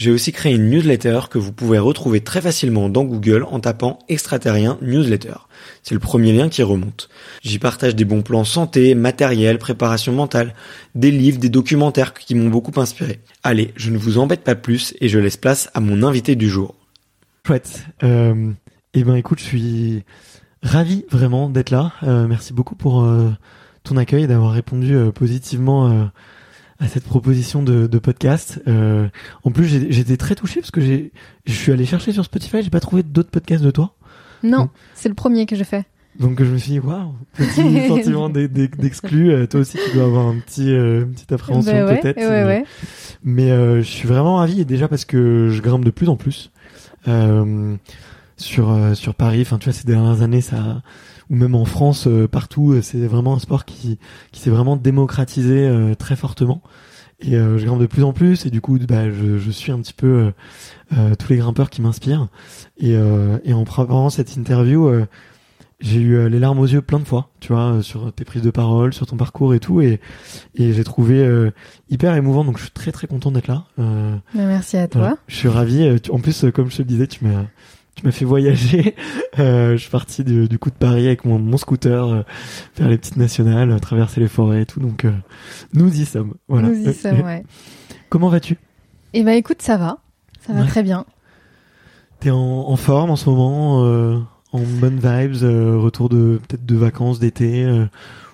j'ai aussi créé une newsletter que vous pouvez retrouver très facilement dans Google en tapant extraterrien newsletter. C'est le premier lien qui remonte. J'y partage des bons plans santé, matériel, préparation mentale, des livres, des documentaires qui m'ont beaucoup inspiré. Allez, je ne vous embête pas plus et je laisse place à mon invité du jour. Chouette. Euh, eh ben écoute, je suis ravi vraiment d'être là. Euh, merci beaucoup pour euh, ton accueil d'avoir répondu euh, positivement à cette proposition de, de podcast. Euh, en plus, j'étais très touché parce que j'ai, je suis allé chercher sur Spotify, j'ai pas trouvé d'autres podcasts de toi. Non, c'est le premier que je fais. Donc je me suis dit, waouh, petit sentiment d'ex- d'ex- d'exclu. Euh, toi aussi, tu dois avoir un petit, euh, une petite appréhension Bah ouais, peut-être. ouais, mais- ouais. Mais euh, je suis vraiment ravi et déjà parce que je grimpe de plus en plus euh, sur euh, sur Paris. Enfin, tu vois, ces dernières années, ça ou même en France, euh, partout, euh, c'est vraiment un sport qui qui s'est vraiment démocratisé euh, très fortement. Et euh, je grimpe de plus en plus et du coup, bah, je, je suis un petit peu euh, euh, tous les grimpeurs qui m'inspirent. Et, euh, et en préparant cette interview, euh, j'ai eu les larmes aux yeux plein de fois, tu vois, sur tes prises de parole, sur ton parcours et tout. Et, et j'ai trouvé euh, hyper émouvant. Donc je suis très très content d'être là. Euh, Bah, merci à toi. voilà. Je suis ravi. En plus, comme je te le disais, tu m'as tu m'as fait voyager. Euh, je suis parti du, du coup de Paris avec mon, mon scooter euh, faire les petites nationales, euh, traverser les forêts et tout. Donc euh, nous y sommes. Voilà. Nous y sommes, ouais. Comment vas-tu? Et bah écoute, ça va. Ça va Ouais. très bien. T'es en, en forme en ce moment, en bonne vibes, retour de peut-être de vacances d'été,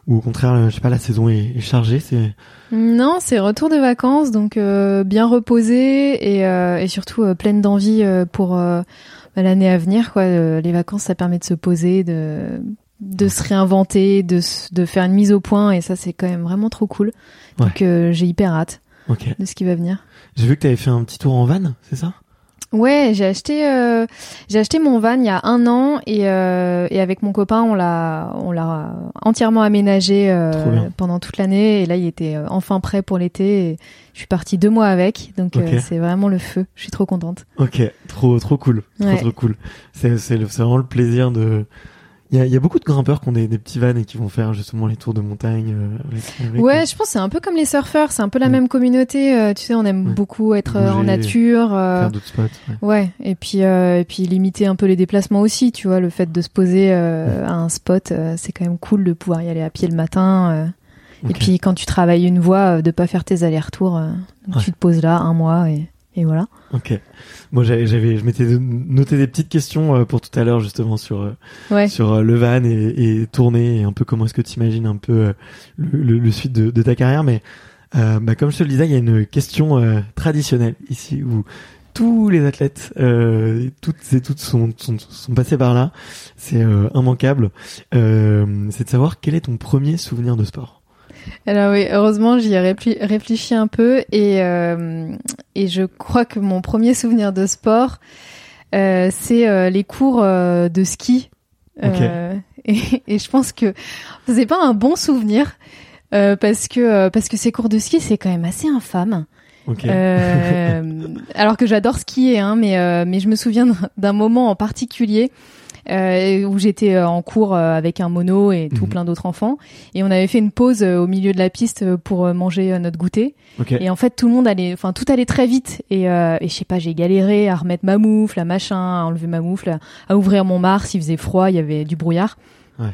ou au contraire, je sais pas, la saison est, est chargée. C'est Non, c'est retour de vacances, donc euh, bien reposé et, euh, et surtout euh, pleine d'envie pour bah, l'année à venir. Quoi. Euh, les vacances, ça permet de se poser, de, de se réinventer, de, de faire une mise au point et ça, c'est quand même vraiment trop cool. Donc euh, j'ai hyper hâte ok. de ce qui va venir. J'ai vu que t'avais fait un petit tour en van, c'est ça? Ouais, j'ai acheté euh, j'ai acheté mon van il y a un an et, euh, et avec mon copain on l'a on l'a entièrement aménagé euh, pendant toute l'année et là il était euh, enfin prêt pour l'été et je suis partie deux mois avec donc euh, Ok. c'est vraiment le feu. Je suis trop contente. Ok, trop trop cool, trop Ouais. trop cool. C'est c'est vraiment le plaisir de. Il y y a beaucoup de grimpeurs qui ont des, des petits vannes et qui vont faire justement les tours de montagne. euh, avec, Ouais, je pense que c'est un peu comme les surfeurs, c'est un peu la même communauté. euh, tu sais, on aime Ouais. beaucoup être euh, en nature. faire d'autres spots. ouais. Ouais, et puis euh, et puis limiter un peu les déplacements aussi, tu vois, le fait de se poser euh, à un spot, euh, c'est quand même cool de pouvoir y aller à pied le matin. euh. Et puis quand tu travailles une voie, euh, de pas faire tes allers-retours, euh, tu te poses là un mois et, et voilà. Ok. Moi, j'avais, j'avais, je m'étais noté des petites questions euh, pour tout à l'heure justement sur euh, Ouais. sur euh, le van et, et tourner et un peu comment est-ce que tu imagines un peu le, le, le suite de, de ta carrière. Mais euh, bah, comme je te le disais, il y a une question euh, traditionnelle ici où tous les athlètes, euh, toutes et toutes sont, sont, sont passés par là. C'est euh, immanquable. Euh, c'est de savoir quel est ton premier souvenir de sport? Alors oui, heureusement, j'y ai réfléchi un peu et, euh, et je crois que mon premier souvenir de sport, euh, c'est euh, les cours euh, de ski. Euh, et, et je pense que c'est pas un bon souvenir euh, parce que parce que ces cours de ski, c'est quand même assez infâme. Ok. Euh, alors que j'adore skier, hein, mais euh, mais je me souviens d'un- moment en particulier où j'étais euh, en cours euh, avec un mono et tout Mhm. plein d'autres enfants, et on avait fait une pause euh, au milieu de la piste euh, pour euh, manger euh, notre goûter. ok. Et en fait, tout le monde allait, enfin tout allait très vite, et, euh, et je sais pas, j'ai galéré à remettre ma moufle, à machin, à enlever ma moufle, à, à ouvrir mon mars, il faisait froid, il y avait du brouillard. Ouais.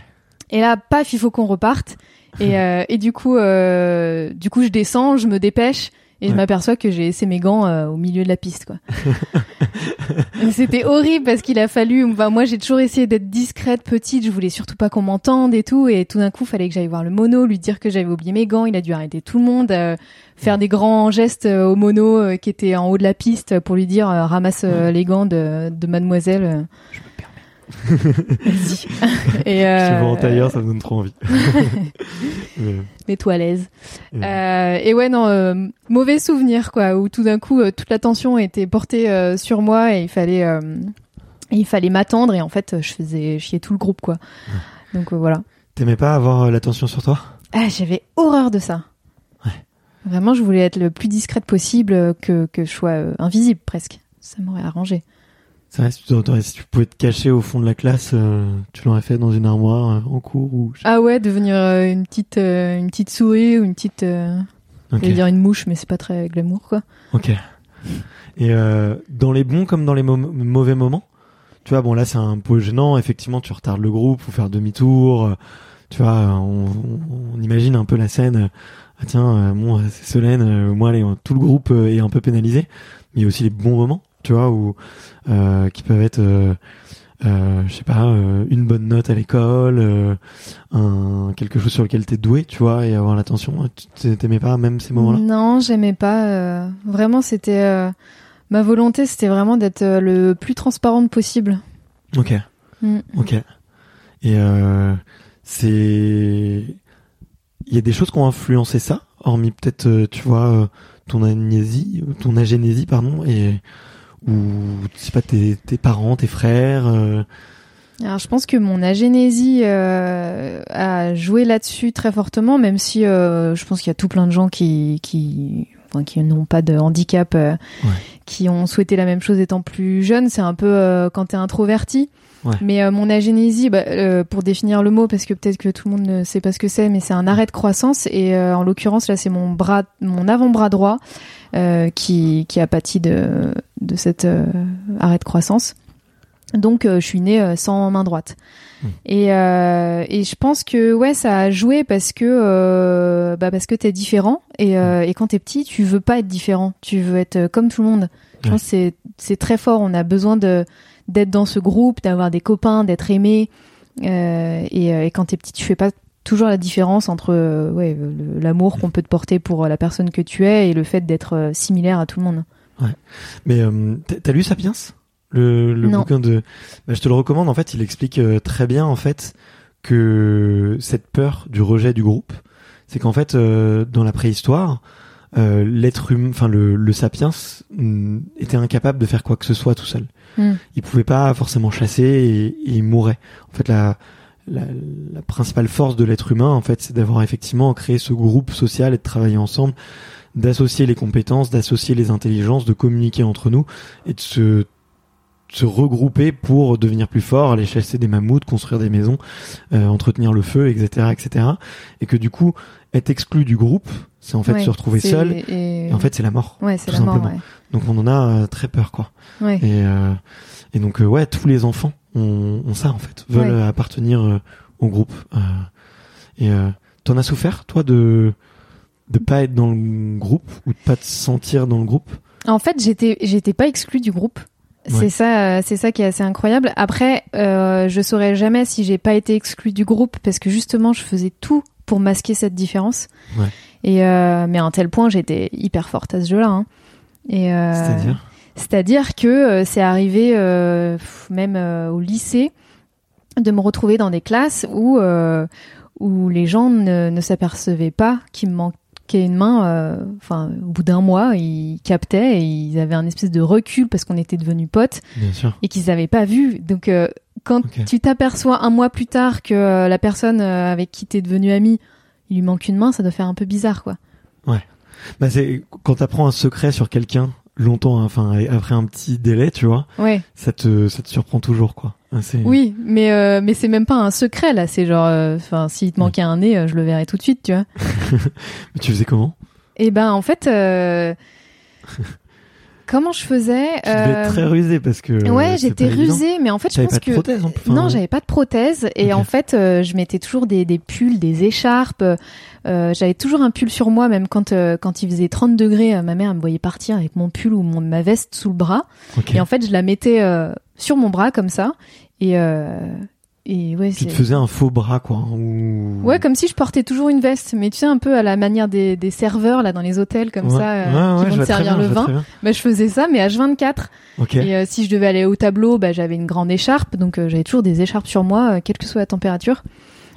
Et là, paf, il faut qu'on reparte. Et, euh, et du coup, euh, du coup, je descends, je me dépêche et je m'aperçois que j'ai laissé mes gants euh, au milieu de la piste, quoi. C'était horrible parce qu'il a fallu. Enfin, moi, j'ai toujours essayé d'être discrète, petite. Je voulais surtout pas qu'on m'entende et tout. Et tout d'un coup, fallait que j'aille voir le mono, lui dire que j'avais oublié mes gants. Il a dû arrêter tout le monde, euh, faire des grands gestes euh, au mono qui était en haut de la piste pour lui dire ramasse les gants de, de Mademoiselle. Vas-y. et Je te vois en euh, tailleur, ça me donne trop envie. Mais, mets-toi à l'aise. euh, Euh, et ouais, non, euh, mauvais souvenir, quoi, où tout d'un coup, euh, toute l'attention était portée euh, sur moi et il fallait, euh, il fallait m'attendre et en fait, je faisais chier tout le groupe, quoi. Donc euh, voilà. T'aimais pas avoir euh, l'attention sur toi? Ah, j'avais horreur de ça. Ouais. Vraiment, je voulais être le plus discrète possible, euh, que, que je sois euh, invisible presque. Ça m'aurait arrangé. C'est vrai, si tu, t'aurais- si tu pouvais te cacher au fond de la classe, euh, tu l'aurais fait dans une armoire euh, en cours ou. Ah ouais, devenir euh, une petite, une petite souris ou une petite, Ok. j'allais dire une mouche, mais c'est pas très glamour, quoi. Ok. Et dans les bons comme dans les mauvais moments, tu vois, bon là c'est un peu gênant. Effectivement, tu retardes le groupe, faut faire demi-tour. tu vois, on, imagine un peu la scène. Ah tiens, bon, c'est Solène, moi, allez, tout le groupe est un peu pénalisé. Mais il y a aussi les bons moments, tu vois, où euh, qui peuvent être, euh, euh, je sais pas, une bonne note à l'école, un quelque chose sur lequel t'es doué, tu vois, et avoir l'attention. Tu t'aimais pas même ces moments-là? Non, j'aimais pas. vraiment, c'était ma volonté, c'était vraiment d'être le plus transparente possible. Ok. Mm. Ok. Et c'est, il y a des choses qui ont influencé ça, hormis peut-être, tu vois, ton agnésie, euh, ton agénésie, pardon, et ou je sais pas tes, tes parents, tes frères. euh, Alors, je pense que mon agénésie euh, a joué là-dessus très fortement, même si euh, je pense qu'il y a tout plein de gens qui qui enfin, qui n'ont pas de handicap, Ouais. qui ont souhaité la même chose étant plus jeunes. C'est un peu quand t'es introverti. Ouais. Mais mon agénésie, bah, pour définir le mot, parce que peut-être que tout le monde ne sait pas ce que c'est, mais c'est un arrêt de croissance. Et en l'occurrence, là, c'est mon bras, mon avant-bras droit qui qui a pâti de de cet euh, arrêt de croissance. Donc, euh, je suis née euh, sans main droite. Hmm. Et, euh, et je pense que ouais, ça a joué parce que euh, bah parce que t'es différent et, euh, et quand t'es petit, tu veux pas être différent, tu veux être euh, comme tout le monde. Je pense c'est c'est très fort. On a besoin de d'être dans ce groupe, d'avoir des copains, d'être aimé. Euh, et, euh, et quand t'es petit, tu fais pas toujours la différence entre euh, ouais l'amour qu'on peut te porter pour euh, la personne que tu es et le fait d'être euh, similaire à tout le monde. Mais euh, t'as- lu Sapiens? Le, bouquin de. Bah, je te le recommande. En fait, il explique très bien en fait que cette peur du rejet du groupe, c'est qu'en fait euh, dans la préhistoire, euh, l'être humain, enfin le, le sapiens mm, était incapable de faire quoi que ce soit tout seul. Hmm. Il pouvait pas forcément chasser et, et il mourait. En fait, la, la, la principale force de l'être humain, en fait, c'est d'avoir effectivement créé ce groupe social et de travailler ensemble, d'associer les compétences, d'associer les intelligences, de communiquer entre nous et de se se regrouper pour devenir plus fort, aller chasser des mammouths, construire des maisons, euh, entretenir le feu, etc., etc. Et que du coup, être exclu du groupe, c'est en fait Ouais, se retrouver seul. Et, Et en fait, c'est la mort. ouais, c'est tout la mort. simplement. Ouais. Donc on en a euh, très peur, quoi. Ouais. Et, euh, et donc euh, ouais, tous les enfants ont, ont ça en fait, veulent euh, appartenir euh, au groupe. Euh, et euh, t'en as souffert toi de de pas être dans le groupe ou de pas te sentir dans le groupe? En fait, j'étais j'étais pas exclue du groupe. Ouais. C'est ça, c'est ça qui est assez incroyable. Après, euh, je saurais jamais si j'ai pas été exclue du groupe parce que justement, je faisais tout pour masquer cette différence. Ouais. Et euh, mais à un tel point, j'étais hyper forte à ce jeu-là. hein. Et euh, C'est-à-dire? c'est-à-dire que euh, c'est arrivé euh, même euh, au lycée de me retrouver dans des classes où euh, où les gens ne, ne s'apercevaient pas qu'il me manquait une main. euh, Enfin, au bout d'un mois, ils captaient et ils avaient un espèce de recul parce qu'on était devenus potes Bien sûr. et qu'ils n'avaient pas vu. Donc euh, quand tu t'aperçois un mois plus tard que euh, la personne avec qui t'es devenu ami, il lui manque une main, ça doit faire un peu bizarre, quoi. Bah, c'est quand t'apprends un secret sur quelqu'un longtemps, hein, enfin après un petit délai, tu vois, Ouais. ça te ça te surprend toujours quoi. Hein, c'est- Oui, mais euh, mais c'est même pas un secret là. C'est genre, euh, enfin, s'il te manquait un nez, euh, je le verrais tout de suite, tu vois. Mais tu faisais comment? Et ben en fait, euh, comment je faisais Tu devais être euh, très rusé parce que. Ouais, j'étais rusée, mais en fait, je pense pas de que prothèse en plus. enfin, non, j'avais pas de prothèse et en fait, euh, je mettais toujours des, des pulls, des écharpes. Euh, j'avais toujours un pull sur moi, même quand euh, quand il faisait 30 degrés, euh, ma mère elle me voyait partir avec mon pull ou mon, ma veste sous le bras. Et en fait, je la mettais euh, sur mon bras comme ça. Et euh, et ouais, Tu te faisais un faux bras quoi. hein, Ou... ouais, comme si je portais toujours une veste, mais tu sais un peu à la manière des, des serveurs là dans les hôtels comme Ouais. ça euh, Ouais, ouais, qui vont je te servir bien, le vin. Bah, je faisais ça, mais H24. Ok. Et euh, si je devais aller au tableau, bah, j'avais une grande écharpe, donc euh, j'avais toujours des écharpes sur moi, quelle que soit la température.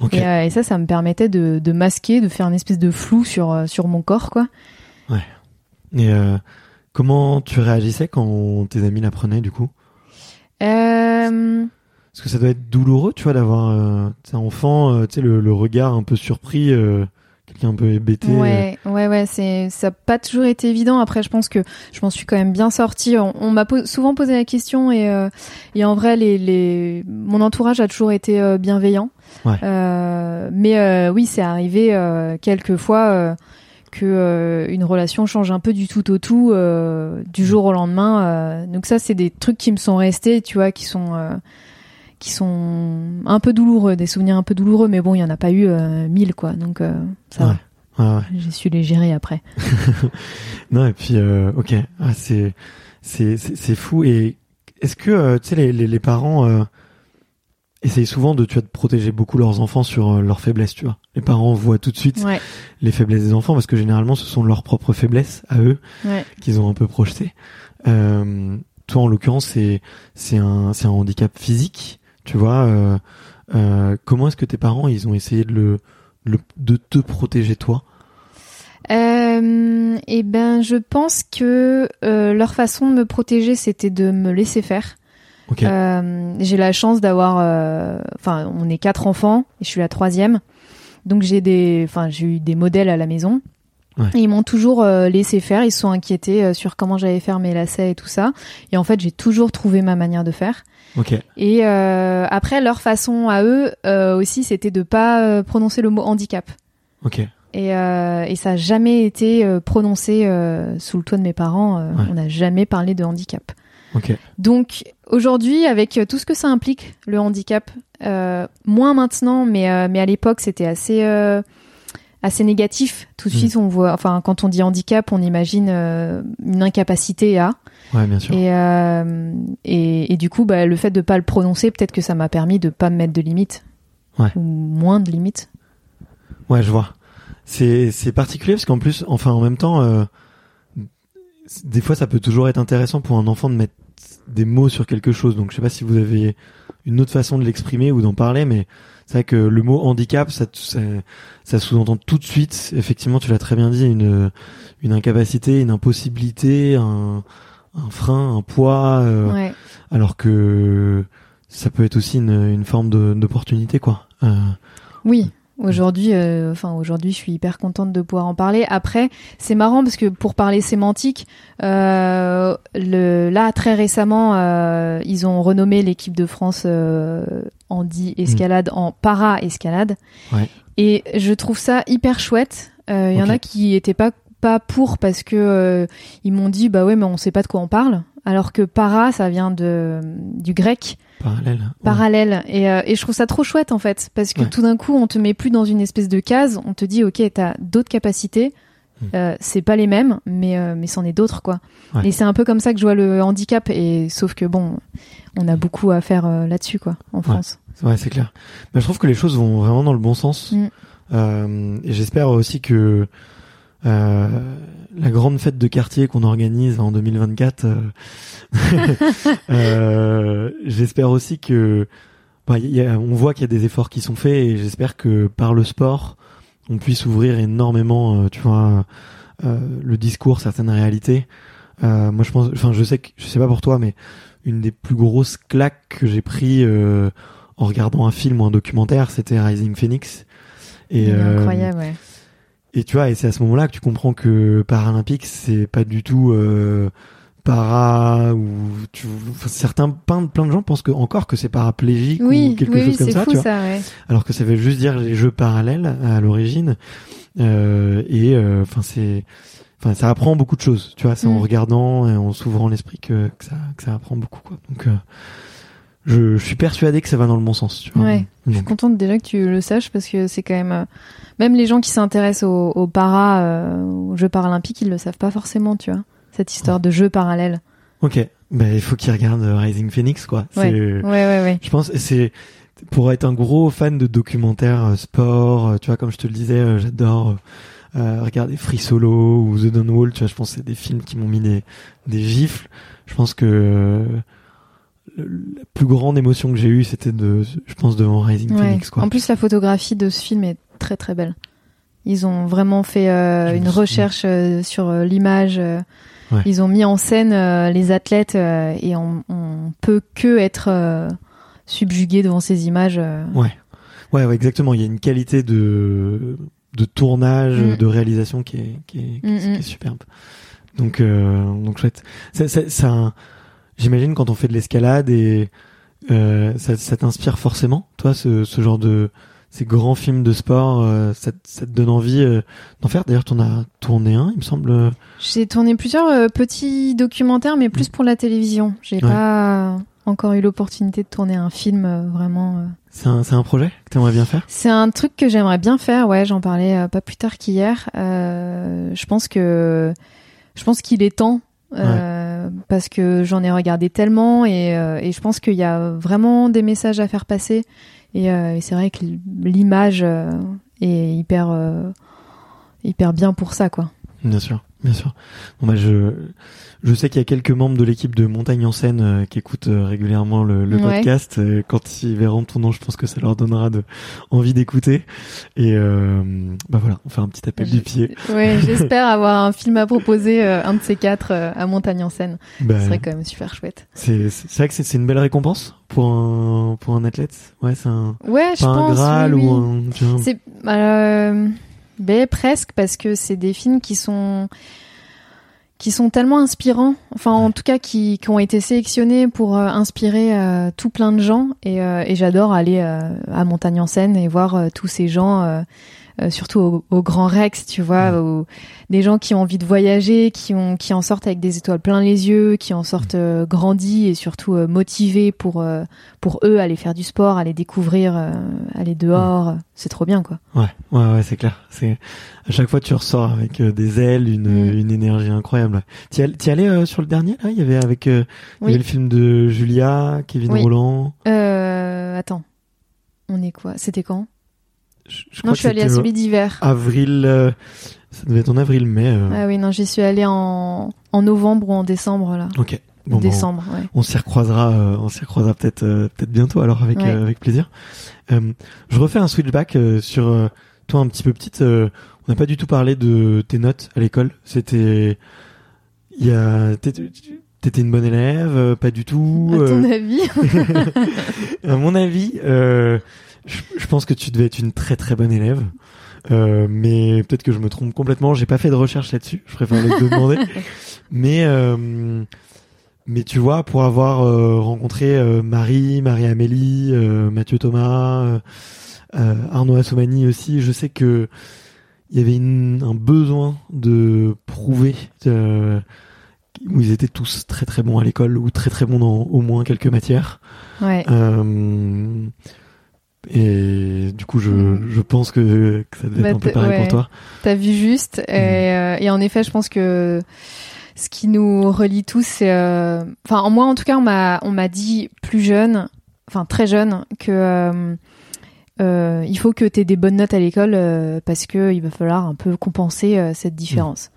ok. Et, et ça, ça me permettait de, de masquer, de faire une espèce de flou sur sur mon corps, quoi. Et euh, comment tu réagissais quand tes amis l'apprenaient du coup? Euh, Parce que ça doit être douloureux, tu vois, d'avoir euh, un enfant, euh, tu sais, le, le regard un peu surpris, euh, quelqu'un un peu hébété. euh. ouais, ouais, ouais, c'est ça a pas toujours été évident. Après, je pense que je m'en suis quand même bien sortie. On, on m'a po- souvent posé la question et euh, et en vrai, les les mon entourage a toujours été euh, bienveillant. Ouais. Euh, mais euh, oui, c'est arrivé euh, quelques fois. Que euh, une relation change un peu du tout au tout euh, du jour au lendemain. euh. donc ça, c'est des trucs qui me sont restés, tu vois, qui sont qui sont un peu douloureux, des souvenirs un peu douloureux. Mais bon, il y en a pas eu euh, mille, quoi. Donc euh, ça Ouais. va. Ouais, ouais. J'ai su les gérer après. Non, et puis, euh, ok, ah, c'est, c'est, c'est, fou. Et est-ce que, tu sais, les, les, les parents essayent souvent de, tu vois, de protéger beaucoup leurs enfants sur euh, leurs faiblesses, tu vois Les parents voient tout de suite Ouais, les faiblesses des enfants parce que généralement, ce sont leurs propres faiblesses à eux ouais. qu'ils ont un peu projetées. Euh, toi, en l'occurrence, c'est, c'est un, c'est un handicap physique, tu vois. Euh, euh, comment est-ce que tes parents, ils ont essayé de le, le de te protéger toi? Euh, et ben, je pense que leur façon de me protéger, c'était de me laisser faire. Ok. Euh, j'ai la chance d'avoir, euh, enfin, on est quatre enfants et je suis la troisième, donc j'ai des, enfin, j'ai eu des modèles à la maison. Ouais. Et ils m'ont toujours euh, laissé faire. Ils se sont inquiétés euh, sur comment j'allais faire mes lacets et tout ça. Et en fait, j'ai toujours trouvé ma manière de faire. Ok. Et euh, après, leur façon à eux euh, aussi, c'était de pas prononcer le mot handicap. Ok. Et, euh, et ça a jamais été prononcé euh, sous le toit de mes parents. Ouais. On n'a jamais parlé de handicap. Donc aujourd'hui, avec euh, tout ce que ça implique, le handicap, euh, moins maintenant, mais, euh, mais à l'époque, c'était assez, euh, assez négatif. Tout de Mm. suite, on voit, enfin, quand on dit handicap, on imagine une incapacité à. Ouais, bien sûr. Et, et, et du coup, bah, le fait de pas le prononcer, peut-être que ça m'a permis de pas me mettre de limites. Ouais. Ou moins de limites. Ouais, je vois. C'est particulier parce qu'en plus, enfin, en même temps, des fois, ça peut toujours être intéressant pour un enfant de mettre des mots sur quelque chose. Donc, je sais pas si vous avez une autre façon de l'exprimer ou d'en parler, mais c'est vrai que le mot handicap, ça, ça, ça sous-entend tout de suite. Effectivement, tu l'as très bien dit, une une incapacité, une impossibilité, un un frein, un poids. euh, Ouais. Alors que ça peut être aussi une, une forme d'opportunité, quoi. Euh, Oui. Aujourd'hui, euh, enfin aujourd'hui, je suis hyper contente de pouvoir en parler. Après, c'est marrant parce que pour parler sémantique, euh, le, là très récemment, euh, ils ont renommé l'équipe de France euh, handi escalade en para escalade. Ouais. Et je trouve ça hyper chouette. Euh, Il y en a qui étaient pas pas pour parce que euh, ils m'ont dit bah ouais mais on sait pas de quoi on parle. Alors que para, ça vient de du grec parallèle. Ouais. parallèle et, euh, et je trouve ça trop chouette en fait parce que Ouais. tout d'un coup on te met plus dans une espèce de case on te dit ok t'as d'autres capacités Mm. Euh, c'est pas les mêmes, mais euh, mais c'en est d'autres quoi. Ouais. Et c'est un peu comme ça que je vois le handicap. Et sauf que bon, on a beaucoup à faire euh, là-dessus quoi, en France. Ouais, c'est clair. Mais je trouve que les choses vont vraiment dans le bon sens. Mm. Euh, et j'espère aussi que euh, la grande fête de quartier qu'on organise en 2024, euh, euh, j'espère aussi que bah, il y a- on voit qu'il y a des efforts qui sont faits et j'espère que par le sport, on puisse ouvrir énormément, euh, tu vois, euh, le discours, certaines réalités. Euh, moi, je pense, enfin, je sais que, je sais pas pour toi, mais une des plus grosses claques que j'ai pris euh, en regardant un film ou un documentaire, c'était Rising Phoenix. Et, incroyable, ouais. Et tu vois, et c'est à ce moment-là que tu comprends que paralympique, c'est pas du tout euh, para ou tu, enfin, certains plein, plein de gens pensent que encore que c'est paraplégique Oui, ou quelque oui, chose comme ça, fou tu vois. ça, ouais. Alors que ça veut juste dire les jeux parallèles à l'origine. Euh, et euh, enfin c'est enfin ça apprend beaucoup de choses, tu vois, c'est en Mm. regardant et en s'ouvrant l'esprit que, que ça que ça apprend beaucoup quoi. Donc euh, je, je suis persuadé que ça va dans le bon sens, tu vois. Ouais. Je suis contente déjà que tu le saches parce que c'est quand même euh, même les gens qui s'intéressent aux, aux para, euh, aux Jeux paralympiques, ils le savent pas forcément, tu vois. Cette histoire de jeux parallèles. OK. Ben il faut qu'ils regardent euh, Rising Phoenix quoi. Ouais. Ouais, ouais, ouais. Je pense c'est pour être un gros fan de documentaires euh, sport, tu vois comme je te le disais, j'adore euh, regarder Free Solo ou The Dawn Wall, tu vois, je pense que c'est des films qui m'ont mis des des gifles. Je pense que euh, la plus grande émotion que j'ai eue, c'était de je pense devant Rising Ouais. Phoenix quoi. En plus, la photographie de ce film est très très belle. Ils ont vraiment fait euh, une recherche euh, sur euh, l'image. Ouais. Ils ont mis en scène les athlètes et on, on peut que être subjugué devant ces images. euh. Ouais, ouais, exactement. Il y a une qualité de de tournage, Mm. de réalisation qui est qui est, qui est- Mm, qui est mm. superbe. Donc euh, donc chouette. Ça, ça, ça- j'imagine quand on fait de l'escalade et euh, ça, ça t'inspire forcément, toi, ce, ce genre de ces grands films de sport, euh, ça, te- ça te donne envie euh, d'en faire? D'ailleurs, t'en as tourné un, il me semble. J'ai tourné plusieurs euh, petits documentaires, mais plus pour la télévision. J'ai Mm. Ouais. pas encore eu l'opportunité de tourner un film euh, vraiment. euh. C'est un, c'est un projet que t'aimerais bien faire? C'est un truc que j'aimerais bien faire. Ouais, j'en parlais pas plus tard qu'hier. Euh, je pense que je pense qu'il est temps. Euh, parce que j'en ai regardé tellement et, euh, et je pense qu'il y a vraiment des messages à faire passer. Et, euh, et c'est vrai que l'image est hyper hyper bien pour ça quoi. Bien sûr, bien sûr. Bon, bah, je, je sais qu'il y a quelques membres de l'équipe de Montagne en scène euh, qui écoutent euh, régulièrement le, le Ouais. podcast. Euh, quand ils verront ton nom, je pense que ça leur donnera de, envie d'écouter. Et bah voilà, on fait un petit appel Je- du pied. Ouais, j'espère avoir un film à proposer, un de ces quatre à Montagne en scène. Bah, Ce serait quand même super chouette. c'est vrai que c'est une belle récompense pour un pour un athlète. Ouais, c'est un Ouais, je un. Graal oui, oui. ou un. C'est euh, ben, presque parce que c'est des films qui sont qui sont tellement inspirants, enfin en tout cas qui, qui ont été sélectionnés pour euh, inspirer euh, tout plein de gens. Et, euh, et j'adore aller à Montagne en Seine et voir tous ces gens, euh, surtout au, au Grand Rex, tu vois, Mm. au- des gens qui ont envie de voyager, qui ont qui en sortent avec des étoiles plein les yeux, qui en sortent euh, grandis et surtout euh, motivés pour euh, pour eux aller faire du sport, aller découvrir, euh, aller dehors, c'est trop bien quoi. Ouais, ouais, ouais, c'est clair. C'est à chaque fois tu ressors avec euh, des ailes, une, Mm. une énergie incroyable. T'y all- t'y allais euh, sur le dernier là? Il y avait avec euh, il y Oui. avait le film de Julia, Kevin Oui. Roland. Euh, attends. On est quoi? C'était quand? Je, je Non, je suis allée à celui d'hiver. Avril, euh, ça devait être en avril, mai. euh, Ah oui, non, j'y suis allée en, en novembre ou en décembre, là. Ok. Bon, bon, Décembre, ouais. on s'y recroisera, euh, on s'y recroisera peut-être euh, peut-être bientôt alors avec Ouais. euh, avec plaisir. Euh, je refais un switchback euh, sur euh, toi un petit peu petite. euh, on n'a pas du tout parlé de tes notes à l'école. C'était il y a t'étais une bonne élève, pas du tout. À ton avis à mon avis, euh, je, je pense que tu devais être une très très bonne élève. Euh, mais peut-être que je me trompe complètement. J'ai pas fait de recherche là-dessus. Je préfère le demander. Mais euh, mais tu vois, pour avoir euh, rencontré euh, Marie, Marie-Amélie, euh, Mathieu Thomas, euh, Arnaud Assoumani aussi, je sais que il y avait une- un besoin de prouver euh, où ils étaient tous très très bons à l'école ou très très bons dans au moins quelques matières. Ouais. Et du coup, je, Mm. je pense que, que ça devait Bah, être un peu pareil ouais. pour toi. T'as vu juste. Et, euh, et en effet, je pense que ce qui nous relie tous, c'est, euh, enfin, en moi en tout cas, on m'a, on m'a dit plus jeune, enfin très jeune, que euh, il faut que t'aies des bonnes notes à l'école parce que il va falloir un peu compenser cette différence.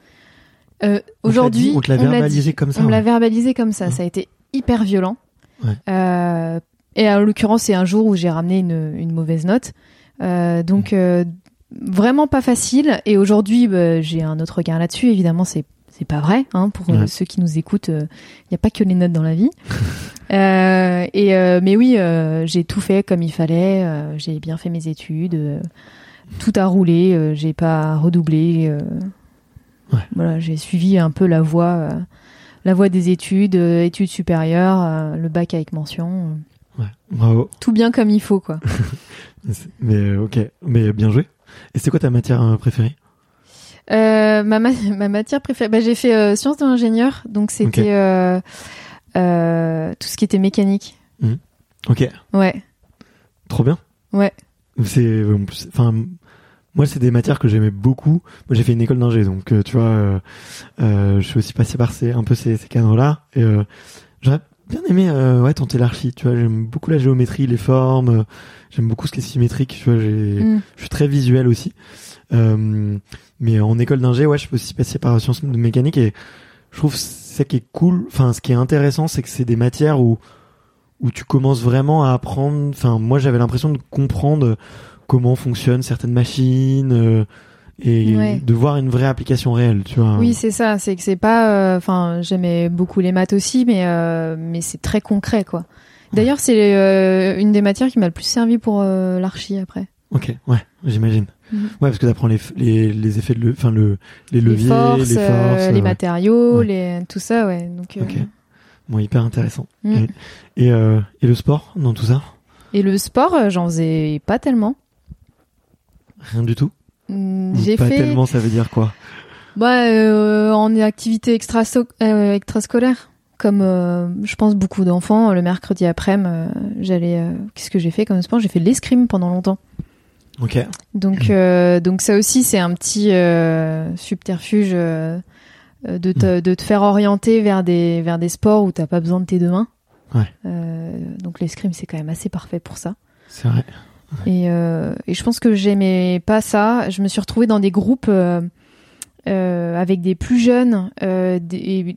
Euh, Aujourd'hui, on te l'a verbalisé comme ça. On l'a ouais. verbalisé comme ça. Ça a été hyper violent. Ouais. Euh, et en l'occurrence, c'est un jour où j'ai ramené une, une mauvaise note. Euh, donc euh, vraiment pas facile. Et aujourd'hui, bah, j'ai un autre regard là-dessus. Évidemment, c'est c'est pas vrai. Hein, pour euh, Ouais. ceux qui nous écoutent, il n'y a pas que les notes dans la vie. Euh, et euh, mais oui, euh, j'ai tout fait comme il fallait. euh, j'ai bien fait mes études. euh, tout a roulé. euh, j'ai pas redoublé. euh, Ouais. Voilà, j'ai suivi un peu la voie, euh, la voie des études, euh, études supérieures, euh, le bac avec mention, euh, Ouais. Bravo. tout bien comme il faut quoi. Mais euh, ok, mais bien joué. Et c'est quoi ta matière euh, préférée? Euh, ma, ma, ma matière préférée, bah, j'ai fait euh, sciences de l'ingénieur, donc c'était euh, tout ce qui était mécanique. Ok, Ouais, trop bien. Ouais. C'est, enfin, moi c'est des matières que j'aimais beaucoup. Moi j'ai fait une école d'ingé, donc tu vois, je suis aussi passé par ces, un peu ces, ces cadres-là. Et j'aurais bien aimé, euh, ouais, tenter l'archi. Tu vois, j'aime beaucoup la géométrie, les formes. euh, j'aime beaucoup ce qui est symétrique. Tu vois, j'ai, Mm. je suis très visuel aussi. Euh, mais en école d'ingé, ouais, je suis aussi passé par sciences de mécanique et je trouve ça qui est cool. Enfin, ce qui est intéressant, c'est que c'est des matières où où tu commences vraiment à apprendre. Enfin, moi, j'avais l'impression de comprendre comment fonctionnent certaines machines euh, et Ouais. de voir une vraie application réelle. Tu vois. Oui, c'est ça. C'est que c'est pas. euh, Enfin, j'aimais beaucoup les maths aussi, mais euh, mais c'est très concret, quoi. D'ailleurs, c'est euh, une des matières qui m'a le plus servi pour euh, l'archi après. Ok, ouais, j'imagine. Mhm. Ouais, parce que t'apprends les, les les effets de le, enfin le les leviers, les forces, les forces, euh, les matériaux, Ouais. les tout ça, ouais. Donc. euh, Ok. Bon, hyper intéressant. mm. Et, et, euh, et le sport dans tout ça? Et le sport, j'en faisais pas tellement. Rien du tout? Mm, J'ai pas fait. tellement, ça veut dire quoi? Bah, euh, en activité extra euh, extrascolaire, comme euh, je pense beaucoup d'enfants, le mercredi après-midi, euh, j'allais. Qu'est-ce que j'ai fait comme sport? J'ai fait de l'escrime pendant longtemps. Ok. Donc, donc ça aussi, c'est un petit subterfuge de, te, de te faire orienter vers des vers des sports où t'as pas besoin de tes deux mains. Ouais. Donc l'escrime, c'est quand même assez parfait pour ça. C'est vrai. Et, euh, et je pense que j'aimais pas ça. Je me suis retrouvée dans des groupes euh, euh, avec des plus jeunes, des,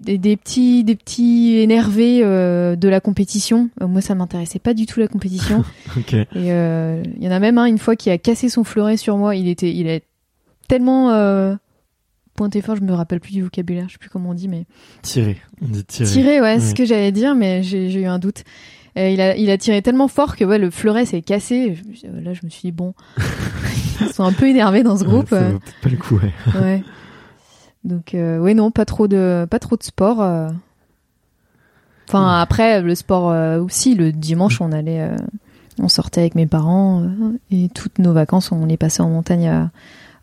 des, des petits, des petits énervés de la compétition. Moi, ça m'intéressait pas du tout la compétition. Et il y en a même un une fois qui a cassé son fleuret sur moi. Il était, il est tellement pointé fort. Je me rappelle plus du vocabulaire. Je sais plus comment on dit, mais Tirer. On dit tirer. tiré, ouais, c'est Ouais. ce que j'allais dire, mais j'ai eu un doute. Euh, il, a, il a tiré tellement fort que ouais, le fleuret s'est cassé. Je là, je me suis dit, bon, ils sont un peu énervés dans ce groupe. Ça euh, vaut pas le coup, ouais. ouais. Donc, euh, ouais, non, pas trop de, pas trop de sport. euh. Enfin, après, le sport aussi, le dimanche, on allait, on sortait avec mes parents et toutes nos vacances, on les passait en montagne à,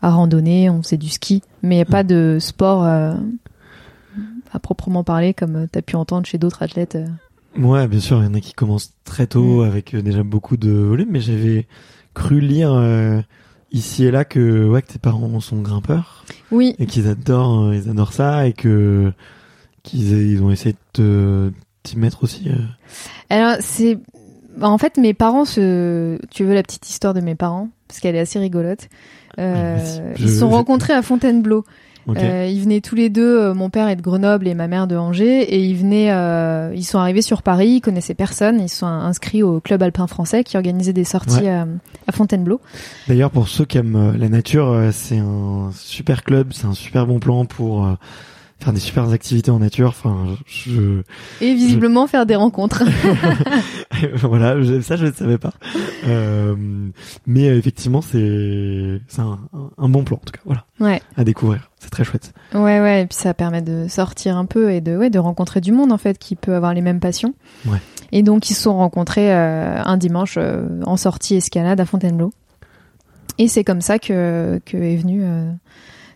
à randonner, on faisait du ski, mais pas de sport à proprement parler, comme tu as pu entendre chez d'autres athlètes. Ouais, bien sûr, il y en a qui commencent très tôt Mm. avec euh, déjà beaucoup de volume, mais j'avais cru lire euh, ici et là que ouais que tes parents sont grimpeurs Oui, et qu'ils adorent euh, ils adorent ça et que qu'ils ils ont essayé de te- t'y mettre aussi. euh. Alors, c'est. bah, En fait, mes parents se. Tu veux la petite histoire de mes parents? Parce qu'elle est assez rigolote. Euh, vas-y. ils se sont rencontrés à Fontainebleau. Ok. Euh, ils venaient tous les deux. euh, mon père est de Grenoble et ma mère de Angers. Et ils venaient. euh, ils sont arrivés sur Paris. Ils connaissaient personne. Ils sont inscrits au club alpin français qui organisait des sorties Ouais. euh, à Fontainebleau. D'ailleurs, pour ceux qui aiment euh, la nature, euh, c'est un super club, c'est un super bon plan pour faire des super activités en nature. Enfin, je, Et visiblement faire des rencontres. voilà, ça je ne savais pas. Euh, mais euh, effectivement, c'est c'est un, bon plan en tout cas. Voilà, ouais. à découvrir. C'est très chouette. Ouais, ouais, et puis ça permet de sortir un peu et de, ouais, de rencontrer du monde en fait qui peut avoir les mêmes passions. Ouais. Et donc ils se sont rencontrés euh, un dimanche euh, en sortie escalade à Fontainebleau. Et c'est comme ça que, que est venue euh,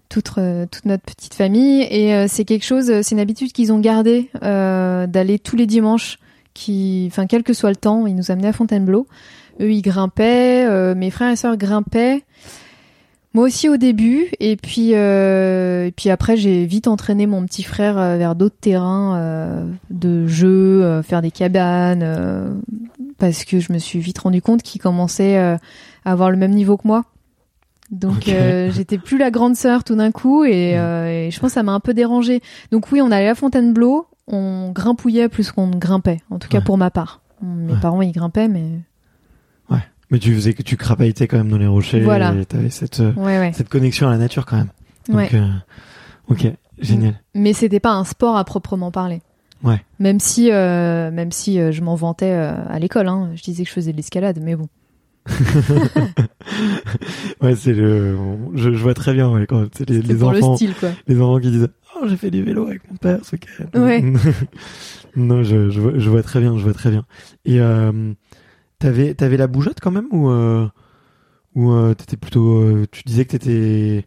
toute, euh, toute notre petite famille. Et euh, c'est quelque chose, c'est une habitude qu'ils ont gardée euh, d'aller tous les dimanches, qui, enfin quel que soit le temps, ils nous amenaient à Fontainebleau eux ils grimpaient, euh, mes frères et sœurs grimpaient. Moi aussi au début, et puis euh, et puis après j'ai vite entraîné mon petit frère euh, vers d'autres terrains euh, de jeux, euh, faire des cabanes, euh, parce que je me suis vite rendu compte qu'il commençait euh, à avoir le même niveau que moi. Donc euh, j'étais plus la grande sœur tout d'un coup, et, euh, et je pense que ça m'a un peu dérangé. Donc oui, on allait à Fontainebleau, on grimpouillait plus qu'on ne grimpait, en tout cas Ouais. pour ma part. Mes Ouais. parents ils grimpaient, mais Mais tu faisais que tu crapailletais quand même dans les rochers. Voilà. Et t'avais cette, euh, ouais ouais. cette connexion à la nature quand même. Donc, ouais. euh, ok, génial. mais c'était pas un sport à proprement parler. Ouais. Même si, même si je m'en vantais à l'école, hein. je disais que je faisais de l'escalade, mais bon. Ouais, c'est le. Je, je vois très bien ouais, quand c'est les, C'est les pour enfants, le style, quoi. les enfants qui disent Oh, j'ai fait du vélo avec mon père, ce week-end. Ouais. non, je, je, vois, je vois très bien, je vois très bien. Et euh, t'avais t'avais la bougeotte quand même ou euh, ou euh, t'étais plutôt. tu disais que t'étais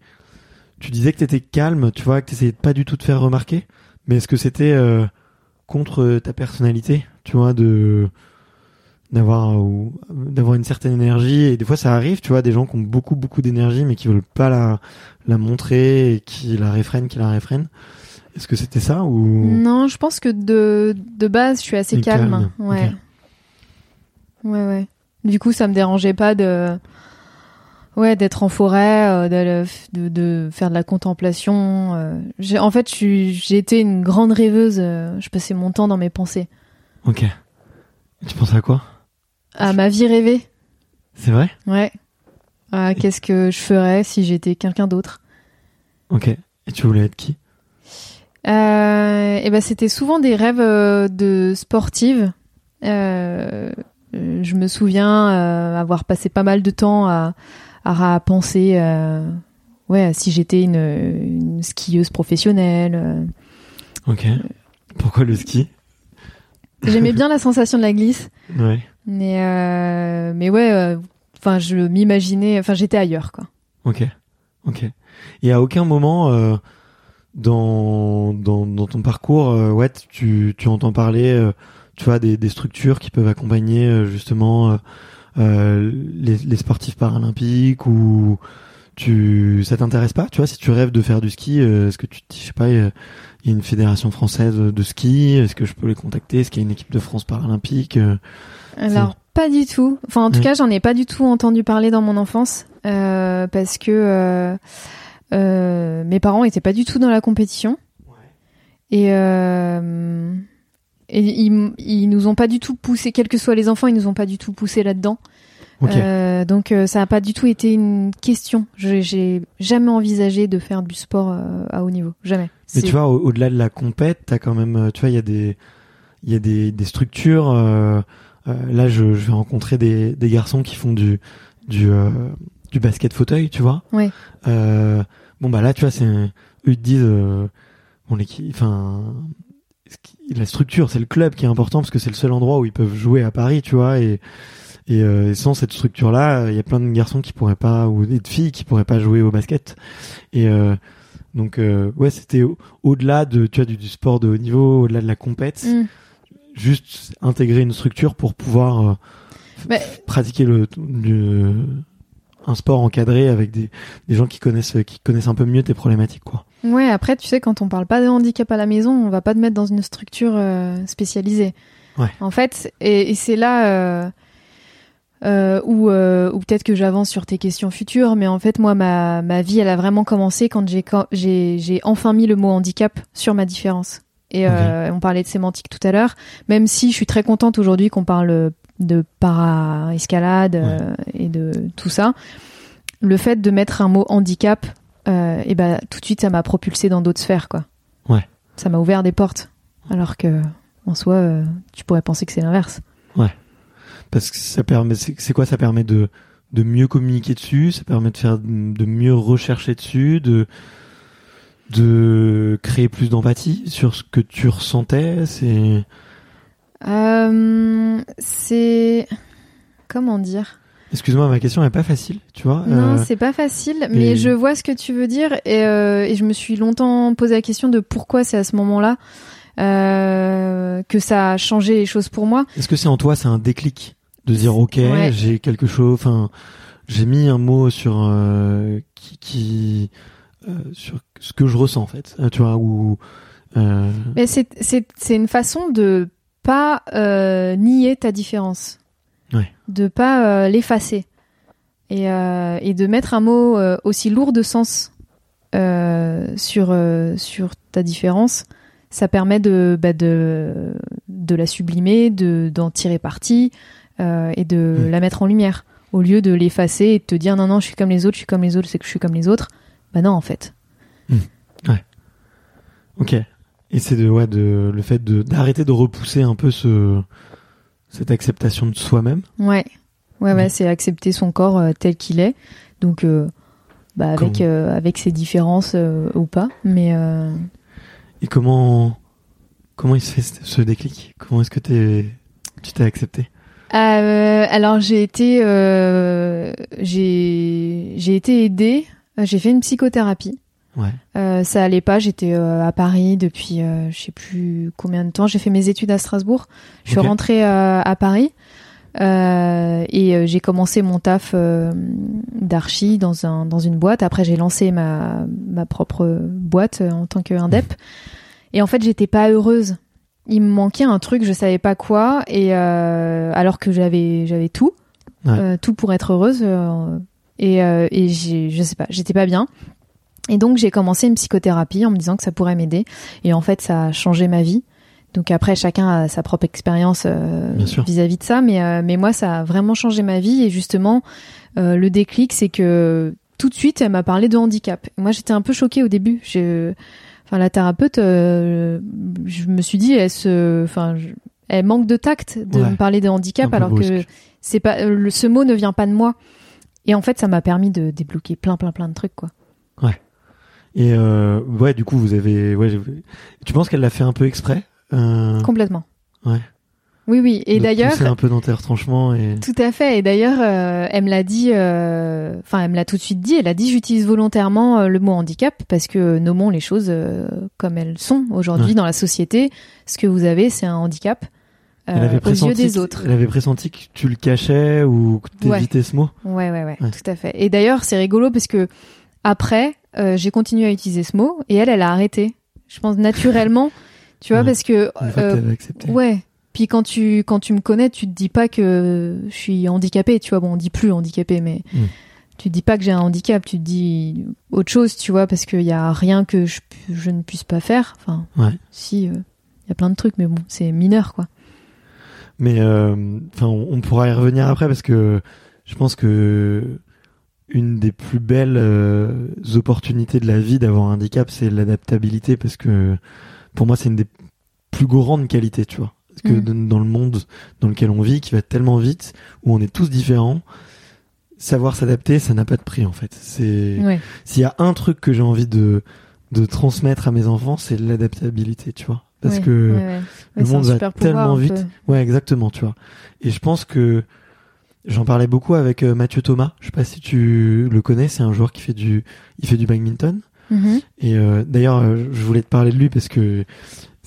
tu disais que t'étais calme, tu vois, que t'essayais de pas du tout te faire remarquer. Mais est-ce que c'était contre ta personnalité, tu vois, de d'avoir d'avoir une certaine énergie et des fois ça arrive tu vois des gens qui ont beaucoup beaucoup d'énergie mais qui veulent pas la la montrer et qui la réfrènent qui la réfrènent est-ce que c'était ça ou? Non, je pense que de, de base, je suis assez calme. calme, Ouais. Ouais, ouais. Du coup, ça me dérangeait pas de. Ouais, d'être en forêt, euh, de, de faire de la contemplation. euh. J'ai- En fait, été une grande rêveuse. euh, Je passais mon temps dans mes pensées. ok tu penses à quoi? À ma vie rêvée. c'est vrai? Ouais. Ah, Qu'est-ce que je ferais si j'étais quelqu'un d'autre? Ok et tu voulais être qui? Euh, Et ben, c'était souvent des rêves euh, de sportive. Euh, je me souviens euh, avoir passé pas mal de temps à, à penser, ouais, à si j'étais une, une skieuse professionnelle. ok pourquoi le ski? J'aimais bien la sensation de la glisse, ouais mais euh, mais ouais, euh, enfin, je m'imaginais, enfin, j'étais ailleurs, quoi. ok. Ok. Et à aucun moment euh, dans, dans dans ton parcours euh, ouais tu tu entends parler euh, tu vois des, des structures qui peuvent accompagner euh, justement euh, euh, les, les sportifs paralympiques ou tu ça t'intéresse pas? Tu vois si tu rêves de faire du ski euh, est-ce que tu je sais pas a il y a une fédération française de ski est-ce que je peux les contacter? Est-ce qu'il y a une équipe de France paralympique? Alors pas du tout. Enfin en tout cas j'en ai pas du tout entendu parler dans mon enfance euh, parce que euh, euh, mes parents étaient pas du tout dans la compétition et et ils, ils nous ont pas du tout poussé, quels que soient les enfants, ils nous ont pas du tout poussé là-dedans. Euh, donc euh, ça a pas du tout été une question. Je- J'ai jamais envisagé de faire du sport euh, à haut niveau, jamais. Mais tu vois, au- au-delà de la compète, t'as quand même, euh, tu vois, il y a des, il y a des, des structures. euh, euh, là, je, je vais rencontrer des, des garçons qui font du, du, euh, du basket fauteuil, tu vois. Ouais. Euh, bon bah là, tu vois, c'est, eux ils te disent, euh, bon l'équipe, enfin, ce qui- la structure, c'est le club qui est important parce que c'est le seul endroit où ils peuvent jouer à Paris, tu vois, et et, euh, et sans cette structure-là, il y a plein de garçons qui pourraient pas ou des filles qui pourraient pas jouer au basket. Et euh, donc euh, ouais, c'était au- au-delà de tu vois du, du sport de haut niveau, au-delà de la compète, Mm. juste intégrer une structure pour pouvoir euh, Mais- pratiquer le un sport encadré avec des, des gens qui connaissent qui connaissent un peu mieux tes problématiques quoi. Ouais, après, tu sais, quand on parle pas de handicap à la maison, on va pas te mettre dans une structure euh, spécialisée. Ouais. En fait, et, et c'est là euh, euh, euh, où peut-être que j'avance sur tes questions futures, mais en fait, moi, ma, ma vie, elle a vraiment commencé quand j'ai enfin mis le mot handicap sur ma différence. Et euh, on parlait de sémantique tout à l'heure, même si je suis très contente aujourd'hui qu'on parle de para-escalade et de tout ça. Le fait de mettre un mot handicap et ben tout de suite ça m'a propulsé dans d'autres sphères quoi. Ouais. Ça m'a ouvert des portes alors que en soi tu pourrais penser que c'est l'inverse. Parce que ça permet c'est quoi? Ça permet de de mieux communiquer dessus, ça permet de faire de mieux rechercher dessus, de de créer plus d'empathie sur ce que tu ressentais, c'est Euh, c'est comment dire? Excuse-moi, ma question est pas facile, tu vois. Non, euh, c'est pas facile, mais et- je vois ce que tu veux dire et, euh, et je me suis longtemps posé la question de pourquoi c'est à ce moment-là que ça a changé les choses pour moi. Est-ce que c'est en toi, c'est un déclic? De dire ok, Ouais. j'ai quelque chose. Enfin, j'ai mis un mot sur euh, qui, qui euh, sur ce que je ressens en fait. Euh, tu vois ou euh, Mais c'est c'est c'est une façon de pas nier ta différence, Ouais. de pas l'effacer et et de mettre un mot aussi lourd de sens sur sur ta différence. Ça permet de bah, de de la sublimer, de d'en tirer parti et de Mm. la mettre en lumière au lieu de l'effacer et de te dire non non je suis comme les autres, je suis comme les autres, c'est que je suis comme les autres. Bah non en fait. ok. Et c'est de ouais de le fait de d'arrêter de repousser un peu ce cette acceptation de soi-même. Ouais, ouais, ouais, Mhm. c'est accepter son corps euh, tel qu'il est. Donc, euh, bah, avec euh, avec ses différences euh, ou pas, mais euh, Et comment comment il se fait ce ce déclic? Comment est-ce que t'es tu t'es accepté? Euh, alors j'ai été euh, j'ai j'ai été aidée. J'ai fait une psychothérapie. Ouais. Euh, ça allait pas. J'étais euh, à Paris depuis euh, je sais plus combien de temps. J'ai fait mes études à Strasbourg. Je suis rentrée euh, à Paris. Euh, et euh, j'ai commencé mon taf euh, d'archi dans un dans une boîte. Après j'ai lancé ma ma propre boîte en tant qu'indep. Et en fait j'étais pas heureuse. Il me manquait un truc, je savais pas quoi. Et euh, alors que j'avais j'avais tout, Ouais. euh, tout pour être heureuse. euh, et euh, et je sais pas, j'étais pas bien. Et donc j'ai commencé une psychothérapie en me disant que ça pourrait m'aider. Et en fait ça a changé ma vie. Donc après chacun a sa propre expérience euh, vis-à-vis de ça, mais euh, mais moi ça a vraiment changé ma vie et justement euh, le déclic c'est que tout de suite elle m'a parlé de handicap. Moi j'étais un peu choquée au début. Je, enfin la thérapeute, euh, je me suis dit elle se, enfin je- elle manque de tact de Ouais. me parler de handicap alors que c'est pas euh, le, ce mot ne vient pas de moi. Et en fait ça m'a permis de débloquer plein plein plein de trucs quoi. Et euh, ouais, du coup, vous avez. Ouais, tu penses qu'elle l'a fait un peu exprès euh, Complètement. Ouais. Oui oui et d'ailleurs pousser un peu dans tes retranchements et. Tout à fait. Et d'ailleurs, euh, elle me l'a dit, euh, enfin, elle me l'a tout de suite dit. Elle a dit, j'utilise volontairement euh, le mot handicap parce que nommons les choses comme elles sont aujourd'hui Ouais. dans la société. Ce que vous avez, c'est un handicap Elle avait aux yeux des autres. Elle avait pressenti que tu le cachais ou que Ouais. t'évitais ce mot? Ouais, ouais, ouais, Ouais. tout à fait. Et d'ailleurs, c'est rigolo parce que après, euh, j'ai continué à utiliser ce mot et elle, elle a arrêté. Je pense naturellement, tu vois, Ouais. parce que fois euh, que t'avais accepté. Ouais. Puis quand tu quand tu me connais, tu te dis pas que je suis handicapée, tu vois. Bon, on dit plus handicapée, mais Mm. tu te dis pas que j'ai un handicap. Tu te dis autre chose, tu vois, parce qu'il y a rien que je, ne puisse pas faire. Enfin, Ouais. si, euh, il y a plein de trucs, mais bon, c'est mineur, quoi. Mais euh, enfin, on, on pourra y revenir après parce que je pense que une des plus belles euh, opportunités de la vie d'avoir un handicap, c'est l'adaptabilité parce que pour moi, c'est une des plus grandes qualités, tu vois. Parce que Mm. dans- le monde dans lequel on vit, qui va tellement vite, où on est tous différents, savoir s'adapter, ça n'a pas de prix en fait. C'est Ouais. s'il y a un truc que j'ai envie de de transmettre à mes enfants, c'est l'adaptabilité, tu vois. Parce Ouais, que ouais, le monde va pouvoir, tellement vite. Ouais, exactement, tu vois. Et je pense que j'en parlais beaucoup avec euh, Mathieu Thomas. Je sais pas si tu le connais. C'est un joueur qui fait du, il fait du badminton. Mhm. Et euh, d'ailleurs, euh, je voulais te parler de lui parce que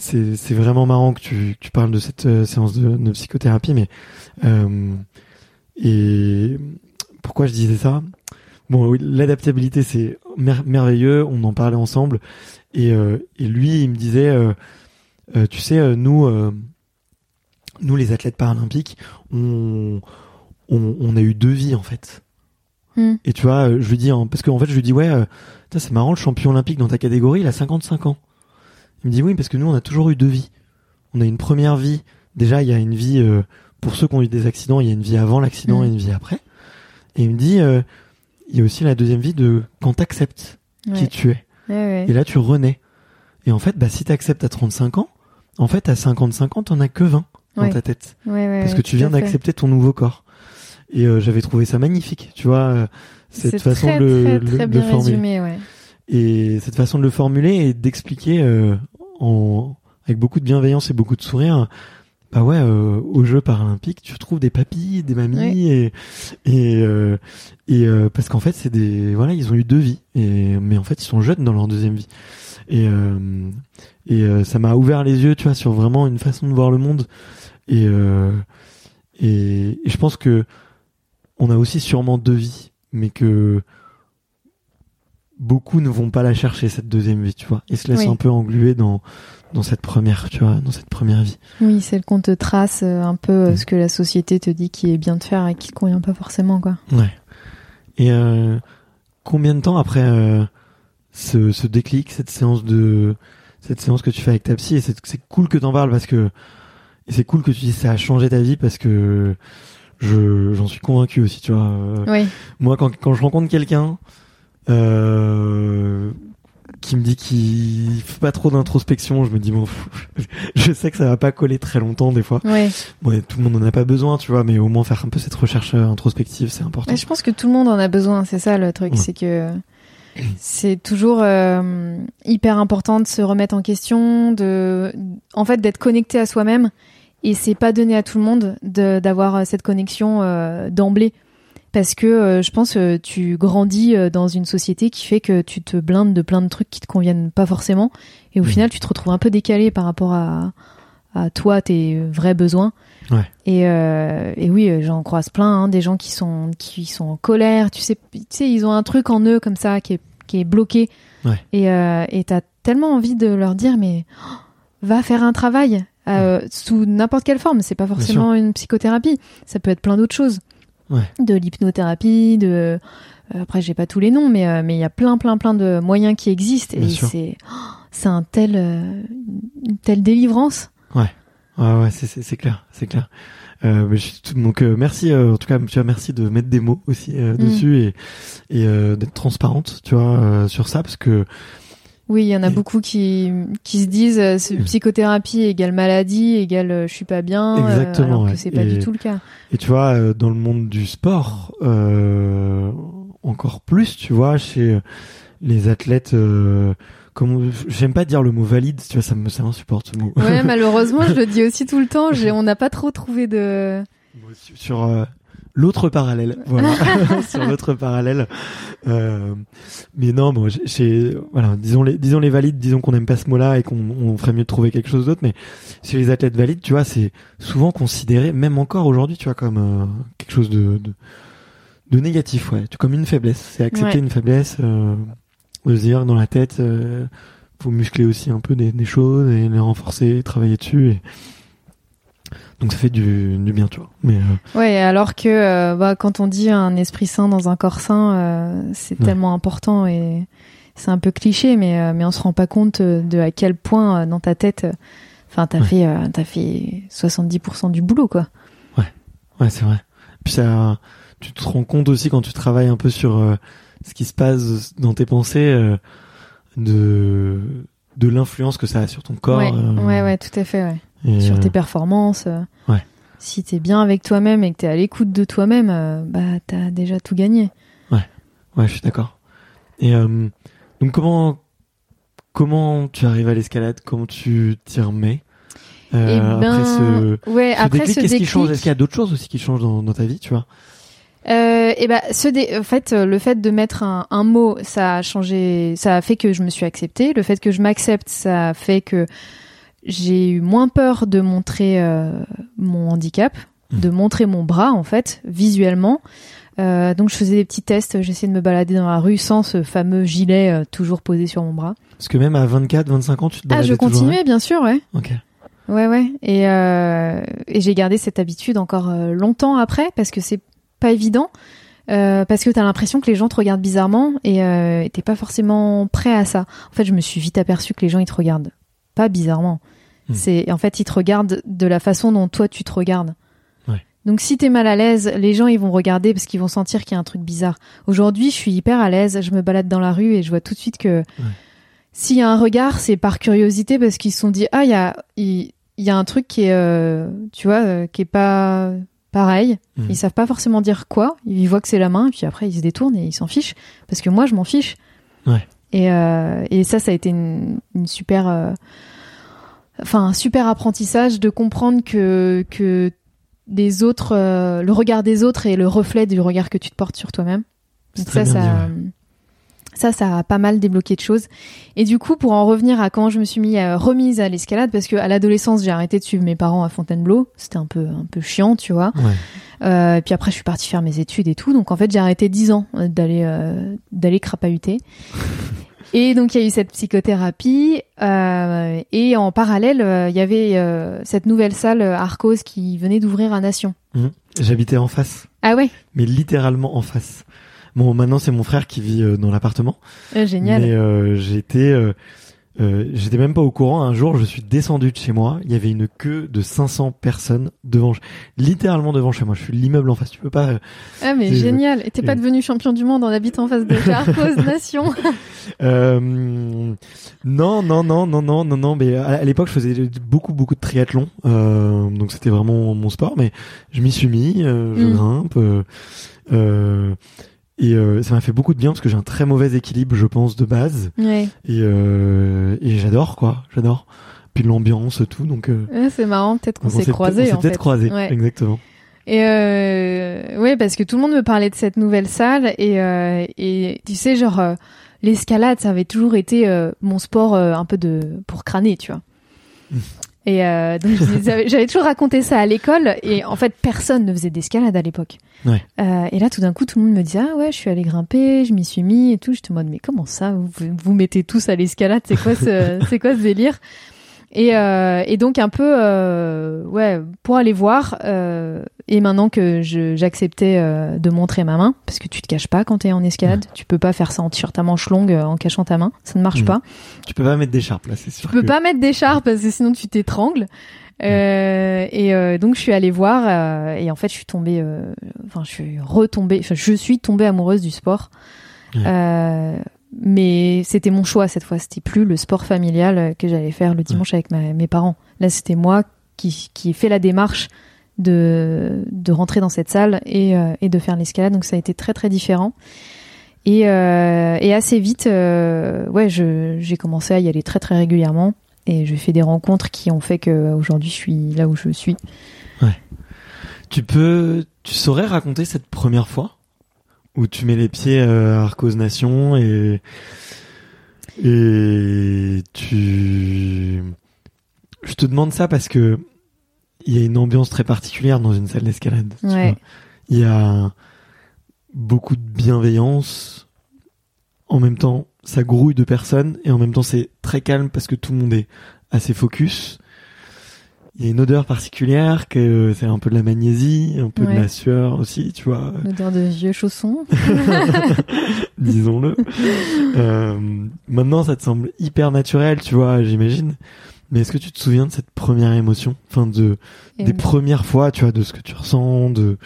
c'est c'est vraiment marrant que tu, que tu parles de cette euh, séance de, de psychothérapie. Mais euh, et pourquoi je disais ça? Bon, oui, l'adaptabilité c'est mer- merveilleux. On en parlait ensemble. Et, euh, et lui, il me disait, euh, euh, tu sais, nous, euh, nous les athlètes paralympiques, on, on, on a eu deux vies en fait. Hmm. Et tu vois, je lui dis, hein, parce qu'en fait, je lui dis, ouais, euh, c'est marrant, le champion olympique dans ta catégorie, il a 55 ans. Il me dit, oui, parce que nous, on a toujours eu deux vies. On a une première vie. Déjà, il y a une vie, euh, pour ceux qui ont eu des accidents, il y a une vie avant l'accident Mm. et une vie après. Et il me dit, euh, il y a aussi la deuxième vie de quand t'acceptes qui Ouais. tu es. Ouais, ouais. Et là, tu renais. Et en fait, bah, si t'acceptes à 35 ans, en fait, à 55 ans, t'en as que 20 dans ta tête. Parce que tu viens d'accepter ton nouveau corps. Et euh, j'avais trouvé ça magnifique, tu vois, euh, cette façon très, de le, très, le- très bien résumé, ouais. Et cette façon de le formuler et d'expliquer euh, en, avec beaucoup de bienveillance et beaucoup de sourire, bah ouais, euh, aux Jeux paralympiques, tu trouves des papilles, des mamies et et euh, et euh, parce qu'en fait c'est des voilà, ils ont eu deux vies et mais en fait ils sont jeunes dans leur deuxième vie. Et euh, et euh, ça m'a ouvert les yeux, tu vois, sur vraiment une façon de voir le monde et euh, et, et je pense que on a aussi sûrement deux vies, mais que beaucoup ne vont pas la chercher cette deuxième vie, tu vois, et se laissent Oui. un peu engluer dans dans cette première, tu vois, dans cette première vie. Oui, celle qu'on te trace euh, un peu euh, Mm. ce que la société te dit qui est bien de faire et qui te convient pas forcément, quoi. Ouais. Et euh, combien de temps après euh, ce, ce déclic, cette séance de cette séance que tu fais avec ta psy, et c'est c'est cool que t'en parles parce que et c'est cool que tu dises ça a changé ta vie parce que je j'en suis convaincu aussi, tu vois. Euh, Oui, Moi, quand quand je rencontre quelqu'un euh, qui me dit qu'il fait pas trop d'introspection, je me dis bon, je sais que ça va pas coller très longtemps des fois. ouais. Bon, tout le monde en a pas besoin, tu vois, mais au moins faire un peu cette recherche euh, introspective, c'est important. Mais je pense que tout le monde en a besoin, c'est ça le truc, Ouais. c'est que c'est toujours euh, hyper important de se remettre en question, de, en fait, d'être connecté à soi-même. Et c'est pas donné à tout le monde de- d'avoir cette connexion euh, d'emblée. Parce que euh, je pense que tu grandis euh, dans une société qui fait que tu te blindes de plein de trucs qui te conviennent pas forcément. Et au Mhm. final, tu te retrouves un peu décalé par rapport à, à toi, tes vrais besoins. Ouais. Et, euh, et oui, euh, j'en croise plein, hein, des gens qui sont qui sont en colère. Tu sais, tu sais, ils ont un truc en eux comme ça qui est qui est bloqué. Ouais. Et euh, et t'as tellement envie de leur dire, mais oh, va faire un travail euh, sous n'importe quelle forme. C'est pas forcément une psychothérapie. Ça peut être plein d'autres choses. Ouais. De l'hypnothérapie, de euh, après j'ai pas tous les noms, mais euh, mais il y a plein plein plein de moyens qui existent Bien et c'est oh, c'est un tel euh, une telle délivrance. Ouais, ouais, c'est, c'est, c'est clair, c'est clair. Euh, tout- donc euh, merci, euh, en tout cas, tu vois, merci de mettre des mots aussi euh, Mm. dessus et, et euh, d'être transparente, tu vois, euh, sur ça, parce que Oui, il y en a Et- beaucoup qui, qui se disent euh, psychothérapie égale maladie, égale euh, je suis pas bien, euh, Exactement, alors ouais. que c'est pas Et- du tout le cas. et tu vois, euh, dans le monde du sport, encore plus, tu vois, chez les athlètes, comme j'aime pas dire le mot valide, tu vois, ça me ça m'insupporte ce mot. Ouais, malheureusement, je le dis aussi tout le temps, j'ai- on n'a pas trop trouvé de... sur, sur, euh, l'autre parallèle. Voilà. Sur l'autre parallèle. Euh, mais non bon j'ai- j'ai voilà disons les disons les valides disons qu'on n'aime pas ce mot là et qu'on on ferait mieux de trouver quelque chose d'autre mais chez les athlètes valides tu vois c'est souvent considéré même encore aujourd'hui tu vois comme euh, quelque chose de, de de négatif ouais. Tu comme une faiblesse. C'est accepter Ouais. une faiblesse euh, de se dire dans la tête euh, faut muscler aussi un peu des, des choses et les renforcer travailler dessus et donc ça fait du, du bien tu vois mais euh, Ouais, alors que euh, bah, quand on dit un esprit sain dans un corps sain, euh, c'est Ouais. tellement important et c'est un peu cliché, mais, mais on se rend pas compte de à quel point dans ta tête, enfin, t'as Ouais. fait, t'as fait 70% du boulot, quoi. Ouais, c'est vrai. Puis ça, tu te rends compte aussi quand tu travailles un peu sur ce qui se passe dans tes pensées, de de l'influence que ça a sur ton corps. ouais, ouais, ouais, tout à fait, ouais. Et, sur euh, tes performances. euh, Ouais. Si t'es bien avec toi-même et que t'es à l'écoute de toi-même, euh, bah t'as déjà tout gagné. Ouais, je suis d'accord. Et euh, donc comment comment tu arrives à l'escalade? Comment tu t'y remets? Euh, et ben, après ce, ouais, ce après déclic, ce qu'est-ce qui change? Est-ce qu'il y a d'autres choses aussi qui changent dans, dans ta vie, tu vois? Euh, et ben, ce dé- en fait, euh, le fait de mettre un, un mot, ça a changé, ça a fait que je me suis acceptée. Le fait que je m'accepte, ça a fait que j'ai eu moins peur de montrer euh, mon handicap, de montrer mon bras en fait visuellement. Euh, donc je faisais des petits tests, j'essayais de me balader dans la rue sans ce fameux gilet euh, toujours posé sur mon bras. Parce que même à 24, 25 ans, tu te Ah, baladais je toujours, continuais bien sûr, ouais. hein Ok. Ouais, ouais. Et, euh, et j'ai gardé cette habitude encore euh, longtemps après parce que c'est pas évident. Euh, parce que t'as l'impression que les gens te regardent bizarrement et euh, t'es pas forcément prêt à ça. En fait, je me suis vite aperçu que les gens ils te regardent pas bizarrement. Hmm. C'est en fait ils te regardent de la façon dont toi tu te regardes. Ouais. Donc si t'es mal à l'aise, les gens ils vont regarder parce qu'ils vont sentir qu'il y a un truc bizarre. Aujourd'hui, je suis hyper à l'aise. Je me balade dans la rue et je vois tout de suite que s'il y a un regard, c'est par curiosité parce qu'ils se sont dit ah il y a il, y a un truc qui est euh, tu vois euh, qui est pas pareil. Mhm. Ils savent pas forcément dire quoi. Ils voient que c'est la main et puis après ils se détournent et ils s'en fichent parce que moi je m'en fiche. Ouais. Et euh, et ça ça a été une, une super euh, enfin un super apprentissage de comprendre que que des autres euh, le regard des autres est le reflet du regard que tu te portes sur toi-même. Donc ça ça dit, Ça, ça a pas mal débloqué de choses. Et du coup, pour en revenir à quand je me suis mis euh, remise à l'escalade, parce que à l'adolescence, j'ai arrêté de suivre mes parents à Fontainebleau. C'était un peu, un peu chiant, tu vois. Ouais. Euh, et puis après, je suis partie faire mes études et tout. Donc en fait, j'ai arrêté 10 ans euh, d'aller euh, d'aller crapahuter. et donc il y a eu cette psychothérapie. euh, et en parallèle, il y avait cette nouvelle salle Arcos qui venait d'ouvrir à Nation. Mhm. J'habitais en face, Ah ouais, mais littéralement en face. Bon, maintenant c'est mon frère qui vit dans l'appartement. Génial. Mais j'étais, euh, j'étais même pas au courant. Un jour, je suis descendu de chez moi. Il y avait une queue de 500 personnes devant, littéralement devant chez moi. Je suis l'immeuble en face. Tu peux pas. euh, Ah mais génial. Et t'es pas devenu champion du monde en habitant en face de Arcos Nation. Euh, non, non, non, non, non, non, non. Mais à, à l'époque, je faisais beaucoup, beaucoup de triathlon. Euh, donc c'était vraiment mon sport. Mais je m'y suis mis. euh, je Mm. grimpe. euh, euh, et euh, ça m'a fait beaucoup de bien parce que j'ai un très mauvais équilibre, je pense, de base. ouais. Et, euh, et j'adore, quoi. J'adore. Puis l'ambiance, tout. Donc, euh, Ouais, c'est marrant. Peut-être qu'on s'est croisés on s'est peut-être croisés. Ouais. Exactement. Et euh, ouais, parce que tout le monde me parlait de cette nouvelle salle et et tu sais genre l'escalade, ça avait toujours été mon sport un peu de pour crâner, tu vois. Et euh, donc j'avais toujours raconté ça à l'école et en fait personne ne faisait d'escalade à l'époque. Ouais. Euh, et là tout d'un coup tout le monde me disait ah ouais je suis allée grimper, je m'y suis mis et tout. J'étais en mode mais comment ça? Vous vous mettez tous à l'escalade? C'est quoi ce c'est quoi ce délire? Et, euh, et donc un peu euh, ouais pour aller voir euh, et maintenant que j'acceptais euh, de montrer ma main parce que tu te caches pas quand t'es en escalade tu peux pas faire ça en t-shirt à manches longues euh, en cachant ta main ça ne marche Mhm. pas Tu peux pas mettre d'écharpe, là, c'est sûr. tu peux que- pas mettre d'écharpe parce que sinon tu t'étrangles euh, et euh, donc je suis allée voir euh, et en fait je suis tombée euh, enfin je suis retombée enfin je suis tombée amoureuse du sport. Euh, mais c'était mon choix cette fois c'était plus le sport familial euh, que j'allais faire le dimanche avec ma- mes parents. Là c'était moi qui qui ai fait la démarche de de rentrer dans cette salle et euh, et de faire l'escalade. Donc ça a été très très différent. Et, euh, et assez vite, euh, ouais, j'ai commencé à y aller très très régulièrement. Et j'ai fait des rencontres qui ont fait que aujourd'hui je suis là où je suis. Tu peux, tu saurais raconter cette première fois? Où tu mets les pieds euh, à Arcos Nation et et tu, je te demande ça parce que il y a une ambiance très particulière dans une salle d'escalade. Ouais. Il y a beaucoup de bienveillance. En même temps, ça grouille de personnes et en même temps c'est très calme parce que tout le monde est assez focus. Il y a une odeur particulière que c'est un peu de la magnésie, un peu Ouais. de la sueur aussi, tu vois, L'odeur de vieux chaussons. disons-le. Euh, maintenant, ça te semble hyper naturel, tu vois, j'imagine. Mais est-ce que tu te souviens de cette première émotion, enfin de Et des premières fois, tu vois, de ce que tu ressens, de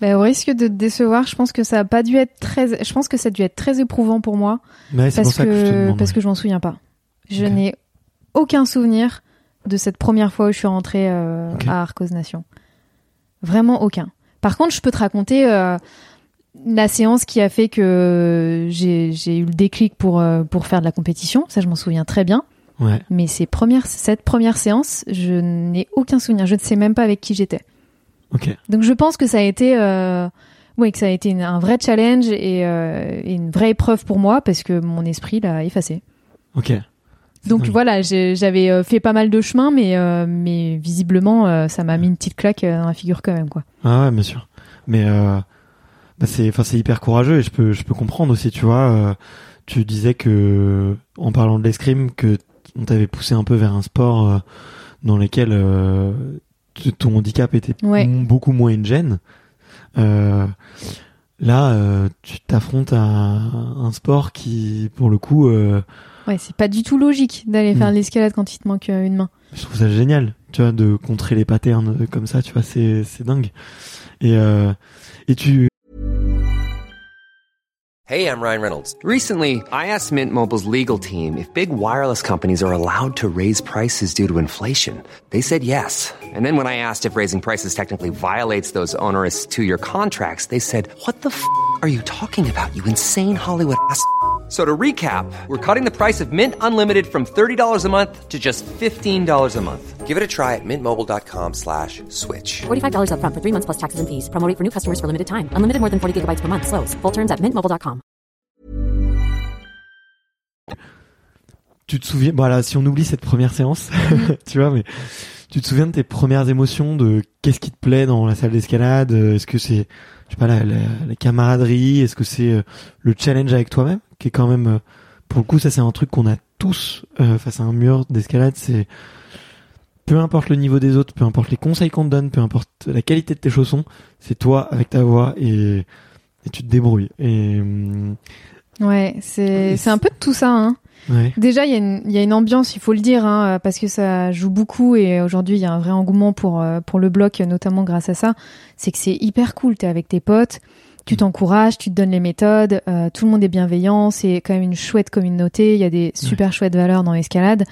bah, au risque de te décevoir, je pense que ça a pas dû être très. Je pense que ça a dû être très éprouvant pour moi Ouais, c'est pour parce ça que, je te que demande. parce que je m'en souviens pas. Je n'ai aucun souvenir de cette première fois où je suis rentrée euh, à Arcos Nation. Vraiment aucun. Par contre, je peux te raconter euh, la séance qui a fait que j'ai eu le déclic pour euh, pour faire de la compétition. Ça, je m'en souviens très bien. Ouais. Mais ces premières, cette première séance, je n'ai aucun souvenir. Je ne sais même pas avec qui j'étais. Ok. Donc je pense que ça a été, oui, que ça a été une- un vrai challenge et, et une vraie épreuve pour moi parce que mon esprit l'a effacé. Ok. Donc voilà, j'avais euh, fait pas mal de chemin, mais euh, mais visiblement euh, ça m'a mis une petite claque dans la figure quand même quoi. Ah ouais, bien sûr. Mais euh, bah c'est, hyper courageux et je peux, je peux comprendre aussi, tu vois. euh, tu disais que, en parlant de l'escrime, que on t'avait poussé un peu vers un sport dans lequel ton handicap était Ouais. beaucoup moins une gêne. Euh, là, euh, tu t'affrontes à un sport qui, pour le coup, euh, Ouais, c'est pas du tout logique d'aller faire Mm. de l'escalade quand il te manque euh, une main. je trouve ça génial, tu vois, de contrer les patterns euh, comme ça, tu vois, c'est, c'est dingue. Et, euh, et tu, Hey, I'm Ryan Reynolds. Recently, I asked Mint Mobile's legal team if big wireless companies are allowed to raise prices due to inflation. They said yes. And then when I asked if raising prices technically violates those onerous two year contracts, they said, What the f are you talking about, you insane Hollywood ass? So to recap, we're cutting the price of Mint Unlimited from $30 a month to just $15 a month. Give it a try at mintmobile.com slash switch. $45 upfront for three months plus taxes and fees. Promo rate for new customers for limited time. Unlimited more than 40 gigabytes per month. Slows. Full terms at mintmobile.com. tu te souviens, voilà, si on oublie cette première séance, tu vois, mais tu te souviens de tes premières émotions, de qu'est-ce qui te plaît dans la salle d'escalade Est-ce que c'est, sais pas, la, la, la camaraderie Est-ce que c'est euh, le challenge avec toi-même, qui est quand même, euh, pour le coup, ça c'est un truc qu'on a tous euh, face à un mur d'escalade, c'est peu importe le niveau des autres, peu importe les conseils qu'on te donne, peu importe la qualité de tes chaussons, c'est toi avec ta voix et, et tu te débrouilles. Et hum, Ouais, c'est c'est un peu de tout ça. Hein. ouais, Déjà, il y, a une- il y a une ambiance, il faut le dire, hein, parce que ça joue beaucoup et aujourd'hui, il y a un vrai engouement pour, euh, pour le bloc, notamment grâce à ça. C'est que c'est hyper cool. T'es avec tes potes, tu t'encourages, tu te donnes les méthodes, euh, tout le monde est bienveillant, c'est quand même une chouette communauté, il y a des super chouettes valeurs dans l'escalade.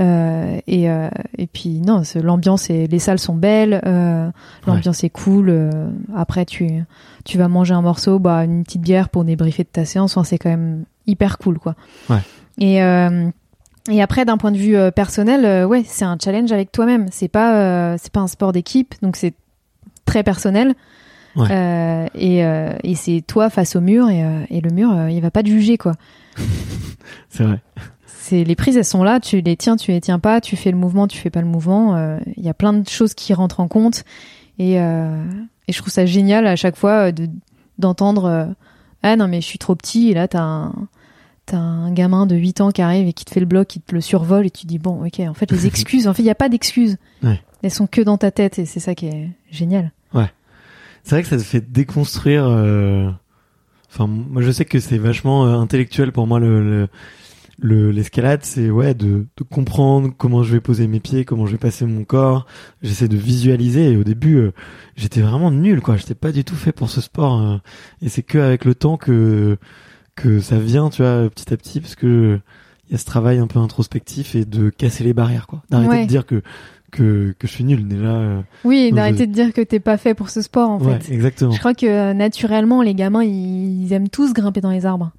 Euh, et, euh, et puis non, l'ambiance et les salles sont belles, euh, l'ambiance est cool. après, tu tu vas manger un morceau, bah une petite bière pour débriefer de ta séance. Enfin, c'est quand même hyper cool, quoi. Ouais. Et et après, d'un point de vue personnel, ouais, c'est un challenge avec toi-même. C'est pas c'est pas un sport d'équipe, donc c'est très personnel. Ouais. Euh, et euh, et c'est toi face au mur et, euh, et le mur, il va pas te juger, quoi. c'est vrai. C'est les prises, elles sont là. Tu les tiens, tu les tiens pas. Tu fais le mouvement, tu fais pas le mouvement. euh, Il y a plein de choses qui rentrent en compte. Et euh, et je trouve ça génial à chaque fois euh, de d'entendre ah non mais je suis trop petit et là t'as un t'as un gamin de 8 ans qui arrive et qui te fait le bloc, qui te le survole et tu dis bon ok en fait les excuses en fait il y a pas d'excuses. Ouais. Elles sont que dans ta tête et c'est ça qui est génial. C'est vrai que ça te fait déconstruire. euh, Enfin, moi, je sais que c'est vachement euh, intellectuel pour moi le le- le- l'escalade. c'est ouais de, de comprendre comment je vais poser mes pieds, comment je vais passer mon corps. J'essaie de visualiser. Et au début, euh, j'étais vraiment nul, quoi. J'étais pas du tout fait pour ce sport. euh, et c'est que avec le temps que que ça vient, tu vois, petit à petit, parce que il y a ce travail un peu introspectif et de casser les barrières, quoi. D'arrêter Ouais. de dire que que que je suis nul déjà. euh, Oui, d'arrêter de dire que t'es pas fait pour ce sport en ouais, fait. exactement. Je crois que naturellement les gamins ils, ils aiment tous grimper dans les arbres.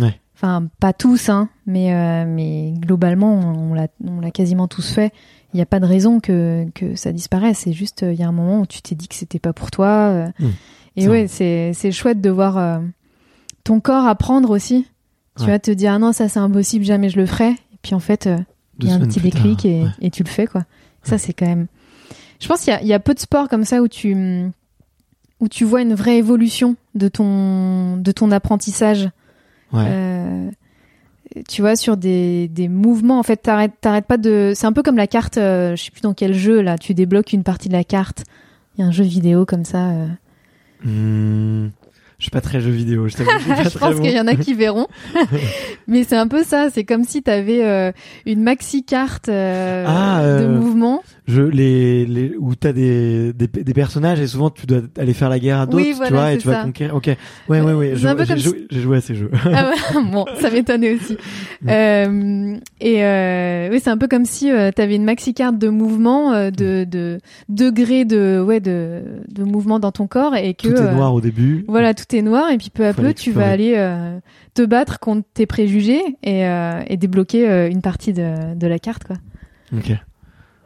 Ouais. Enfin, pas tous, hein, mais, euh, mais globalement, on l'a, on l'a quasiment tous fait. Il n'y a pas de raison que, que ça disparaisse. C'est juste, euh, il y a un moment où tu t'es dit que c'était pas pour toi. euh, Mmh. et ouais, c'est, c'est chouette de voir euh, ton corps apprendre aussi. Tu Ouais. vas te dire, ah non, ça c'est impossible, jamais je le ferai. Et puis en fait, il y a un petit déclic tard, et, ouais. et tu le fais, quoi. Ça, c'est quand même. Je pense qu'il y a, il y a peu de sports comme ça où tu, où tu vois une vraie évolution de ton, de ton apprentissage. Ouais. Euh, tu vois, sur des, des mouvements, en fait, t'arrêtes, t'arrêtes pas de. C'est un peu comme la carte, euh, je sais plus dans quel jeu, là, tu débloques une partie de la carte. Il y a un jeu vidéo comme ça. euh. Hmm, je suis pas très jeu vidéo. Je, t'avoue, je pense bon. qu'il y en a qui verront. Mais c'est un peu ça, c'est comme si t'avais une maxi carte Ah, de mouvement. Je, les, les, où t'as des, des, des personnages et souvent tu dois aller faire la guerre à d'autres, Oui, tu vois, et tu vas conquérir. Ok. Ouais, ouais, ouais. Peu J'ai comme joué, joué à ces jeux. Ah ouais, bon, ça m'étonnait aussi. Euh, et euh, oui, c'est un peu comme si euh, tu avais une maxi carte de mouvement, euh, de, de degrés de ouais de, de mouvement dans ton corps et que Tout est euh, noir au début. voilà, tout est noir et puis peu à peu tu vas aller euh, te battre contre tes préjugés et, euh, et débloquer euh, une partie de, de la carte quoi. Ok.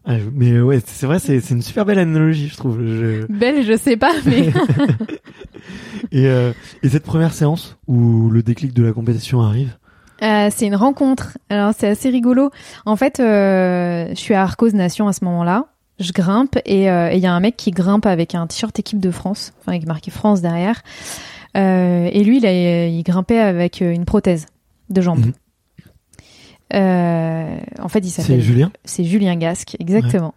Ah, mais ouais, c'est vrai, c'est une super belle analogie, je trouve. Je- Belle, je sais pas, mais Et, euh, et cette première séance où le déclic de la compétition arrive. Euh, c'est une rencontre. Alors c'est assez rigolo. En fait, euh, je suis à Arcos Nation à ce moment-là. Je grimpe et euh, il y a un mec qui grimpe avec un t-shirt équipe de France, enfin avec marqué France derrière. Euh, et lui, il, a- il grimpait avec une prothèse de jambe. Mhm. Euh, en fait, il C'est s'appelle Julien. c'est Julien Gasque, exactement.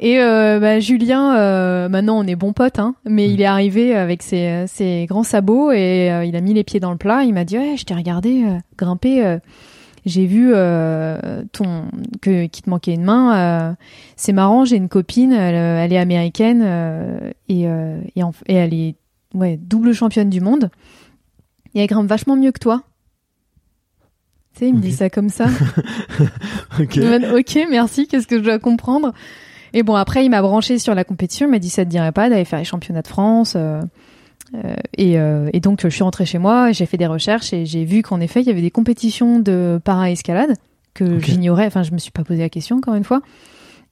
Et euh, bah, Julien, euh, maintenant on est bons potes, hein, mais Mm. il est arrivé avec ses, ses grands sabots et euh, il a mis les pieds dans le plat. Il m'a dit je t'ai regardé euh, grimper. j'ai vu euh, ton que qu'il te manquait une main. euh, c'est marrant, j'ai une copine, elle, elle est américaine euh, et euh, et, en- et elle est ouais double championne du monde. Et elle grimpe vachement mieux que toi. Tu sais, il me dit ça comme ça. Ok. Merci, qu'est-ce que je dois comprendre? Et bon, après, il m'a branché sur la compétition, il m'a dit, ça te dirait pas d'aller faire les championnats de France euh, euh, et, euh, et donc, je suis rentrée chez moi, j'ai fait des recherches et j'ai vu qu'en effet, il y avait des compétitions de para-escalade que j'ignorais, enfin, je me suis pas posé la question, encore une fois.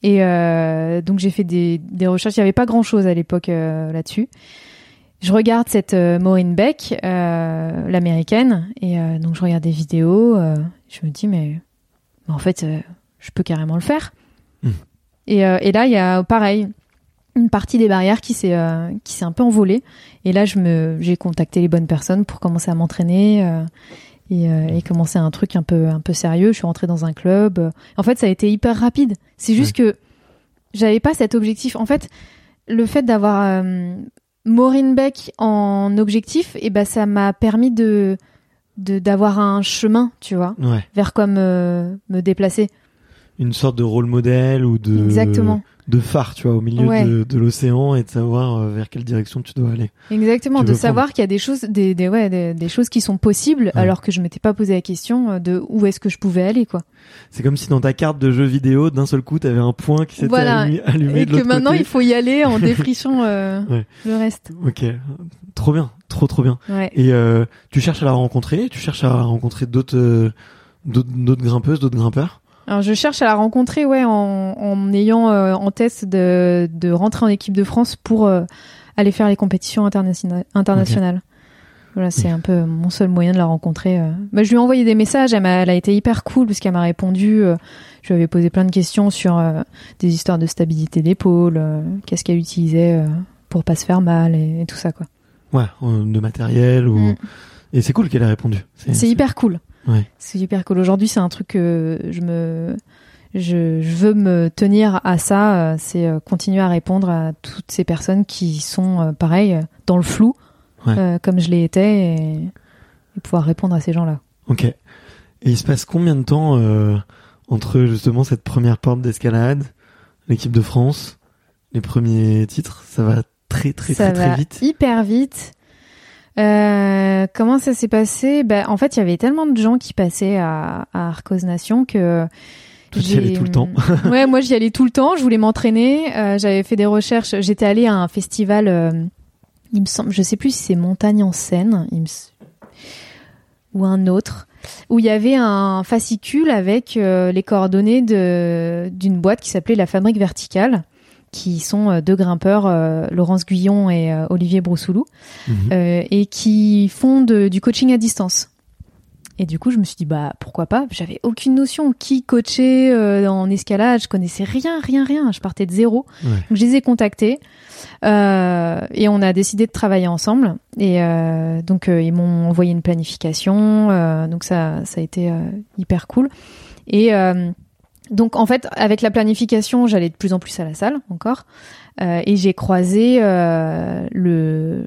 Et euh, donc, j'ai fait des, des recherches, il y avait pas grand-chose à l'époque là-dessus. Je regarde cette euh, Maureen Beck, euh, l'américaine, et euh, donc je regarde des vidéos. euh, je me dis mais mais en fait, je peux carrément le faire. Hmm. Et, et là, il y a pareil une partie des barrières qui s'est qui s'est un peu envolée. Et là, je me j'ai contacté les bonnes personnes pour commencer à m'entraîner. et, euh, et commencer un truc un peu un peu sérieux. Je suis rentrée dans un club. En fait, ça a été hyper rapide. C'est juste que j'avais pas cet objectif. En fait, le fait d'avoir euh, Maureen Beck en objectif, et ben ça m'a permis de de d'avoir un chemin, tu vois, Ouais. vers quoi me, me déplacer. Une sorte de rôle modèle ou de Exactement. De phare, tu vois, au milieu Ouais. de, de l'océan et de savoir euh, vers quelle direction tu dois aller. Exactement, Tu de savoir qu'il y a des choses, des, des, ouais, des, des choses qui sont possibles, alors que je m'étais pas posé la question euh, de où est-ce que je pouvais aller, quoi. C'est comme si dans ta carte de jeu vidéo, d'un seul coup, t'avais un point qui s'était Voilà. allumé, allumé Et de que maintenant côté. il faut y aller en défrichant euh, Ouais. le reste. Ok, trop bien, trop trop bien. Ouais. Et euh, tu cherches à la rencontrer, tu cherches à rencontrer d'autres euh, d'autres d'autres grimpeuses, d'autres grimpeurs? Alors je cherche à la rencontrer, ouais, en, en ayant euh, en test de, de rentrer en équipe de France pour euh, aller faire les compétitions internationales. internationales. Voilà, c'est un peu mon seul moyen de la rencontrer. euh. Bah, je lui ai envoyé des messages, elle, m'a- elle a été hyper cool parce qu'elle m'a répondu. euh, je lui avais posé plein de questions sur euh, des histoires de stabilité d'épaule, euh, qu'est-ce qu'elle utilisait euh, pour pas se faire mal et, et tout ça quoi. Ouais, euh, de matériel ou. Mm. Et c'est cool qu'elle ait répondu. C'est hyper cool. Ouais. C'est hyper cool. Aujourd'hui, c'est un truc que je me, je, je veux me tenir à ça. euh, C'est euh, continuer à répondre à toutes ces personnes qui sont euh, pareil euh, dans le flou, Ouais. euh, comme je l'ai été, et, et pouvoir répondre à ces gens-là. Ok. Et il se passe combien de temps euh, entre justement cette première porte d'escalade, l'équipe de France, les premiers titres? Ça va très très ça très va très vite. hyper vite. Euh, comment ça s'est passé? Ben, En fait, il y avait tellement de gens qui passaient à, à Arcos Nation que Toi, tu y allais tout le temps. ouais, moi j'y allais tout le temps. Je voulais m'entraîner. Euh, J'avais fait des recherches. J'étais allée à un festival. euh, il me semble, je sais plus si c'est Montagne en Seine, il me s- ou un autre, où il y avait un fascicule avec euh, les coordonnées d'une boîte qui s'appelait la Fabrique Verticale, qui sont euh, deux grimpeurs, euh, Laurence Guyon et euh, Olivier Broussoulou, Mhm. et qui font de- du coaching à distance. Et du coup, je me suis dit bah pourquoi pas? J'avais aucune notion qui coachait en escalade. Je connaissais rien, rien, rien. Je partais de zéro. Ouais. Donc je les ai contactés euh, et on a décidé de travailler ensemble. Et euh, donc euh, ils m'ont envoyé une planification. donc ça, ça a été hyper cool. Et donc en fait, avec la planification, j'allais de plus en plus à la salle encore. Euh, et j'ai croisé euh, le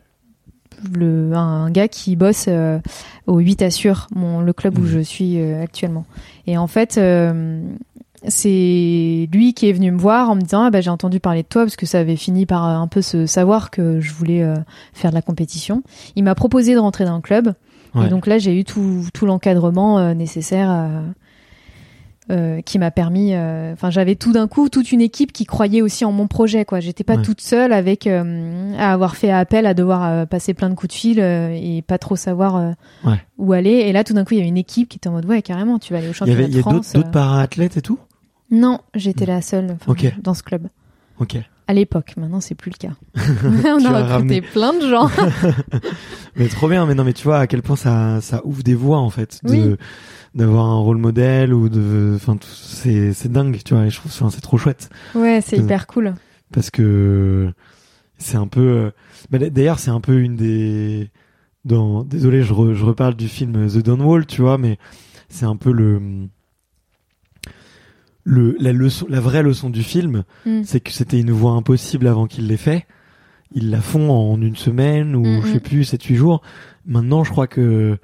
le un gars qui bosse euh, au 8 Assure, mon le club où Mhm. je suis euh, actuellement. Et en fait, euh, c'est lui qui est venu me voir en me disant ah bah j'ai entendu parler de toi parce que ça avait fini par euh, un peu se savoir que je voulais euh, faire de la compétition. Il m'a proposé de rentrer dans le club Ouais. et donc là j'ai eu tout tout l'encadrement euh, nécessaire. euh, euh, qui m'a permis euh, enfin j'avais tout d'un coup toute une équipe qui croyait aussi en mon projet quoi j'étais pas Ouais. toute seule avec euh, à avoir fait appel à devoir passer plein de coups de fil et pas trop savoir Ouais. où aller et là tout d'un coup il y avait une équipe qui était en mode ouais carrément tu vas aller au championnat avait il y a de France d'autres para-athlètes et tout? Non j'étais la seule dans ce club Ok. à l'époque maintenant c'est plus le cas on a recruté ramené. plein de gens Mais trop bien, mais non, mais tu vois à quel point ça, ça ouvre des voies en fait, de, Oui. D'avoir un rôle modèle ou de, enfin, c'est, c'est dingue, tu vois, et je trouve, enfin, c'est trop chouette ouais c'est Euh. hyper cool parce que c'est un peu, euh, bah, d'ailleurs, c'est un peu une des, dans, désolé, je, re- je reparle du film The Downwall, tu vois, mais c'est un peu le, le, la leçon, la vraie leçon du film, Mm. c'est que c'était une voie impossible avant qu'ils l'aient fait. Ils la font en une semaine ou Mm, je sais mm. plus, 7-8 jours. Maintenant, je crois que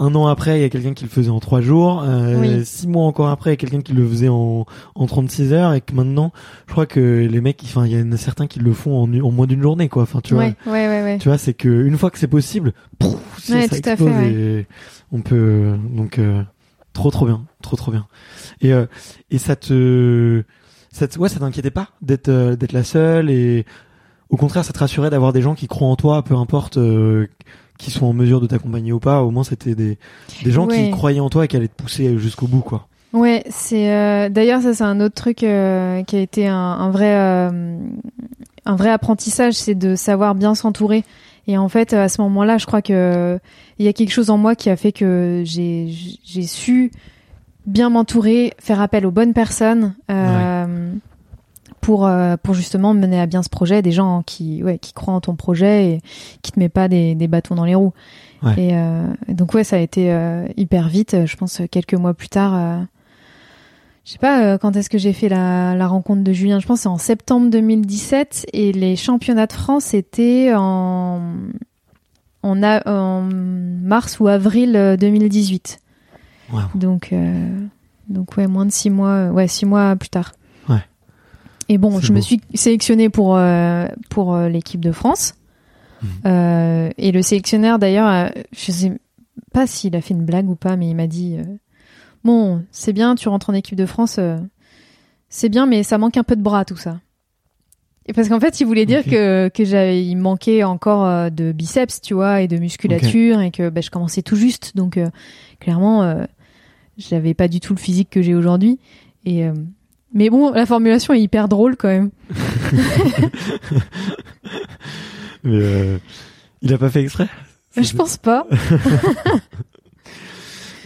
un an après, il y a quelqu'un qui le faisait en 3 jours. Euh, Oui. Six mois encore après, il y a quelqu'un qui le faisait en, en 36 heures. Et que maintenant, je crois que les mecs, enfin, il y en a certains qui le font en, en moins d'une journée, quoi. Enfin, tu vois. ouais ouais ouais ouais Tu vois, c'est que une fois que c'est possible, ça tout à explose fait, et on peut donc euh, trop trop bien, trop trop bien. Et euh, et ça te ça te, ouais, ça t'inquiétait pas d'être euh, d'être la seule et au contraire, ça te rassurait d'avoir des gens qui croient en toi, peu importe euh, qui sont en mesure de t'accompagner ou pas. Au moins, c'était des des gens qui Ouais. croyaient en toi et qui allaient te pousser jusqu'au bout, quoi. Ouais, c'est euh, d'ailleurs ça c'est un autre truc euh, qui a été un, un vrai euh, un vrai apprentissage, c'est de savoir bien s'entourer. Et en fait, à ce moment-là, je crois que il y a quelque chose en moi qui a fait que j'ai j'ai su bien m'entourer, faire appel aux bonnes personnes euh, pour euh, pour justement mener à bien ce projet, des gens qui ouais qui croient en ton projet et qui te met pas des, des bâtons dans les roues. Ouais. Et euh, donc ouais, ça a été euh, hyper vite. Je pense quelques mois plus tard. je sais pas quand est-ce que j'ai fait la, la rencontre de Julien? Je pense c'est en septembre 2017 et les championnats de France étaient en en, a- en mars ou avril euh, 2018. Wow. Donc donc ouais, moins de six mois. Ouais, six mois plus tard. Et bon, je me suis sélectionnée pour euh, pour euh, l'équipe de France. Mhm. Euh, et le sélectionneur d'ailleurs, je sais pas s'il a fait une blague ou pas, mais il m'a dit bon, c'est bien, tu rentres en équipe de France, c'est bien, mais ça manque un peu de bras tout ça. Et parce qu'en fait, il voulait dire Ok. que que j'avais, il manquait encore de biceps, tu vois, et de musculature, et que bah, je commençais tout juste, donc clairement, j'avais pas du tout le physique que j'ai aujourd'hui. Et euh, mais bon, la formulation est hyper drôle quand même. Mais euh, il a pas fait exprès? Je pense pas.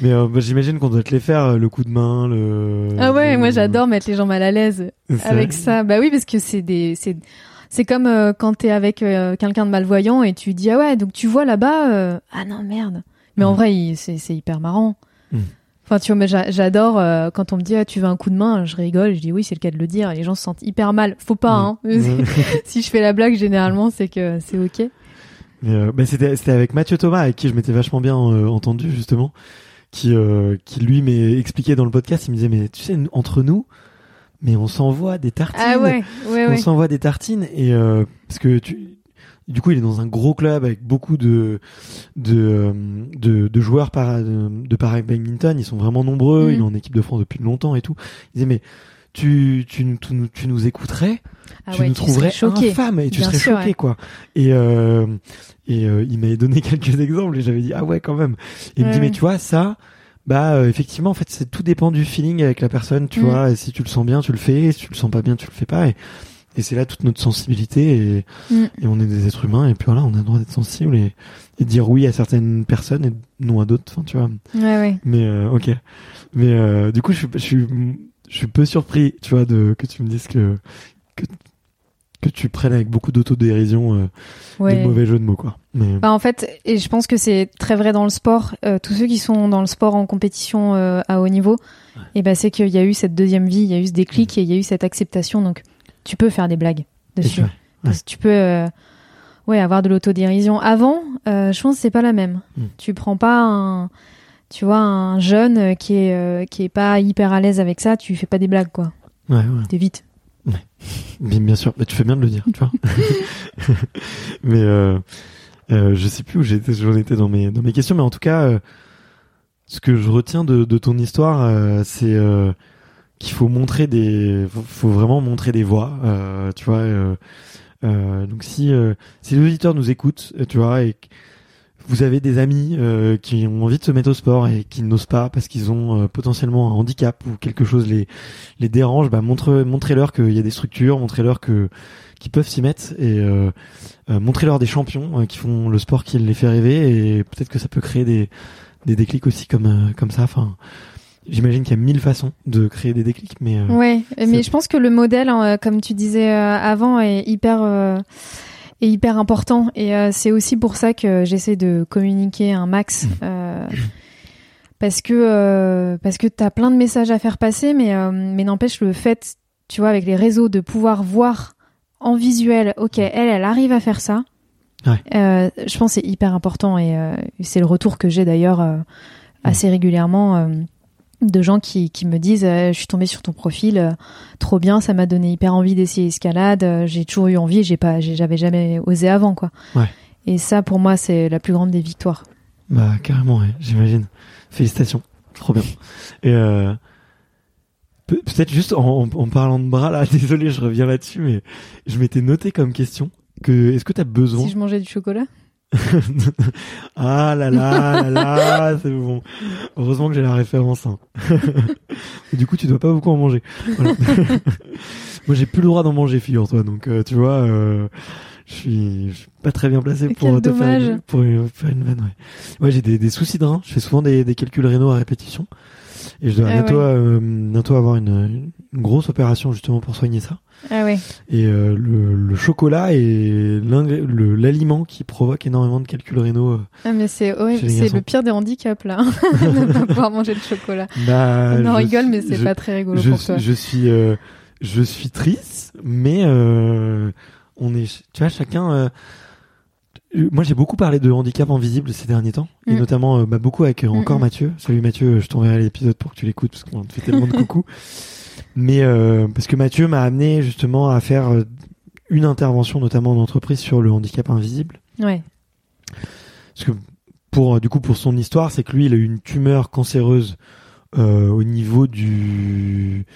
Mais euh, bah, j'imagine qu'on doit te les faire, euh, le coup de main, le. Ah ouais, le- moi j'adore mettre les gens mal à l'aise avec ça. Bah oui, parce que c'est des, c'est, c'est comme euh, quand t'es avec euh, quelqu'un de malvoyant et tu dis ah ouais, donc tu vois là-bas, euh, ah non merde. Mais en Mm. vrai, c'est, c'est hyper marrant. Mm. Enfin, tu vois, mais j'a- j'adore euh, quand on me dit ah tu veux un coup de main, je rigole, je dis oui, c'est le cas de le dire. Les gens se sentent hyper mal. Faut pas, hein. Mm. si je fais la blague, généralement, c'est que c'est ok. Mais, euh, c'était avec Mathieu Thomas avec qui je m'étais vachement bien euh, entendu justement, qui euh, qui lui m'expliquait dans le podcast, il me disait mais tu sais entre nous, mais on s'envoie des tartines. Ah ouais, ouais, on ouais. s'envoie des tartines et parce que tu du coup il est dans un gros club avec beaucoup de de de, de joueurs para, de, de para badminton. Ils sont vraiment nombreux. Mhm. il est en équipe de France depuis longtemps et tout. Il disait mais tu tu, nous- tu, nous- tu nous écouterais? Ah tu ouais, nous serais trouverais infâme et tu Bien serais sûr, choqué ouais. quoi. Et euh, et euh, il m'avait donné quelques exemples et j'avais dit ah ouais quand même. Et il me dit mais tu vois ça bah euh, effectivement en fait c'est tout dépend du feeling avec la personne tu Mm. vois. Et si tu le sens bien tu le fais. Si tu le sens pas bien tu le fais pas. Et, et c'est là toute notre sensibilité et, Mm. et on est des êtres humains et puis voilà on a le droit d'être sensible et, et dire oui à certaines personnes et non à d'autres enfin tu vois Ouais, ouais. mais euh, ok mais euh, du coup je suis je suis je suis peu surpris tu vois de que tu me dises que que que tu prennes avec beaucoup d'autodérision euh, ouais. des mauvais jeux de mots quoi mais Bah, en fait, et je pense que c'est très vrai dans le sport. euh, tous ceux qui sont dans le sport en compétition euh, à haut niveau, et ben c'est qu'il y a eu cette deuxième vie, il y a eu ce déclic et il y a eu cette acceptation. Donc, tu peux faire des blagues dessus. vois, Parce que tu peux, euh, ouais, avoir de l'autodérision. Avant, euh, je pense que c'est pas la même. Mm. Tu prends pas un, tu vois, un jeune qui est euh, qui est pas hyper à l'aise avec ça, tu fais pas des blagues quoi. ouais ouais T'évites. bien, bien sûr mais tu fais bien de le dire tu vois mais euh, euh, je sais plus où j'étais j'en étais dans mes dans mes questions mais en tout cas ce que je retiens de, de ton histoire c'est qu'il faut montrer des faut, vraiment montrer des voies euh, tu vois euh, euh, donc si euh, si les auditeurs nous écoutent euh, tu vois et vous avez des amis qui ont envie de se mettre au sport et qui n'osent pas parce qu'ils ont potentiellement un handicap ou quelque chose les les dérange bah montre montrez-leur qu'il y a des structures montrez-leur que qu'ils peuvent s'y mettre et euh, euh, montrez-leur des champions qui font le sport qui les fait rêver et peut-être que ça peut créer des des déclics aussi comme comme ça enfin j'imagine qu'il y a mille façons de créer des déclics mais euh, Ouais, c'est- mais je pense que le modèle, hein, comme tu disais euh, avant, est hyper, euh, est hyper important. Et euh, c'est aussi pour ça que j'essaie de communiquer un max. euh, parce que euh, parce que t'as plein de messages à faire passer, mais euh, mais n'empêche le fait, tu vois, avec les réseaux, de pouvoir voir en visuel, ok, elle, elle arrive à faire ça. Ouais. Euh, je pense que c'est hyper important et euh, c'est le retour que j'ai d'ailleurs euh, assez régulièrement euh, de gens qui, qui me disent euh, je suis tombée sur ton profil euh, trop bien ça m'a donné hyper envie d'essayer l'escalade euh, j'ai toujours eu envie j'ai pas j'avais jamais osé avant quoi. Ouais. et ça pour moi c'est la plus grande des victoires. Bah carrément ouais, j'imagine. Félicitations trop bien. Et Pe- Peut-être juste en, parlant de bras là, désolé, je reviens là-dessus, mais je m'étais noté comme question que est-ce que t'as besoin si je mangeais du chocolat? Ah là là là là, c'est bon. Heureusement que j'ai la référence. hein. du coup, tu dois pas beaucoup en manger. Voilà. Moi, j'ai plus le droit d'en manger, figure-toi. Donc, euh, tu vois, euh, je suis, pas très bien placé Quel pour te faire dommage. une, pour une- faire une vanne. Ouais, ouais j'ai des, des soucis de rein. Je fais souvent des, des calculs rénaux à répétition. Et je dois Ah bientôt, ouais. euh, bientôt avoir une, une grosse opération justement pour soigner ça. Ah ouais. Et euh, le, le chocolat est l'aliment qui provoque énormément de calculs rénaux. euh. Ah mais c'est horrible, c'est le pire des handicaps là, de pas pouvoir manger de chocolat. Bah, On en rigole, suis- mais c'est pas très rigolo je, pour toi. je suis, euh, je suis triste, mais on est, tu vois, chacun. Euh, moi, j'ai beaucoup parlé de handicap invisible ces derniers temps, et Mm. notamment euh, bah, beaucoup avec euh, encore Mm, mm. Mathieu. Salut Mathieu, je t'enverrai l'épisode pour que tu l'écoutes parce qu'on te fait tellement de coucou. Mais euh, parce que Mathieu m'a amené justement à faire euh, une intervention, notamment en entreprise, sur le handicap invisible. Ouais. Parce que pour du coup pour son histoire, c'est que lui, il a eu une tumeur cancéreuse euh, au niveau du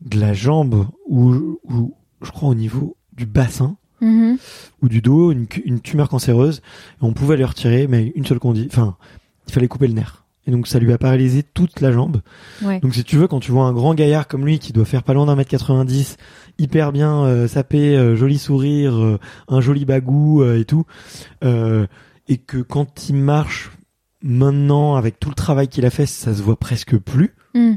de la jambe ou, ou je crois au niveau du bassin Mhm. ou du dos, une, tumeur cancéreuse. Et on pouvait lui retirer, mais une seule condition. Enfin, il fallait couper le nerf. Et donc ça lui a paralysé toute la jambe. Ouais. Donc si tu veux, quand tu vois un grand gaillard comme lui qui doit faire pas loin d'un mètre 90, hyper bien euh, sapé, euh, joli sourire, euh, un joli bagou euh, et tout, euh, et que quand il marche maintenant avec tout le travail qu'il a fait, ça se voit presque plus. Mm.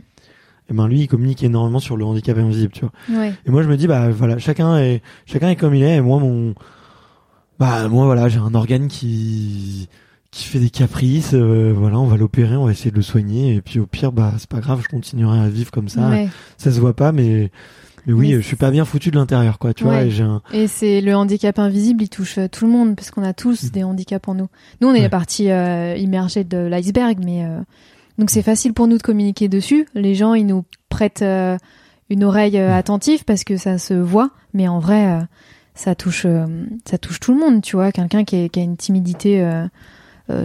Et ben lui, il communique énormément sur le handicap invisible, tu vois. Ouais. Et moi je me dis bah voilà, chacun est chacun est comme il est. Et moi mon bah moi voilà, j'ai un organe qui qui fait des caprices. euh, voilà, on va l'opérer, on va essayer de le soigner. Et puis au pire bah c'est pas grave, je continuerai à vivre comme ça. Ouais. Ça se voit pas, mais mais oui, Mais je suis pas bien foutu de l'intérieur quoi. Tu vois, et j'ai un Et c'est le handicap invisible, il touche euh, tout le monde parce qu'on a tous Mm. des handicaps en nous. Nous, on est Ouais. la partie euh, immergée de l'iceberg, mais euh, donc c'est facile pour nous de communiquer dessus. Les gens, ils nous prêtent euh, une oreille euh, attentive parce que ça se voit, mais en vrai, euh, ça touche, ça touche tout le monde. Tu vois, quelqu'un qui, a une timidité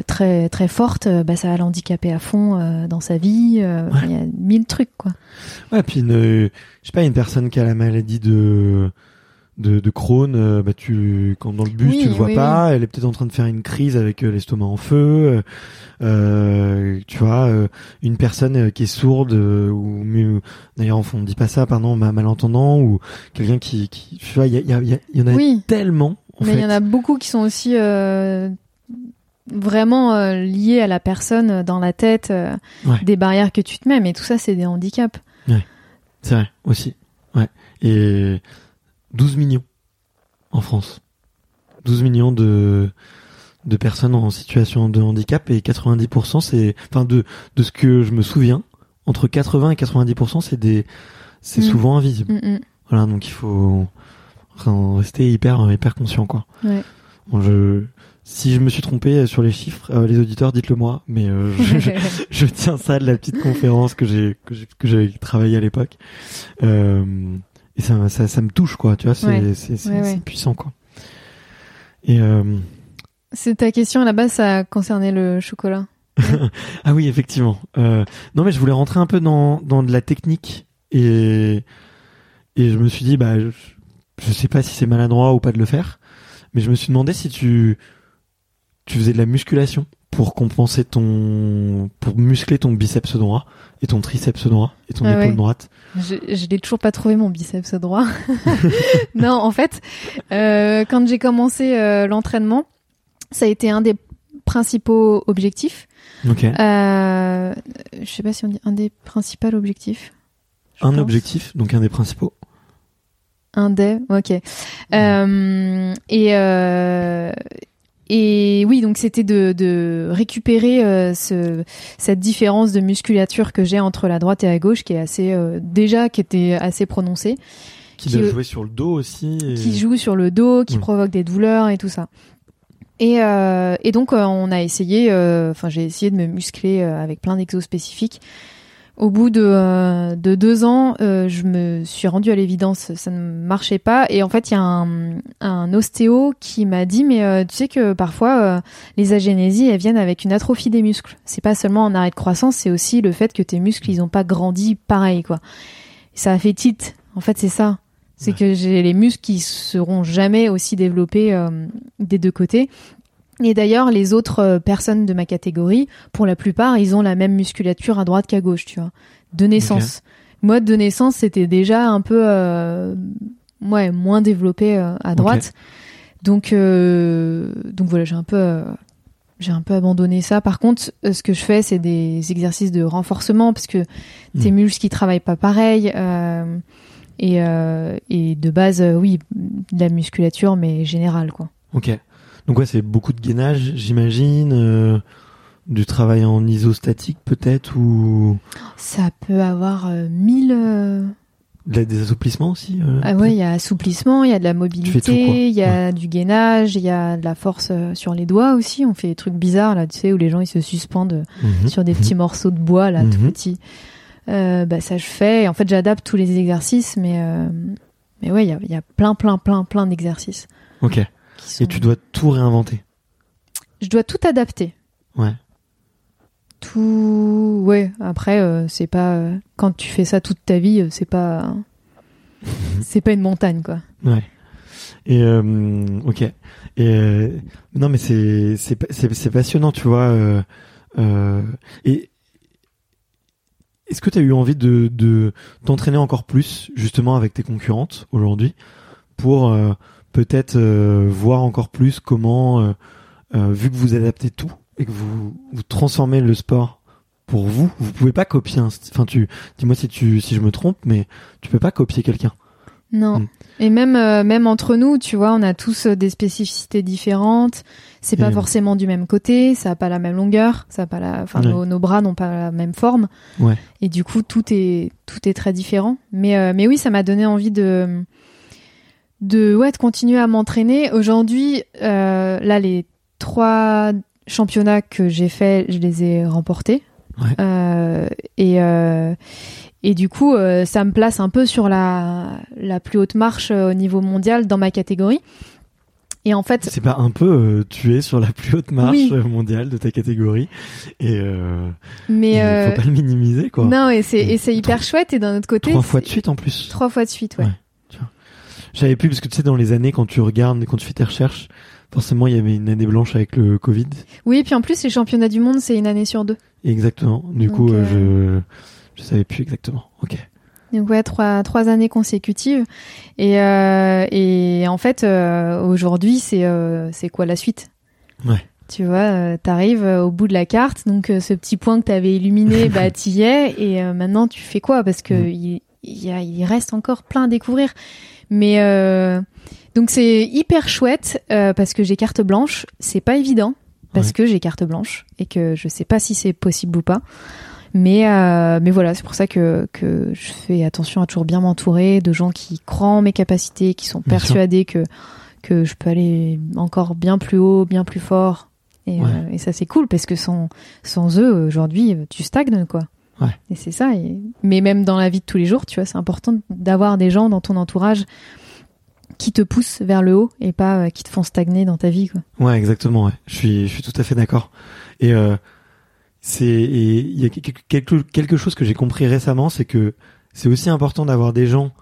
très très forte, bah, ça va l'handicaper à fond dans sa vie. Ouais. Il y a mille trucs, quoi. ouais puis une, je sais pas une personne qui a la maladie de de, de Crohn, euh, bah tu quand dans le bus Oui, tu le vois oui, pas, elle est peut-être en train de faire une crise avec euh, l'estomac en feu. euh, tu vois, une personne qui est sourde ou d'ailleurs on dit pas ça, pardon, ma- malentendant ou quelqu'un qui, qui, tu vois, il y, en a tellement. En Mais il y en a beaucoup qui sont aussi euh, vraiment euh, liés à la personne dans la tête, Ouais. des barrières que tu te mets, mais tout ça, c'est des handicaps. C'est vrai aussi. Ouais. Et 12 millions en France. 12 millions de de personnes en situation de handicap et 90% c'est enfin de de ce que je me souviens entre 80 et 90% c'est des c'est Mm. souvent invisible. Mm, mm. Voilà, donc il faut en rester hyper hyper conscient quoi. Ouais. Bon, je si je me suis trompé sur les chiffres, euh, les auditeurs, dites-le moi. Mais euh, je, je- je tiens ça de la petite conférence que j'ai que j'ai que j'avais travaillé à l'époque. Euh, et ça, ça ça me touche quoi. Tu vois, c'est Ouais. c'est c'est Ouais, c'est ouais. puissant quoi. Et euh, c'est ta question à la base, ça concernait le chocolat. ah oui, effectivement. Euh, non mais je voulais rentrer un peu dans dans de la technique et et je me suis dit bah je, je sais pas si c'est maladroit ou pas de le faire, mais je me suis demandé si tu tu faisais de la musculation pour compenser ton pour muscler ton biceps droit et ton triceps droit et ton Ah épaule ouais. droite. Je, je l'ai toujours pas trouvé mon biceps droit. non, en fait, euh, quand j'ai commencé euh, l'entraînement, ça a été un des principaux objectifs. Ok. Euh, je sais pas si on dit un des principaux objectifs. Je un pense. objectif, donc un des principaux. Un des, ok. Euh, et euh, et oui, donc c'était de, de récupérer euh, ce, cette différence de musculature que j'ai entre la droite et la gauche, qui est assez euh, déjà qui était assez prononcée, Qui, Qui- doit jouer sur le dos aussi. et- qui joue sur le dos, qui provoque des douleurs et tout ça. Et, euh, et donc euh, on a essayé, euh, enfin j'ai essayé de me muscler euh, avec plein d'exos spécifiques. Au bout de, euh, de deux ans, euh, je me suis rendue à l'évidence, ça ne marchait pas. Et en fait, il y a un, un ostéo qui m'a dit, mais euh, tu sais que parfois les agénésies, elles viennent avec une atrophie des muscles. C'est pas seulement un arrêt de croissance, c'est aussi le fait que tes muscles, ils ont pas grandi pareil, quoi. Ça a fait tilt. En fait, c'est ça. C'est Ouais. que j'ai les muscles qui seront jamais aussi développés des deux côtés. Et d'ailleurs, les autres euh, personnes de ma catégorie, pour la plupart, ils ont la même musculature à droite qu'à gauche, tu vois, de naissance. Moi, de naissance, c'était déjà un peu, euh, ouais, moins développé euh, à droite, Donc, euh, donc voilà, j'ai un peu, j'ai un peu abandonné ça. Par contre, ce que je fais, c'est des exercices de renforcement parce que tes Mm. muscles qui travaillent pas pareil. euh, et, euh, et de base, oui, de la musculature, mais générale, quoi. Ok. Donc ouais, c'est beaucoup de gainage, j'imagine. euh, du travail en isostatique peut-être ou Ça peut avoir euh, mille. euh, des assouplissements aussi. Ah ouais, il y a assouplissement, il y a de la mobilité, il y a du gainage, il y a de la force sur les doigts aussi. On fait des trucs bizarres là, tu sais, où les gens ils se suspendent Mhm. sur des petits morceaux de bois là, tout Mhm. petits. Bah ça je fais. En fait, j'adapte tous les exercices, mais mais ouais, il y a, y a plein, plein, plein, plein d'exercices. Ok. Qui sont- Et tu dois tout réinventer. Je dois tout adapter. Ouais. Tout, ouais. Après, euh, c'est pas euh, quand tu fais ça toute ta vie, euh, c'est pas, c'est pas une montagne quoi. Ouais. Et euh, ok. Et euh, non, mais c'est c'est pa- c'est c'est passionnant, tu vois. euh, et est-ce que tu as eu envie de de t'entraîner encore plus justement avec tes concurrentes aujourd'hui pour peut-être euh, voir encore plus comment euh, euh, vu que vous adaptez tout et que vous vous transformez le sport pour vous, vous pouvez pas copier un enfin tu dis-moi si tu si je me trompe mais tu peux pas copier quelqu'un. Non. Mm. Et même euh, même entre nous, tu vois, on a tous euh, des spécificités différentes. C'est pas Et- forcément du même côté, ça a pas la même longueur, ça a pas la, enfin Ouais. nos, nos bras n'ont pas la même forme. Ouais. Et du coup, tout est tout est très différent. Mais euh, mais oui, ça m'a donné envie de de ouais de continuer à m'entraîner. Aujourd'hui, euh, là les trois championnats que j'ai fait, je les ai remportés. Ouais. Euh, et euh, et du coup, euh, ça me place un peu sur la la plus haute marche euh, au niveau mondial dans ma catégorie. Et en fait, C'est pas un peu euh, tu es sur la plus haute marche Oui. mondiale de ta catégorie et euh, mais il euh, faut pas le minimiser quoi. non, et c'est et c'est hyper chouette. Et d'un autre côté, Trois fois de suite en plus. Trois fois de suite, ouais. Ouais. J'avais pu parce que tu sais dans les années quand tu regardes quand tu fais tes recherches, forcément il y avait une année blanche avec le Covid. Oui, puis en plus, les championnats du monde, c'est une année sur deux. Exactement. Du Donc, coup, euh, euh, je je savais plus exactement. Ok. Donc ouais, trois trois années consécutives. Et euh, et en fait, euh, aujourd'hui, c'est euh, c'est quoi la suite? Ouais. Tu vois, t'arrives au bout de la carte, donc ce petit point que t'avais illuminé, bah t'y es. Et maintenant, tu fais quoi? Parce que il, il, y a- il reste encore plein à découvrir. Mais euh, donc c'est hyper chouette euh, parce que j'ai carte blanche. C'est pas évident parce Ouais. que j'ai carte blanche et que je sais pas si c'est possible ou pas. Mais euh, mais voilà, c'est pour ça que que je fais attention à toujours bien m'entourer de gens qui croient en mes capacités, qui sont Bien sûr. persuadés que que je peux aller encore bien plus haut, bien plus fort. Et, Ouais. euh, et ça c'est cool parce que sans sans eux aujourd'hui tu stagnes quoi. Ouais. Et c'est ça. Et... Mais même dans la vie de tous les jours, tu vois, c'est important d'avoir des gens dans ton entourage qui te poussent vers le haut et pas euh, qui te font stagner dans ta vie quoi. Ouais, exactement. Ouais. Je suis, je suis tout à fait d'accord. Et euh, c'est, il y a quelque, quelque, chose que j'ai compris récemment, c'est que c'est aussi important d'avoir des gens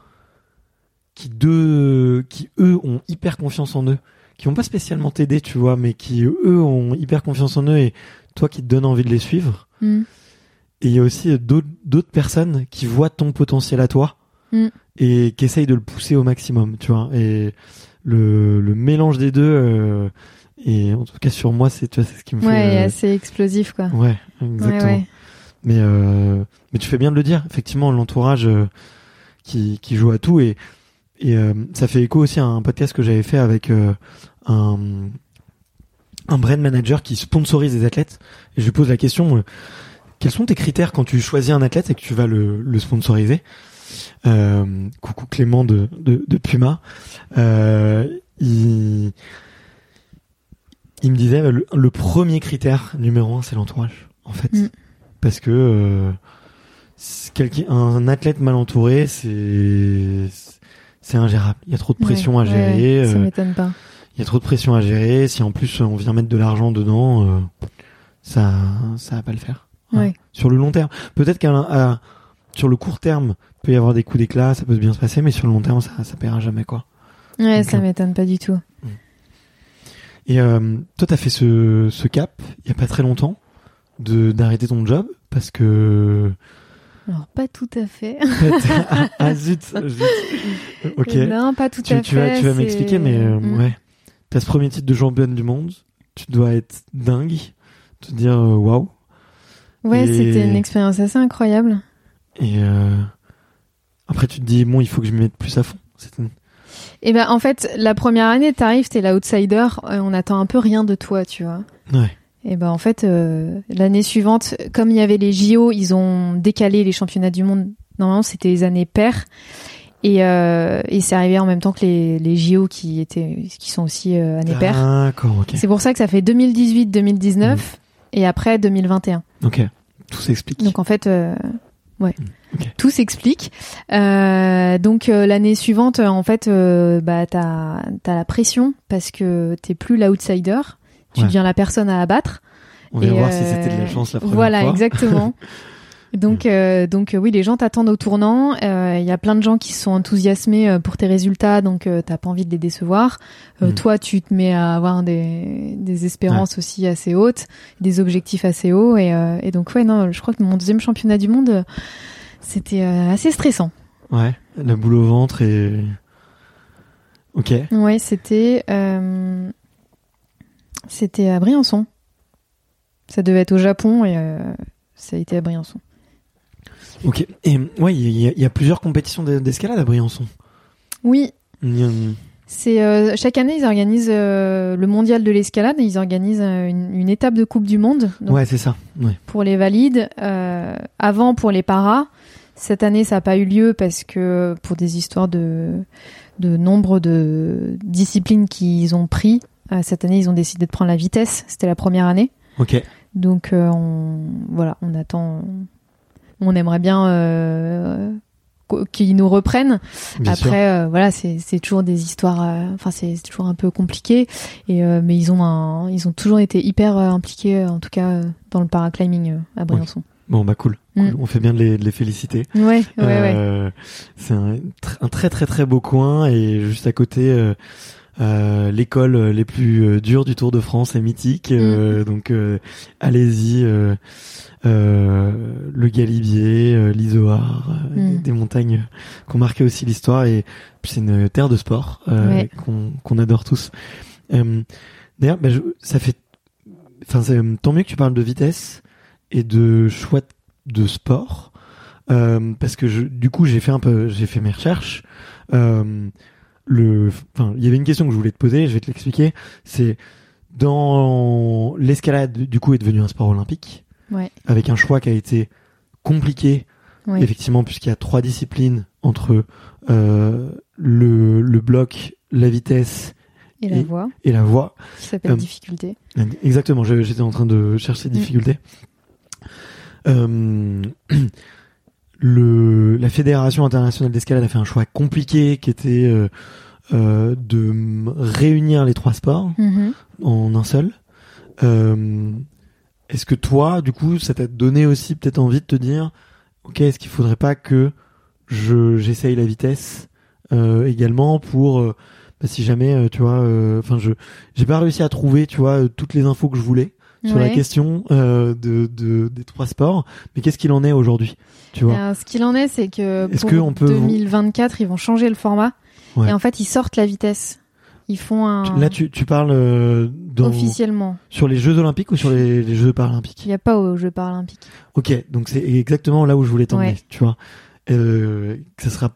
qui deux, qui eux ont hyper confiance en eux, qui vont pas spécialement t'aider, tu vois, mais qui eux ont hyper confiance en eux et toi qui te donne envie de les suivre. Mm. Et il y a aussi d'autres, d'autres personnes qui voient ton potentiel à toi Mm. et qui essayent de le pousser au maximum, tu vois. Et le, le mélange des deux, euh, et en tout cas sur moi, c'est, tu vois, c'est ce qui me Ouais, fait. euh, assez explosif quoi. Ouais, exactement. Ouais, ouais. Mais euh, mais tu fais bien de le dire. Effectivement, l'entourage euh, qui qui joue à tout et et euh, ça fait écho aussi à un podcast que j'avais fait avec euh, un un brand manager qui sponsorise des athlètes et je lui pose la question euh, quels sont tes critères quand tu choisis un athlète et que tu vas le le sponsoriser euh, coucou Clément de de, de Puma. Euh, il il me disait le, le premier critère numéro un c'est l'entourage en fait. Mm. parce que euh, un athlète mal entouré c'est c'est ingérable. Il y a trop de pression Ouais, à gérer ouais, ça euh, m'étonne pas. il y a trop de pression à gérer. Si en plus on vient mettre de l'argent dedans euh, ça ça va pas le faire Hein. Ouais. sur le long terme peut-être qu'à à- sur le court terme peut y avoir des coups d'éclat ça peut bien se passer mais sur le long terme ça ça paiera jamais quoi Ouais, Donc, ça euh, m'étonne pas du tout. Et euh, toi, t'as fait ce, ce cap il y a pas très longtemps de d'arrêter ton job parce que Alors pas tout à fait. ah, ah, zut, zut. ok Non, pas tout tu, à tu fait. vas tu vas m'expliquer mais euh, Mm. ouais t'as ce premier titre de championne du monde, tu dois être dingue, te dire euh, waouh. Ouais, Et- c'était une expérience assez incroyable. Et euh, après, tu te dis bon, il faut que je me mette plus à fond. Une- Et ben en fait, la première année, t'arrives, t'es l'outsider, euh, on attend un peu rien de toi, tu vois. Ouais. Et ben en fait, euh, l'année suivante, comme il y avait les JO, ils ont décalé les championnats du monde. Normalement, c'était les années paires. Et, euh, et c'est arrivé en même temps que les, les JO qui étaient, qui sont aussi années paires. D'accord, ok. C'est pour ça que ça fait 2018-2019 Mm. Et après 2021. Ok. Tout s'explique. Donc en fait, euh, ouais, ok. tout s'explique. Euh, donc euh, l'année suivante, en fait, bah t'as as la pression parce que t'es plus l'outsider, tu Ouais. deviens la personne à abattre. On va voir si c'était de la chance la première Voilà, fois. exactement. Donc, euh, donc euh, oui, les gens t'attendent au tournant. Euh, Il y a plein de gens qui sont enthousiasmés euh, pour tes résultats, donc euh, t'as pas envie de les décevoir. Euh, Mm. Toi, tu te mets à avoir des, des espérances aussi assez hautes, des objectifs assez hauts, et, euh, et donc ouais, non, je crois que mon deuxième championnat du monde, euh, c'était euh, assez stressant. Ouais. La boule au ventre et. Ok. Ouais, c'était euh, c'était à Briançon. Ça devait être au Japon et euh, ça a été à Briançon. Ok. Et ouais, il y, a- il y a plusieurs compétitions d'e- d'escalade à Briançon. Oui, C'est euh, chaque année ils organisent euh, le mondial de l'escalade et ils organisent euh, une, une étape de Coupe du Monde donc Ouais, c'est ça. Ouais. pour les valides. avant pour les paras. Cette année ça n'a pas eu lieu parce que pour des histoires de de nombre de disciplines qu'ils ont pris. cette année ils ont décidé de prendre la vitesse. C'était la première année. Ok. Donc on voilà on attend. On aimerait bien euh, qu- qu'ils nous reprennent. Bien. Après, euh, voilà, c'est c'est toujours des histoires. euh, Enfin, c'est c'est toujours un peu compliqué. Et euh, mais ils ont un, ils ont toujours été hyper impliqués, en tout cas dans le paraclimbing à Briançon. Bon, bah cool. Mm. Cool. On fait bien de les, de les féliciter. Ouais, ouais, ouais. C'est un, un très très très beau coin et juste à côté. Euh, l'école euh, les plus euh, dures du Tour de France est mythique, Mm. euh, donc euh, allez-y. euh, euh, le Galibier, euh, l'Isoard, euh, Mm. des, des montagnes qui ont marqué aussi l'histoire et puis c'est une terre de sport euh, Ouais. qu'on qu'on adore tous. D'ailleurs, bah, ça fait, enfin, tant mieux que tu parles de vitesse et de choix de sport euh, parce que je, du coup j'ai fait un peu, j'ai fait mes recherches. Euh, le, enfin, il y avait une question que je voulais te poser, je vais te l'expliquer. C'est dans l'escalade, du coup, est devenu un sport olympique Ouais. avec un choix qui a été compliqué, Ouais. effectivement, puisqu'il y a trois disciplines entre euh, le, le bloc, la vitesse Et la voix, et la voie. qui s'appelle Euh, difficulté. Exactement, j'étais en train de chercher Mm. difficultés. Euh, le, la Fédération internationale d'escalade a fait un choix compliqué qui était euh, euh, de réunir les trois sports Mhm. en un seul. Euh, est-ce que toi, du coup, ça t'a donné aussi peut-être envie de te dire, ok, est-ce qu'il faudrait pas que je j'essaye la vitesse euh, également pour bah, si jamais tu vois, euh, enfin je j'ai pas réussi à trouver tu vois toutes les infos que je voulais sur la question euh, de, de des trois sports, mais qu'est-ce qu'il en est aujourd'hui, tu vois? Alors, ce qu'il en est, c'est que Est-ce pour que on peut- 2024, ils vont changer le format. Ouais. Et en fait, ils sortent la vitesse. Ils font un. Là, tu, tu parles euh, dans, officiellement. sur les Jeux Olympiques ou sur les, les Jeux Paralympiques? Il n'y a pas aux Jeux paralympiques. Ok, donc c'est exactement là où je voulais t'emmener, Ouais. tu vois. Euh, ce sera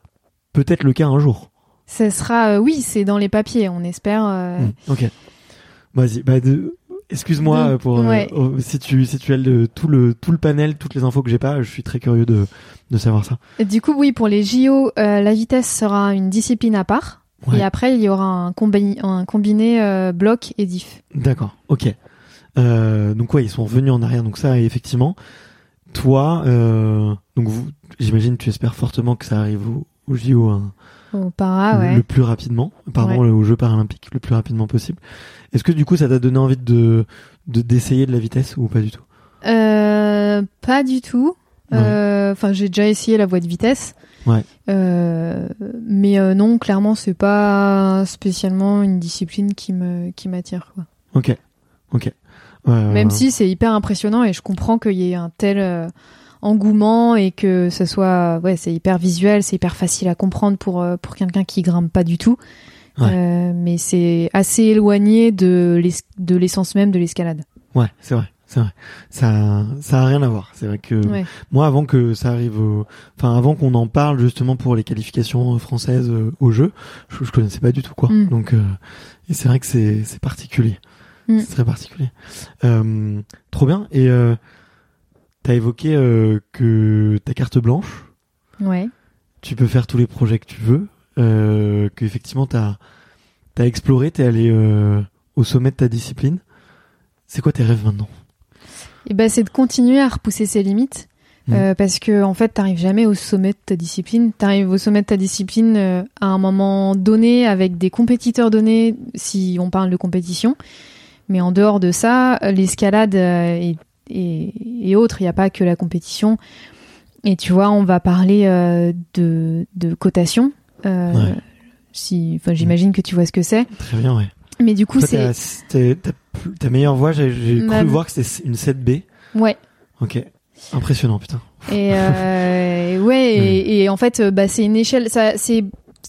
peut-être le cas un jour. Ce sera, euh, oui, c'est dans les papiers. On espère. euh, Hmm, ok. Vas-y, bah de... excuse-moi euh, pour euh, ouais. oh, si tu si tu as le, tout le tout le panel, toutes les infos que j'ai pas, je suis très curieux de de savoir ça. Du coup, oui, pour les JO, euh, la vitesse sera une discipline à part. Ouais. Et après, il y aura un, combi- un combiné euh, bloc et diff. D'accord, ok. Euh, donc ouais, ils sont revenus en arrière, donc ça effectivement. Toi, euh, donc vous, j'imagine, tu espères fortement que ça arrive au, au JO hein, Au para, le, ouais. le plus rapidement, pardon, Ouais. aux Jeux paralympiques le plus rapidement possible. Est-ce que du coup, ça t'a donné envie de de d'essayer de la vitesse ou pas du tout? Euh, pas du tout. Ouais. Euh, Enfin, j'ai déjà essayé la voie de vitesse. Ouais. Euh, mais non, clairement, c'est pas spécialement une discipline qui me qui m'attire. quoi. Ok, ok. Même si c'est hyper impressionnant et je comprends qu'il y ait un tel engouement et que ce soit ouais, c'est hyper visuel, c'est hyper facile à comprendre pour euh, pour quelqu'un qui grimpe pas du tout. Ouais. Euh, mais c'est assez éloigné de l'es- de l'essence même de l'escalade. Ouais, c'est vrai, c'est vrai. Ça, ça a rien à voir. C'est vrai que Ouais. moi, avant que ça arrive, au... enfin avant qu'on en parle justement pour les qualifications françaises euh, au jeu, je, je connaissais pas du tout quoi. Mm. Donc, euh, et c'est vrai que c'est c'est particulier. Mm. C'est très particulier. Euh, trop bien. Et euh, t'as évoqué euh, que ta carte blanche, Ouais. tu peux faire tous les projets que tu veux, euh, que effectivement t'as t'as exploré, t'es allé euh, au sommet de ta discipline. C'est quoi tes rêves maintenant? Et ben c'est de continuer à repousser ses limites. Mhm. Euh, parce que en fait, t'arrives jamais au sommet de ta discipline. T'arrives au sommet de ta discipline euh, à un moment donné avec des compétiteurs donnés, si on parle de compétition. Mais en dehors de ça, l'escalade euh, et, et, et autres, il n'y a pas que la compétition. Et tu vois, on va parler euh, de, de cotation. Euh, Ouais. si, enfin, j'imagine que tu vois ce que c'est. Très bien, ouais. Mais du coup, c'est ta, meilleure voix, j'ai Ma- cru voir que c'était une 7B. ouais. Ok. Impressionnant, putain. Et euh, ouais, et, et en fait, bah, c'est une échelle. C'est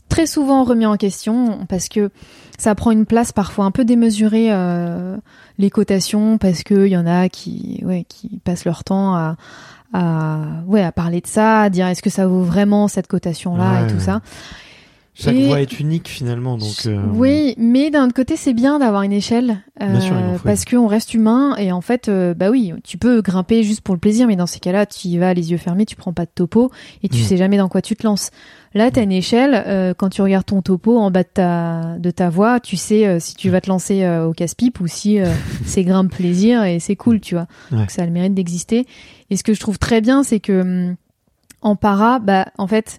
très souvent remis en question parce que ça prend une place parfois un peu démesurée euh, les cotations parce que y en a qui, ouais, qui passent leur temps à, à, ouais, à parler de ça, à dire est-ce que ça vaut vraiment cette cotation-là Ouais, et tout ouais. ça. Chaque Et- voix est unique finalement, donc. euh, Oui, mais d'un autre côté, c'est bien d'avoir une échelle euh, sûr, parce qu'on reste humain et en fait, euh, bah oui, tu peux grimper juste pour le plaisir, mais dans ces cas-là, tu y vas les yeux fermés, tu prends pas de topo et tu Mm. sais jamais dans quoi tu te lances. Là, t'as une échelle. euh, quand tu regardes ton topo en bas de ta de ta voix, tu sais euh, si tu vas te lancer euh, au casse-pipe ou si euh, c'est grimpe plaisir et c'est cool, tu vois. Ouais. Donc ça a le mérite d'exister. Et ce que je trouve très bien, c'est que hum, en para, bah en fait,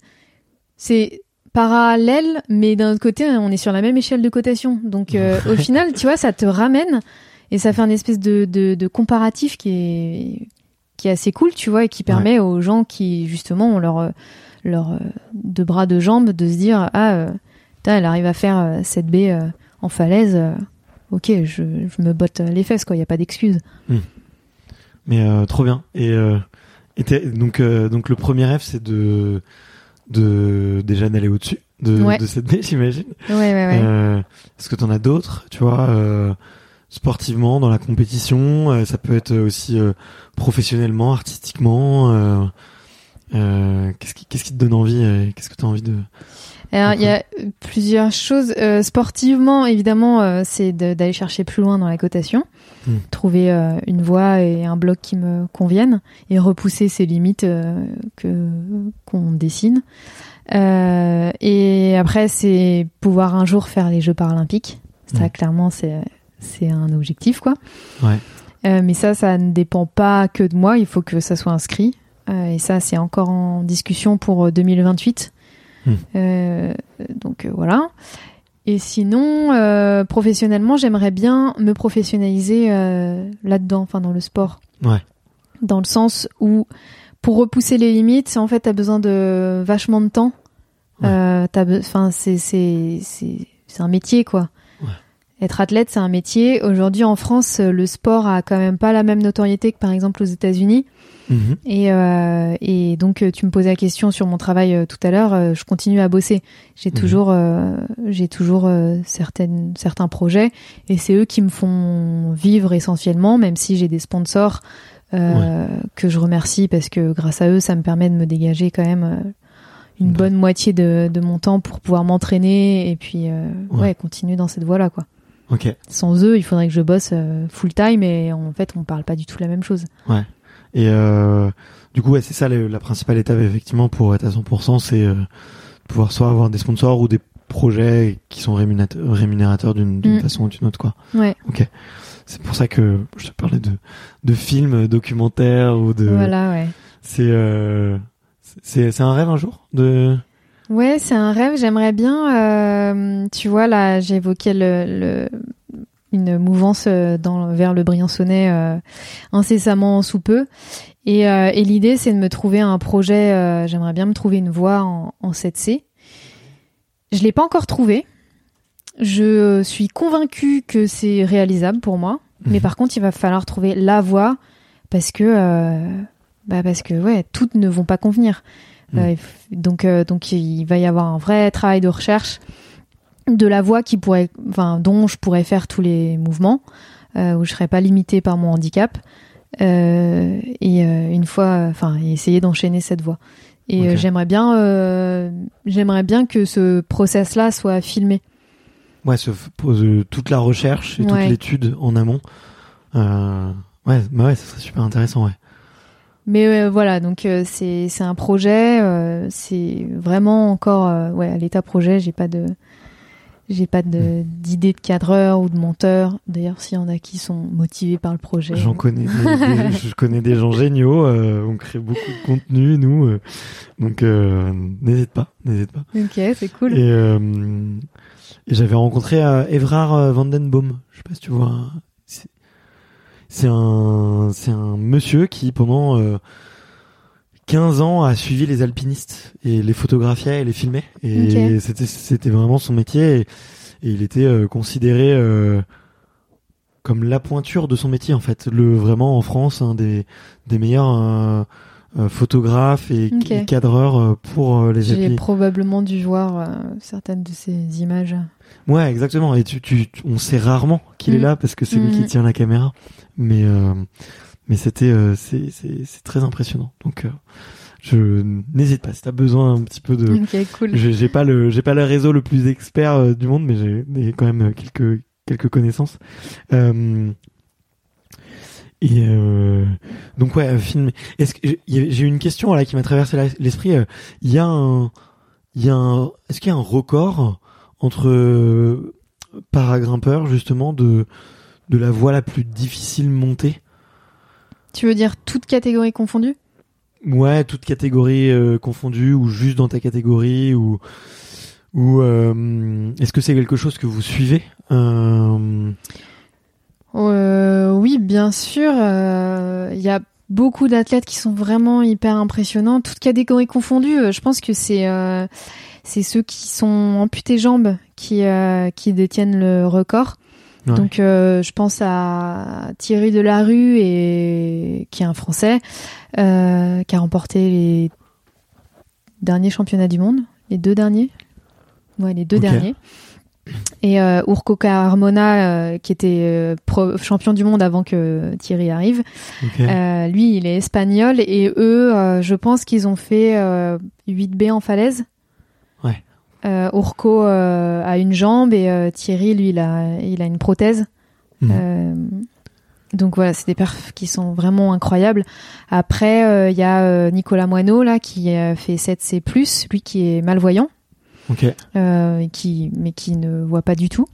c'est parallèle, mais d'un autre côté, on est sur la même échelle de cotation. Donc euh, au final, tu vois, ça te ramène et ça fait un espèce de, de, de comparatif qui est qui est assez cool, tu vois, et qui permet aux gens qui justement ont leur leur euh, deux bras de jambes de se dire ah euh, elle arrive à faire euh, cette baie euh, en falaise. ok, je, je me botte les fesses quoi, il y a pas d'excuse. Mais euh, trop bien. Et, et donc, donc le premier rêve, c'est de, de déjà d'aller au-dessus de, Ouais. de cette baie, j'imagine. Ouais ouais ouais. Euh, Est-ce que t'en as d'autres, tu vois, euh, sportivement, dans la compétition euh, Ça peut être aussi euh, professionnellement, artistiquement. euh, euh, Qu'est-ce qui, qu'est-ce qui te donne envie Qu'est-ce que t'as envie de Alors, il y a plusieurs choses. Euh, sportivement, évidemment, euh, c'est d'aller chercher plus loin dans la cotation, Hmm. trouver euh, une voie et un bloc qui me conviennent et repousser ces limites euh, que qu'on dessine. Euh, et après, c'est pouvoir un jour faire les Jeux paralympiques. Ça, Hmm. clairement, c'est c'est un objectif, quoi. Ouais. Mais ça, ça ne dépend pas que de moi. Il faut que ça soit inscrit. Et ça, c'est encore en discussion pour euh, 2028. Hmm. Euh, donc voilà. Et sinon, euh, professionnellement, j'aimerais bien me professionnaliser euh, là-dedans, enfin dans le sport. Ouais. Dans le sens où, pour repousser les limites, en fait, t'as besoin de vachement de temps. Ouais. Euh, t'as enfin, c'est c'est c'est c'est un métier quoi. Ouais. Être athlète, c'est un métier. Aujourd'hui, en France, le sport a quand même pas la même notoriété que par exemple aux États-Unis. Mhm. Et, euh, et donc, euh, tu me posais la question sur mon travail euh, tout à l'heure. euh, je continue à bosser. J'ai Mhm. toujours, euh, j'ai toujours euh, certaines, certains projets, et c'est eux qui me font vivre essentiellement, même si j'ai des sponsors euh, que je remercie parce que grâce à eux, ça me permet de me dégager quand même une Ouais. bonne moitié de, de mon temps pour pouvoir m'entraîner et puis euh, Ouais. ouais. continuer dans cette voie-là, quoi. Ok. Sans eux, il faudrait que je bosse euh, full time, et en fait, on parle pas du tout la même chose. Et euh, du coup, ouais, c'est ça la principale étape effectivement pour être à 100%, c'est euh, pouvoir soit avoir des sponsors ou des projets qui sont rémunérateurs, d'une Mm. façon ou d'une autre, quoi. Ouais. C'est pour ça que je te parlais de de films documentaires ou de. Voilà, ouais. C'est euh, c'est c'est un rêve un jour de. Ouais, c'est un rêve. J'aimerais bien, euh, tu vois, là, j'ai évoqué le, le- une mouvance euh, dans, vers le Briançonnais euh, incessamment sous peu. Et, euh, et l'idée, c'est de me trouver un projet. J'aimerais bien me trouver une voie en, en 7C. Je l'ai pas encore trouvé. Je suis convaincue que c'est réalisable pour moi. Mais Mhm. par contre, il va falloir trouver la voie parce que, bah parce que ouais, toutes ne vont pas convenir. F- donc, euh, donc il va y avoir un vrai travail de recherche de la voie qui pourrait, enfin, dont je pourrais faire tous les mouvements, euh, où je serais pas limitée par mon handicap. Euh, et euh, une fois, enfin, essayer d'enchaîner cette voie. Et euh, Ok. j'aimerais bien, euh, j'aimerais bien que ce process-là soit filmé. Ouais, se f- pose euh, toute la recherche et toute l'étude en amont. Euh, ouais, bah ouais, ça serait super intéressant, ouais. Mais euh, voilà, donc euh, c'est c'est un projet, euh, c'est vraiment encore euh, ouais à l'état projet. J'ai pas de j'ai pas de d'idée de cadreur ou de monteur. D'ailleurs, s'il y en a qui sont motivés par le projet, J'en connais, des, des- je connais des gens géniaux. euh, on crée beaucoup de contenu, nous. euh, donc, euh, n'hésite pas, n'hésite pas. ok, c'est cool. Et, euh, et j'avais rencontré euh, Evrard Vandenboom. Je sais pas si tu vois. C'est- un, c'est un monsieur qui pendant euh, 15 ans a suivi les alpinistes et les photographiait et les filmait. Et c'était, c'était vraiment son métier. Et, et il était euh, considéré euh, comme la pointure de son métier en fait. Le vraiment en France un des des meilleurs euh, photographes et, cadreurs euh, pour euh, les J'ai probablement dû voir certaines de ces images. Ouais, exactement. Et tu, tu, on sait rarement qu'il est Mm. là parce que c'est lui qui Mm. tient la caméra. Mais, euh, mais c'était, euh, c'est, c'est, c'est très impressionnant. Donc, euh, je n'hésite pas. Si t'as besoin un petit peu de, Ok, cool. j'ai, j'ai pas le, j'ai pas le réseau le plus expert du monde, mais j'ai, quand même quelques, quelques connaissances. Euh, et euh, donc ouais, film. Est-ce que j'ai- une question là qui m'a traversé l'esprit. euh, Il y a un, il y a un, est-ce qu'il y a un record entre euh, paragrimpeurs justement de de la voie la plus difficile montée? Tu veux dire toute catégorie confondue Ouais, toutes catégories euh, confondues ou juste dans ta catégorie ou ou euh, est-ce que c'est quelque chose que vous suivez euh, Euh, oui, bien sûr. euh, Il y a beaucoup d'athlètes qui sont vraiment hyper impressionnants, toutes catégories confondues. euh, Je pense que c'est euh, c'est ceux qui sont amputés jambes qui euh, qui détiennent le record. Ouais. Donc euh, je pense à Thierry Delarue et qui est un Français euh, qui a remporté les derniers championnats du monde, les deux derniers. Ouais, les deux derniers. Et euh, Urko Carmona, euh, qui était euh, pro- champion du monde avant que Thierry arrive, euh, lui, il est espagnol et eux, euh, je pense qu'ils ont fait euh, 8B en falaise. Ouais. Euh, Urko euh, a une jambe et euh, Thierry, lui, il a, il a une prothèse. Mhm. Euh, donc voilà, c'est des perfs qui sont vraiment incroyables. Après, euh, il y a euh, Nicolas Moineau là qui fait 7C+, lui qui est malvoyant euh, qui, mais qui ne voit pas du tout.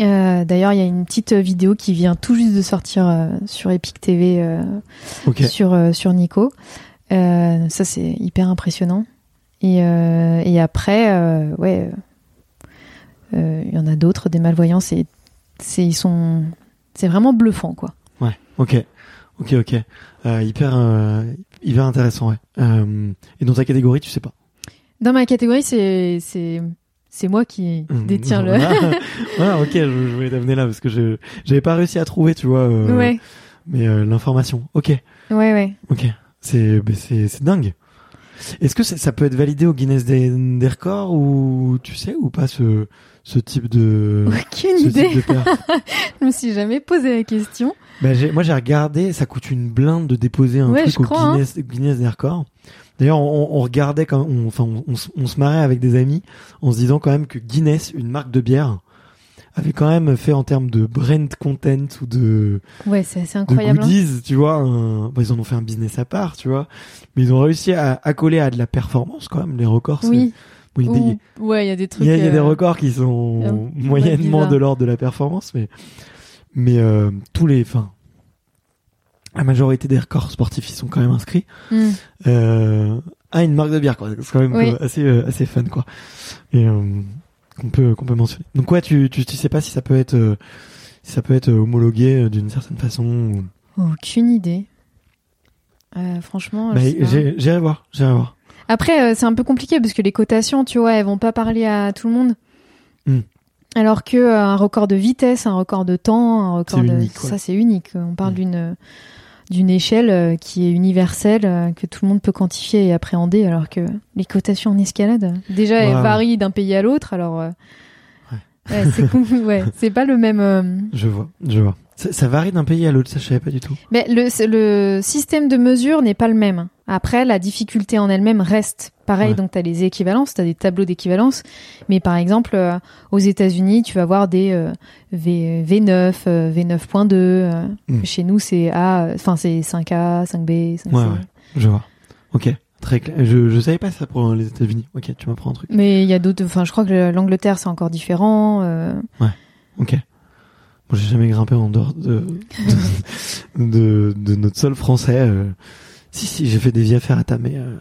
Euh, D'ailleurs, il y a une petite vidéo qui vient tout juste de sortir euh, sur Epic TV sur sur Nico. Ça c'est hyper impressionnant. Et et après, ouais, il y en a d'autres des malvoyants. C'est c'est ils sont c'est vraiment bluffant quoi. Ouais. Ok. Ok. Ok. Euh, hyper euh, hyper intéressant. Ouais. Euh, et dans ta catégorie, tu sais pas. Dans ma catégorie, c'est c'est c'est moi qui Mmh, détiens le. voilà. Ok, je, je voulais t'amener là parce que je j'avais pas réussi à trouver, tu vois. euh, ouais, Mais euh, l'information. Ok. ouais, ouais. Ok. C'est mais c'est c'est dingue. Est-ce que c'est- ça peut être validé au Guinness des, des records ou tu sais ou pas ce ce type de Aucune ce idée. type de Je me suis jamais posé la question. J'ai- moi j'ai regardé, ça coûte une blinde de déposer un Ouais, truc au crois, hein. Guinness, Guinness des records. D'ailleurs, on, on regardait quand on, enfin, on, on se- marrait avec des amis en se disant quand même que Guinness, une marque de bière, avait quand même fait en termes de brand content ou de, Ouais, c'est assez de incroyable. hein. goodies, tu vois. un- bah, ils en ont fait un business à part, tu vois. Mais ils ont réussi à accoler à de la performance quand même. Les records, c'est- Oui. bon, il y a des- Ou- ouais, il y a des trucs. il y a, il y a des euh, records qui sont moyennement de l'ordre de la performance, mais mais euh, tous les, enfin, la majorité des records sportifs ils sont quand même inscrits hmm. euh, à une marque de bière, quoi. C'est quand même Oui. euh, assez euh, assez fun, quoi. Et euh, qu'on peut qu'on peut mentionner. Donc ouais, tu tu tu sais pas si ça peut être si ça peut être homologué d'une certaine façon. ou- Aucune idée. Euh, franchement. Bah, j'irai voir, j'irai voir. Après, euh, c'est un peu compliqué parce que les cotations, tu vois, elles vont pas parler à tout le monde. Hmm. Alors que euh, un record de vitesse, un record de temps, un record de unique, ouais. ça c'est unique. On parle Hmm. d'une d'une échelle euh, qui est universelle, euh, que tout le monde peut quantifier et appréhender, alors que les cotations en escalade, déjà, elles varient d'un pays à l'autre. Alors, Ouais, c'est ouais, c'est pas le même. Je vois, je vois. Ça, ça varie d'un pays à l'autre, ça je savais pas du tout. Mais le, le système de mesure n'est pas le même. Après, la difficulté en elle-même reste pareil. Ouais. Donc, tu as les équivalences, tu as des tableaux d'équivalence. Mais par exemple, euh, aux États-Unis, tu vas avoir des euh, v, V9, euh, V9.2. euh, Mm. Chez nous, c'est A, enfin, c'est 5A, 5B, 5C. Ouais, ouais. Je vois. Ok, très clair. Je, je savais pas ça pour les États-Unis. Ok, tu m'apprends un truc. Mais il y a d'autres. Enfin, je crois que l'Angleterre, c'est encore différent. euh, Ok. Bon, j'ai jamais grimpé en dehors de, de, de, de notre sol français. Si, si, j'ai fait des vies à ferrata, mais, euh,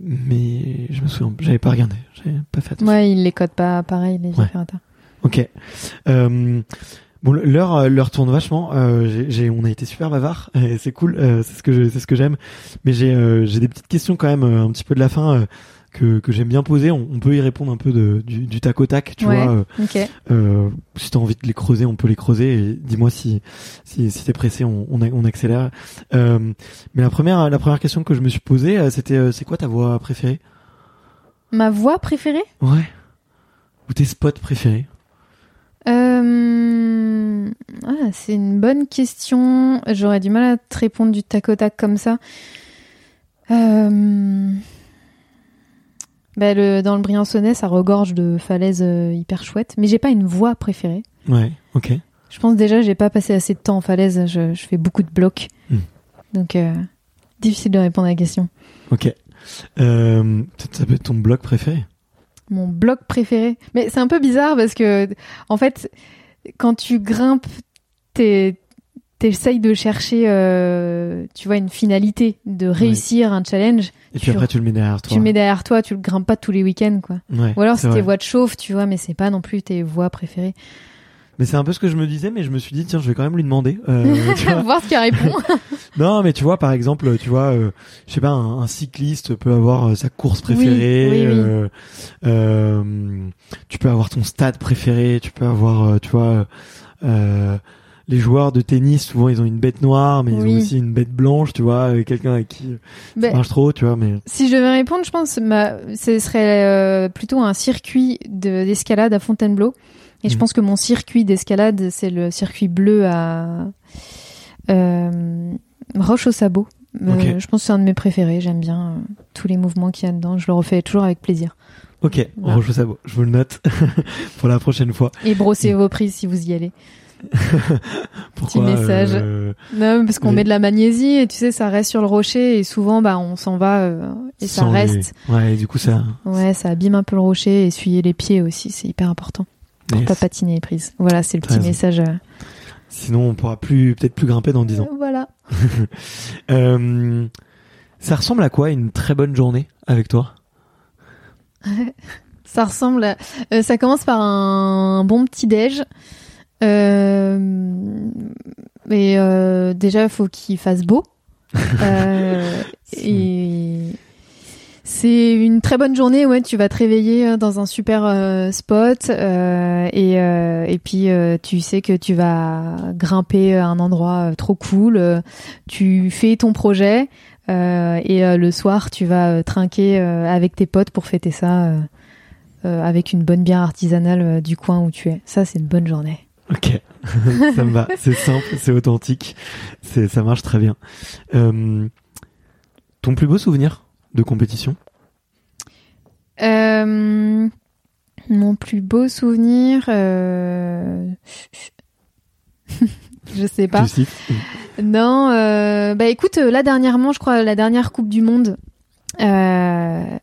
mais je me souviens, j'avais pas regardé, j'avais pas fait attention. Ouais, ils les codent pas pareil, les Ouais. différents. Ok. Euh, bon, l'heure, euh, l'heure tourne vachement. Euh, j'ai, j'ai- on a été super bavard. et c'est cool. euh, c'est ce que je, c'est ce que j'aime. Mais j'ai, euh, j'ai des petites questions quand même, un petit peu de la fin. Que, que j'aime bien poser, on, on peut y répondre un peu de, du, du tac au tac, tu Ouais. vois. euh, Ok. Euh, si t'as envie de les creuser, on peut les creuser. Et dis-moi si si, si t'es pressé, on, on, accélère. Euh, mais la première la première question que je me suis posée, c'était c'est quoi ta voix préférée? Ma voix préférée? Ouais. Ou tes spots préférés? Euh... Ah, c'est une bonne question. J'aurais du mal à te répondre du tac au tac comme ça. Euh... bah, le, dans le Briançonnais, ça regorge de falaises euh, hyper chouettes. Mais j'ai pas une voix préférée. Ouais. Ok. Je pense déjà j'ai pas passé assez de temps en falaise. Je, je fais beaucoup de blocs. Hmm. Donc, euh, difficile de répondre à la question. Ok. Euh, ça peut être ton blog préféré? Mon bloc préféré. Mais c'est un peu bizarre parce que, en fait, quand tu grimpes, t'es- t'essayes de chercher, euh, tu vois, une finalité, de réussir un challenge. Et puis après tu le mets derrière toi. Tu le mets derrière toi, tu le grimpes pas tous les week-ends, quoi. Ouais, Ou alors c'est tes voix de chauffe, tu vois, mais c'est pas non plus tes voix préférées. Mais c'est un peu ce que je me disais, mais je me suis dit tiens je vais quand même lui demander. Euh. Voir ce qu'il répond. Non, mais tu vois, par exemple, tu vois, euh, je sais pas, un, un cycliste peut avoir euh, sa course préférée. oui, oui. euh, euh, tu peux avoir ton stade préféré. Tu peux avoir, tu vois, euh, les joueurs de tennis. Souvent, ils ont une bête noire, mais ils Oui. ont aussi une bête blanche. Tu vois, euh, quelqu'un avec qui Ben, ça marche trop. Tu vois, mais Si je devais répondre, je pense ma, ce serait euh, plutôt un circuit de- d'escalade à Fontainebleau. Et je Mhm. pense que mon circuit d'escalade, c'est le circuit bleu à euh, Roche au sabot. Euh, Ok. Je pense que c'est un de mes préférés. J'aime bien euh, tous les mouvements qu'il y a dedans. Je le refais toujours avec plaisir. ok. Voilà. Roche au sabot. Je vous le note pour la prochaine fois. Et brossez vos prises si vous y allez. Pourquoi message. euh, Non, parce qu'on Les- met de la magnésie et tu sais, ça reste sur le rocher et souvent, bah, on s'en va euh, et ça les- reste. Ouais, et du coup ça. Ouais, ça abîme un peu le rocher. Essuyer les pieds aussi, c'est hyper important. Pour Yes. pas patiner les prises. Voilà, c'est le petit raison. message. euh. Sinon, on pourra plus peut-être plus grimper dans 10 ans. Voilà. Ça ressemble à quoi une très bonne journée avec toi? Ça ressemble à... ça commence par un bon petit déj. Euh... Mais euh, déjà, faut qu'il fasse beau. Euh, et c'est une très bonne journée. Ouais, tu vas te réveiller euh, dans un super euh, spot euh, et euh, et puis euh, tu sais que tu vas grimper à un endroit euh, trop cool. Euh, tu fais ton projet euh, et euh, le soir tu vas euh, trinquer euh, avec tes potes pour fêter ça. euh, euh, avec une bonne bière artisanale euh, du coin où tu es. Ça, c'est une bonne journée. Ok, ça me va. C'est simple, c'est authentique, c'est ça marche très bien. Euh, ton plus beau souvenir de compétition? Euh, mon plus beau souvenir, euh... je sais pas. Non, bah écoute, là dernièrement, je crois la dernière Coupe du Monde euh,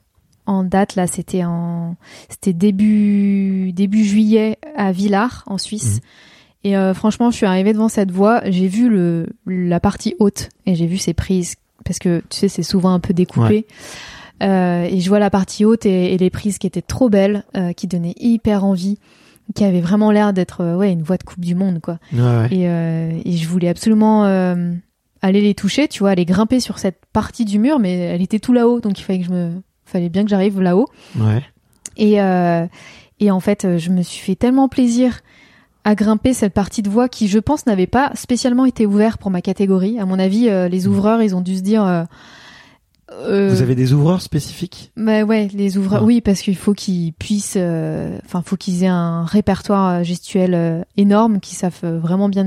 en date là, c'était en, c'était début début juillet à Villars en Suisse. Mhm. Et euh, franchement, je suis arrivée devant cette voie, j'ai vu le la partie haute et j'ai vu ses prises parce que tu sais c'est souvent un peu découpé. Euh, et je vois la partie haute et, et les prises qui étaient trop belles, euh, qui donnaient hyper envie, qui avaient vraiment l'air d'être ouais une voie de Coupe du Monde quoi. Ouais, ouais. Et, et je voulais absolument aller les toucher, tu vois, aller grimper sur cette partie du mur, mais elle était tout là-haut, donc il fallait que je me, fallait bien que j'arrive là-haut. ouais. Et euh, et en fait, euh, je me suis fait tellement plaisir à grimper cette partie de voie qui, je pense, n'avait pas spécialement été ouverte pour ma catégorie. À mon avis, euh, les ouvreurs, ils ont dû se dire. euh, Euh, Vous avez des ouvreurs spécifiques? Bah ouais, les ouvreurs. Ah. Oui, parce qu'il faut qu'ils puissent, enfin, faut qu'ils aient un répertoire gestuel énorme, qu'ils savent vraiment bien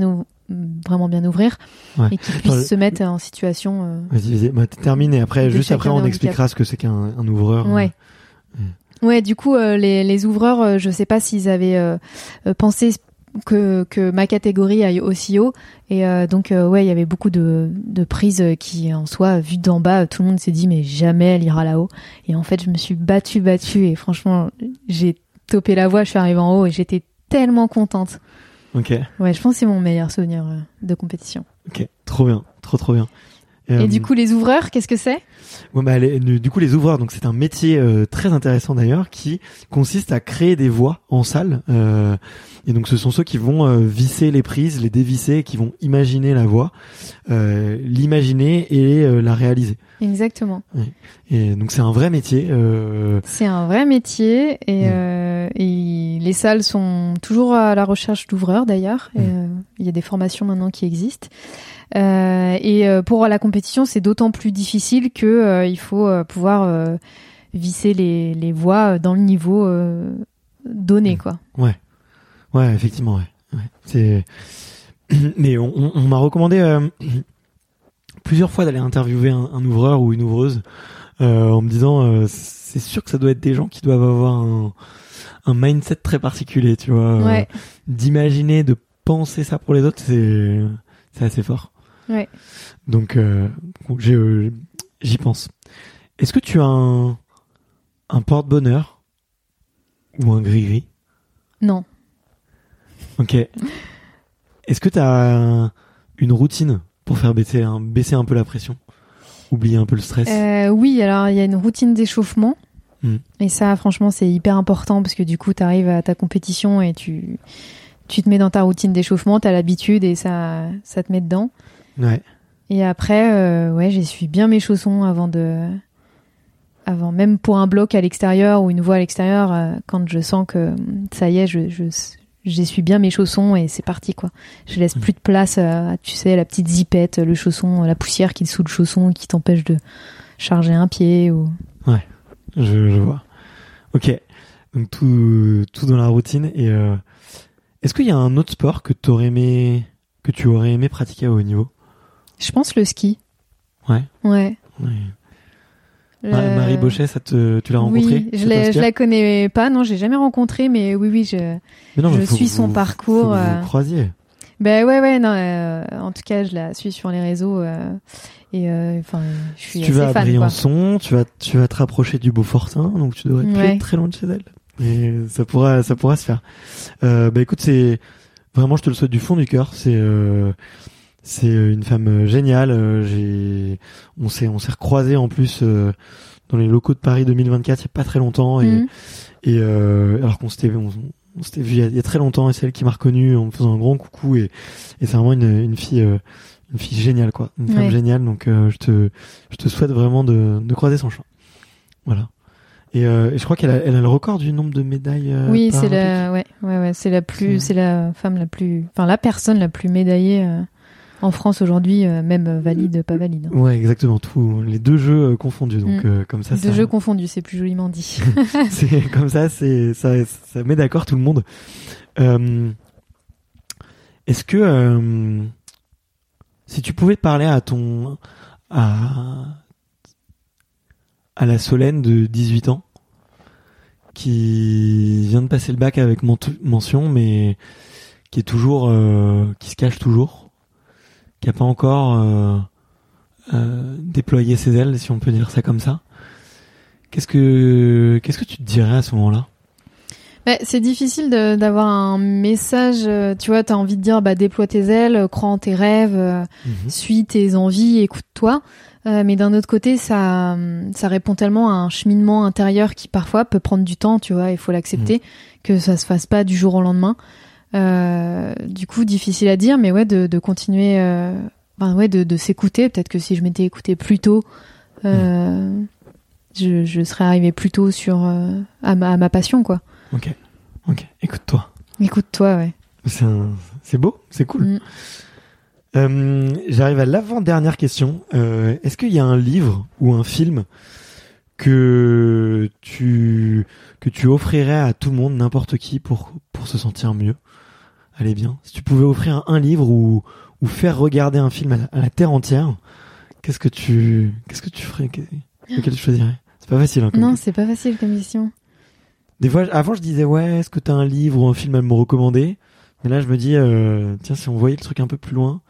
vraiment bien ouvrir Ouais. et qu'ils puissent se mettre en situation. euh, Vas-y, vas-y. Bah, termine et après, juste après, on expliquera ce que c'est qu'un un ouvreur. Ouais. Ouais, du coup, euh, les, les ouvreurs, euh, je sais pas s'ils avaient euh, euh, pensé que, que ma catégorie aille aussi haut. Et euh, donc, euh, ouais, il y avait beaucoup de, de prises euh, qui, en soi, vues d'en bas, tout le monde s'est dit, mais jamais elle ira là-haut. Et en fait, je me suis battue, battue. Et franchement, j'ai topé la voie, je suis arrivée en haut et j'étais tellement contente. Ok, Ouais, je pense que c'est mon meilleur souvenir euh, de compétition. ok, trop bien, trop trop bien. Et Euh, du coup, les ouvreurs, qu'est-ce que c'est? Ouais, bah, les- du coup, les ouvreurs, donc c'est un métier euh, très intéressant d'ailleurs, qui consiste à créer des voies en salle. euh, et donc, ce sont ceux qui vont visser les prises, les dévisser, qui vont imaginer la voie, l'imaginer et la réaliser. Exactement. Et donc, c'est un vrai métier. C'est un vrai métier et, Mm. Euh, et les salles sont toujours à la recherche d'ouvreurs d'ailleurs. Et, Mm. euh, Il y a des formations maintenant qui existent. Euh, et pour la compétition, c'est d'autant plus difficile que il faut pouvoir visser les, les voies dans le niveau donné, Mm. quoi. Ouais, effectivement, ouais. ouais. C'est. Mais on, on- on m'a recommandé plusieurs fois d'aller interviewer un, un ouvreur ou une ouvreuse en me disant c'est sûr que ça doit être des gens qui doivent avoir un, un mindset très particulier, tu vois. euh, Ouais. D'imaginer, de penser ça pour les autres, c'est c'est assez fort. Ouais. Donc euh, euh, j'y pense. Est-ce que tu as un un porte-bonheur ou un gris-gris? Non. Ok. Est-ce que tu as une routine pour faire baisser un, baisser un peu la pression? Oublier un peu le stress? Euh, oui, alors il y a une routine d'échauffement. Et ça, franchement, c'est hyper important parce que du coup, tu arrives à ta compétition et tu, tu te mets dans ta routine d'échauffement, tu as l'habitude et ça, ça te met dedans. Ouais. Et après, euh, ouais, j'essuie bien mes chaussons avant de. Avant, même pour un bloc à l'extérieur ou une voie à l'extérieur, euh, quand je sens que hum, ça y est, je, je, j'essuie bien mes chaussons et c'est parti, quoi. Je laisse Mm. plus de place à, tu sais, la petite zipette, le chausson, la poussière qui est sous le chausson qui t'empêche de charger un pied ou. Je, je vois. Ok. Donc tout, tout dans la routine. Et euh, est-ce qu'il y a un autre sport que t'aurais aimé, que tu aurais aimé pratiquer à haut niveau? Je pense le ski. Ouais. Ouais. Ouais. Ma- Le- Marie Bochet, ça te, tu l'as rencontrée Oui, je, t'inspire la connais pas, non, j'ai jamais rencontré, mais oui, oui, je. Non, je suis son vous- parcours, vous euh, vous croisiez. Ben ouais, ouais, non. euh, en tout cas, je la suis sur les réseaux euh, et euh, enfin, je suis tu assez vas à fan. Quoi. Briançon, tu vas, tu vas te rapprocher du Beaufortin, donc tu devrais plus être très loin de chez elle. Et ça pourra, ça pourra se faire. Euh, bah écoute, c'est vraiment, je te le souhaite du fond du cœur. C'est, euh, c'est une femme géniale. Euh, J'ai, on s'est, on s'est recroisés en plus euh, dans les locaux de Paris 2024 il y a pas très longtemps et, Mhm. et euh, alors qu'on s'était, on, on s'était vu il y, a, il y a très longtemps et c'est elle qui m'a reconnu en me faisant un grand coucou et, et c'est vraiment une, une fille. euh, une fille géniale quoi, une femme Ouais. géniale donc euh, je te je te souhaite vraiment de, de croiser son chemin. Voilà. Et, euh, et je crois qu'elle a, elle a le record du nombre de médailles. euh, oui, c'est la, ouais, ouais, ouais, c'est la plus, C'est- c'est la femme la plus, enfin la personne la plus médaillée euh, en France aujourd'hui, euh, même valide, pas valide. hein. Ouais, exactement. Tous les deux jeux euh, confondus. Donc Mm. euh, comme ça, Deux ça jeux confondus, c'est plus joliment dit. c'est comme ça, c'est ça, ça met d'accord tout le monde. Euh, Est-ce que euh, si tu pouvais parler à ton à à la Solène de 18 ans qui vient de passer le bac avec ment- mention mais qui est toujours euh, qui se cache toujours qui a pas encore euh, euh, déployé ses ailes si on peut dire ça comme ça qu'est-ce que qu'est-ce que tu te dirais à ce moment-là? Ouais, c'est difficile d'avoir un message. euh, Tu vois, t'as envie de dire, bah déploie tes ailes, crois en tes rêves. euh, suis tes envies, écoute-toi. Euh, mais d'un autre côté, ça, ça répond tellement à un cheminement intérieur qui parfois peut prendre du temps, tu vois. Il faut l'accepter que ça se fasse pas du jour au lendemain. Euh, du coup, difficile à dire, mais ouais, de, de continuer, euh, enfin, ouais, de, de s'écouter. Peut-être que si je m'étais écouté plus tôt, euh, je, je serais arrivé plus tôt sur euh, à, ma, à ma passion, quoi. Ok, ok, écoute-toi. Écoute-toi, ouais. C'est un- c'est beau, c'est cool. Mm. Euh, J'arrive à l'avant-dernière question. Est-ce qu'il y a un livre ou un film que tu que tu offrirais à tout le monde, n'importe qui, pour pour se sentir mieux? Allez bien. Si tu pouvais offrir un, livre ou ou faire regarder un film à la, à la terre entière, qu'est-ce que tu qu'est-ce que tu ferais? Que- Lequel tu choisirais? C'est pas facile. Hein, comme Non, c'est pas facile comme question. Des fois, avant, je disais ouais, est-ce que t'as un livre ou un film à me recommander? Mais là, je me dis euh, tiens, si on voyait le truc un peu plus loin.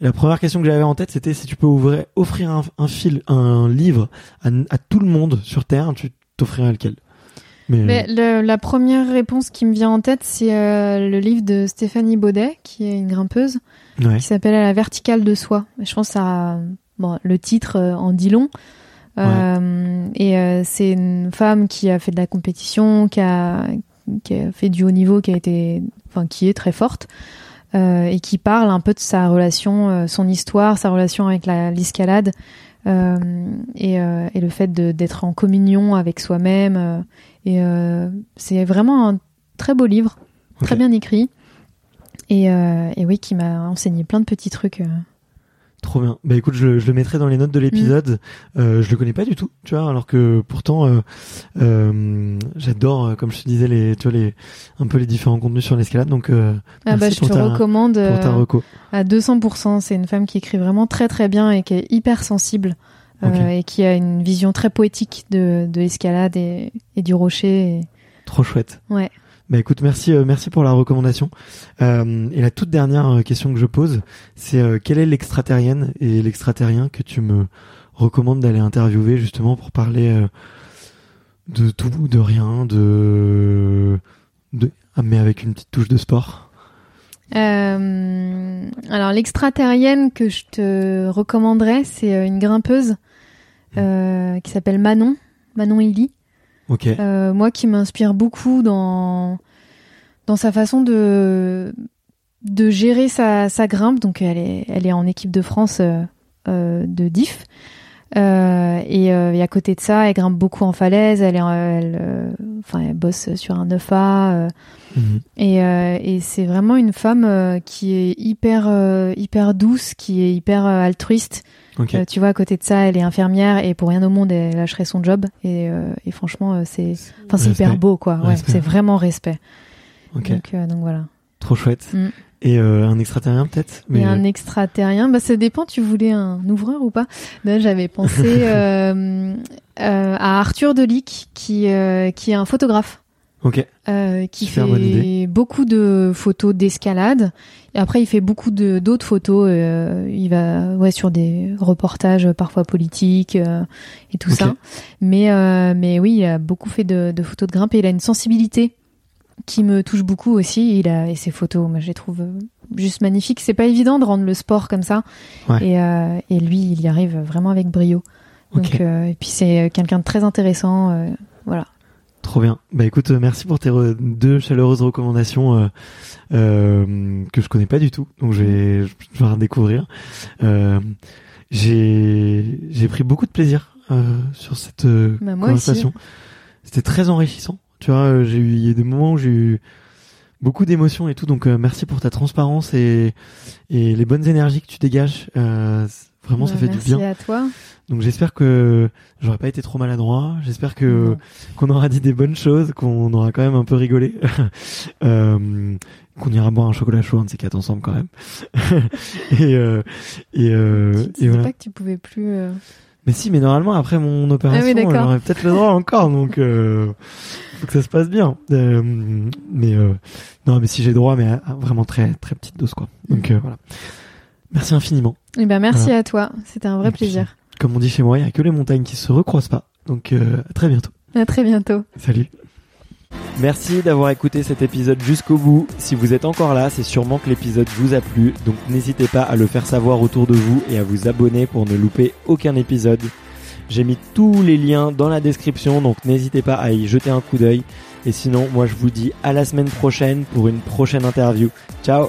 La première question que j'avais en tête, c'était si tu peux ouvrir, offrir un, un fil, un livre à, à tout le monde sur Terre, tu t'offrirais lequel? Mais, Mais le- la première réponse qui me vient en tête, c'est euh, le livre de Stéphanie Baudet, qui est une grimpeuse, euh, ouais, qui s'appelle À la verticale de soi. Je pense que ça, bon, le titre euh, en dit long. Euh, Et euh, c'est une femme qui a fait de la compétition, qui a, qui a fait du haut niveau, qui a été, enfin, qui est très forte. euh, et qui parle un peu de sa relation, euh, son histoire, sa relation avec la- l'escalade euh, et, euh, et le fait d'être en communion avec soi-même. Et euh, c'est vraiment un très beau livre, très bien écrit. Et, euh, et oui, qui m'a enseigné plein de petits trucs. euh. trop bien. Bah écoute, je, je le mettrai dans les notes de l'épisode. Mm. Euh, je le connais pas du tout, tu vois, alors que pourtant, euh, euh, j'adore, comme je te disais, les, tu vois, les, un peu les différents contenus sur l'escalade. Donc, Ah bah, je te ta- recommande pour ta reco. à 200%. C'est une femme qui écrit vraiment très très bien et qui est hyper sensible euh, et qui a une vision très poétique de, de l'escalade et, et du rocher. et- Trop chouette. Ouais. Bah écoute, merci, euh, merci pour la recommandation. Euh, et la toute dernière question que je pose, c'est euh, quelle est l'extraterrienne et l'extraterrien que tu me recommandes d'aller interviewer justement pour parler euh, de tout, de rien, de, de, ah, mais avec une petite touche de sport? Alors l'extraterrienne que je te recommanderais, c'est une grimpeuse euh, qui s'appelle Manon, Manon Illy. Euh, moi qui m'inspire beaucoup dans dans sa façon de de gérer sa, sa grimpe. Donc elle est elle est en équipe de France euh, de diff. Et, et à côté de ça, elle grimpe beaucoup en falaise. Elle est elle, enfin elle bosse sur un 9A. euh, Mhm. et, et c'est vraiment une femme qui est hyper hyper douce, qui est hyper altruiste. Ok. Euh, tu vois, à côté de ça, elle est infirmière et pour rien au monde, elle lâcherait son job. Et, euh, et franchement, euh, c'est, enfin, c'est hyper beau, quoi. Ouais, c'est vraiment respect. Ok. Donc, euh, donc voilà. Trop chouette. Mm. Et euh, un extraterrien peut-être? Et un extraterrien, bah ça dépend. Tu voulais un ouvreur ou pas? J'avais pensé euh, euh, à Arthur Delic, qui euh, qui est un photographe. Ok. euh, qui Super fait beaucoup de photos d'escalade. Et après, il fait beaucoup de d'autres photos. euh, il va ouais sur des reportages parfois politiques euh, et tout ça. Mais euh, mais oui, il a beaucoup fait de, de photos de grimpe et il a une sensibilité qui me touche beaucoup aussi. Il a et ses photos, moi je les trouve euh, juste magnifiques. C'est pas évident de rendre le sport comme ça. Ouais. Et euh, et lui, il y arrive vraiment avec brio. Donc Ok. euh, et puis c'est quelqu'un de très intéressant. Trop bien. Bah écoute, euh, merci pour tes deux chaleureuses recommandations euh, euh, que je connais pas du tout, donc je vais, je vais redécouvrir. Euh, j'ai j'ai pris beaucoup de plaisir euh, sur cette Bah, conversation. C'était très enrichissant. Tu vois, j'ai eu il y a des moments où j'ai eu beaucoup d'émotions et tout, donc merci pour ta transparence et et les bonnes énergies que tu dégages. Vraiment, ça Bah, fait du merci bien. à toi. Donc j'espère que j'aurais pas été trop maladroit. J'espère que qu'on aura dit des bonnes choses, qu'on aura quand même un peu rigolé, euh, qu'on ira boire un chocolat chaud de ces quatre ensemble quand même. et euh, et, euh, Tu et voilà. pas que tu pouvais plus. euh, Mais si, mais normalement après mon opération, Ah oui, j'aurais peut-être le droit encore, donc euh, faut que ça se passe bien. Euh, mais euh, non, mais si j'ai droit, mais à, à vraiment très très petite dose quoi. Donc euh, voilà. Merci infiniment. Eh ben merci Voilà. à toi. C'était un vrai Et puis, plaisir. Comme on dit chez moi, il y a que les montagnes qui se recroisent pas. Donc euh, à très bientôt. À très bientôt. Salut. Merci d'avoir écouté cet épisode jusqu'au bout. Si vous êtes encore là, c'est sûrement que l'épisode vous a plu, donc n'hésitez pas à le faire savoir autour de vous et à vous abonner pour ne louper aucun épisode. J'ai mis tous les liens dans la description, donc n'hésitez pas à y jeter un coup d'œil. Et sinon, moi je vous dis à la semaine prochaine pour une prochaine interview. Ciao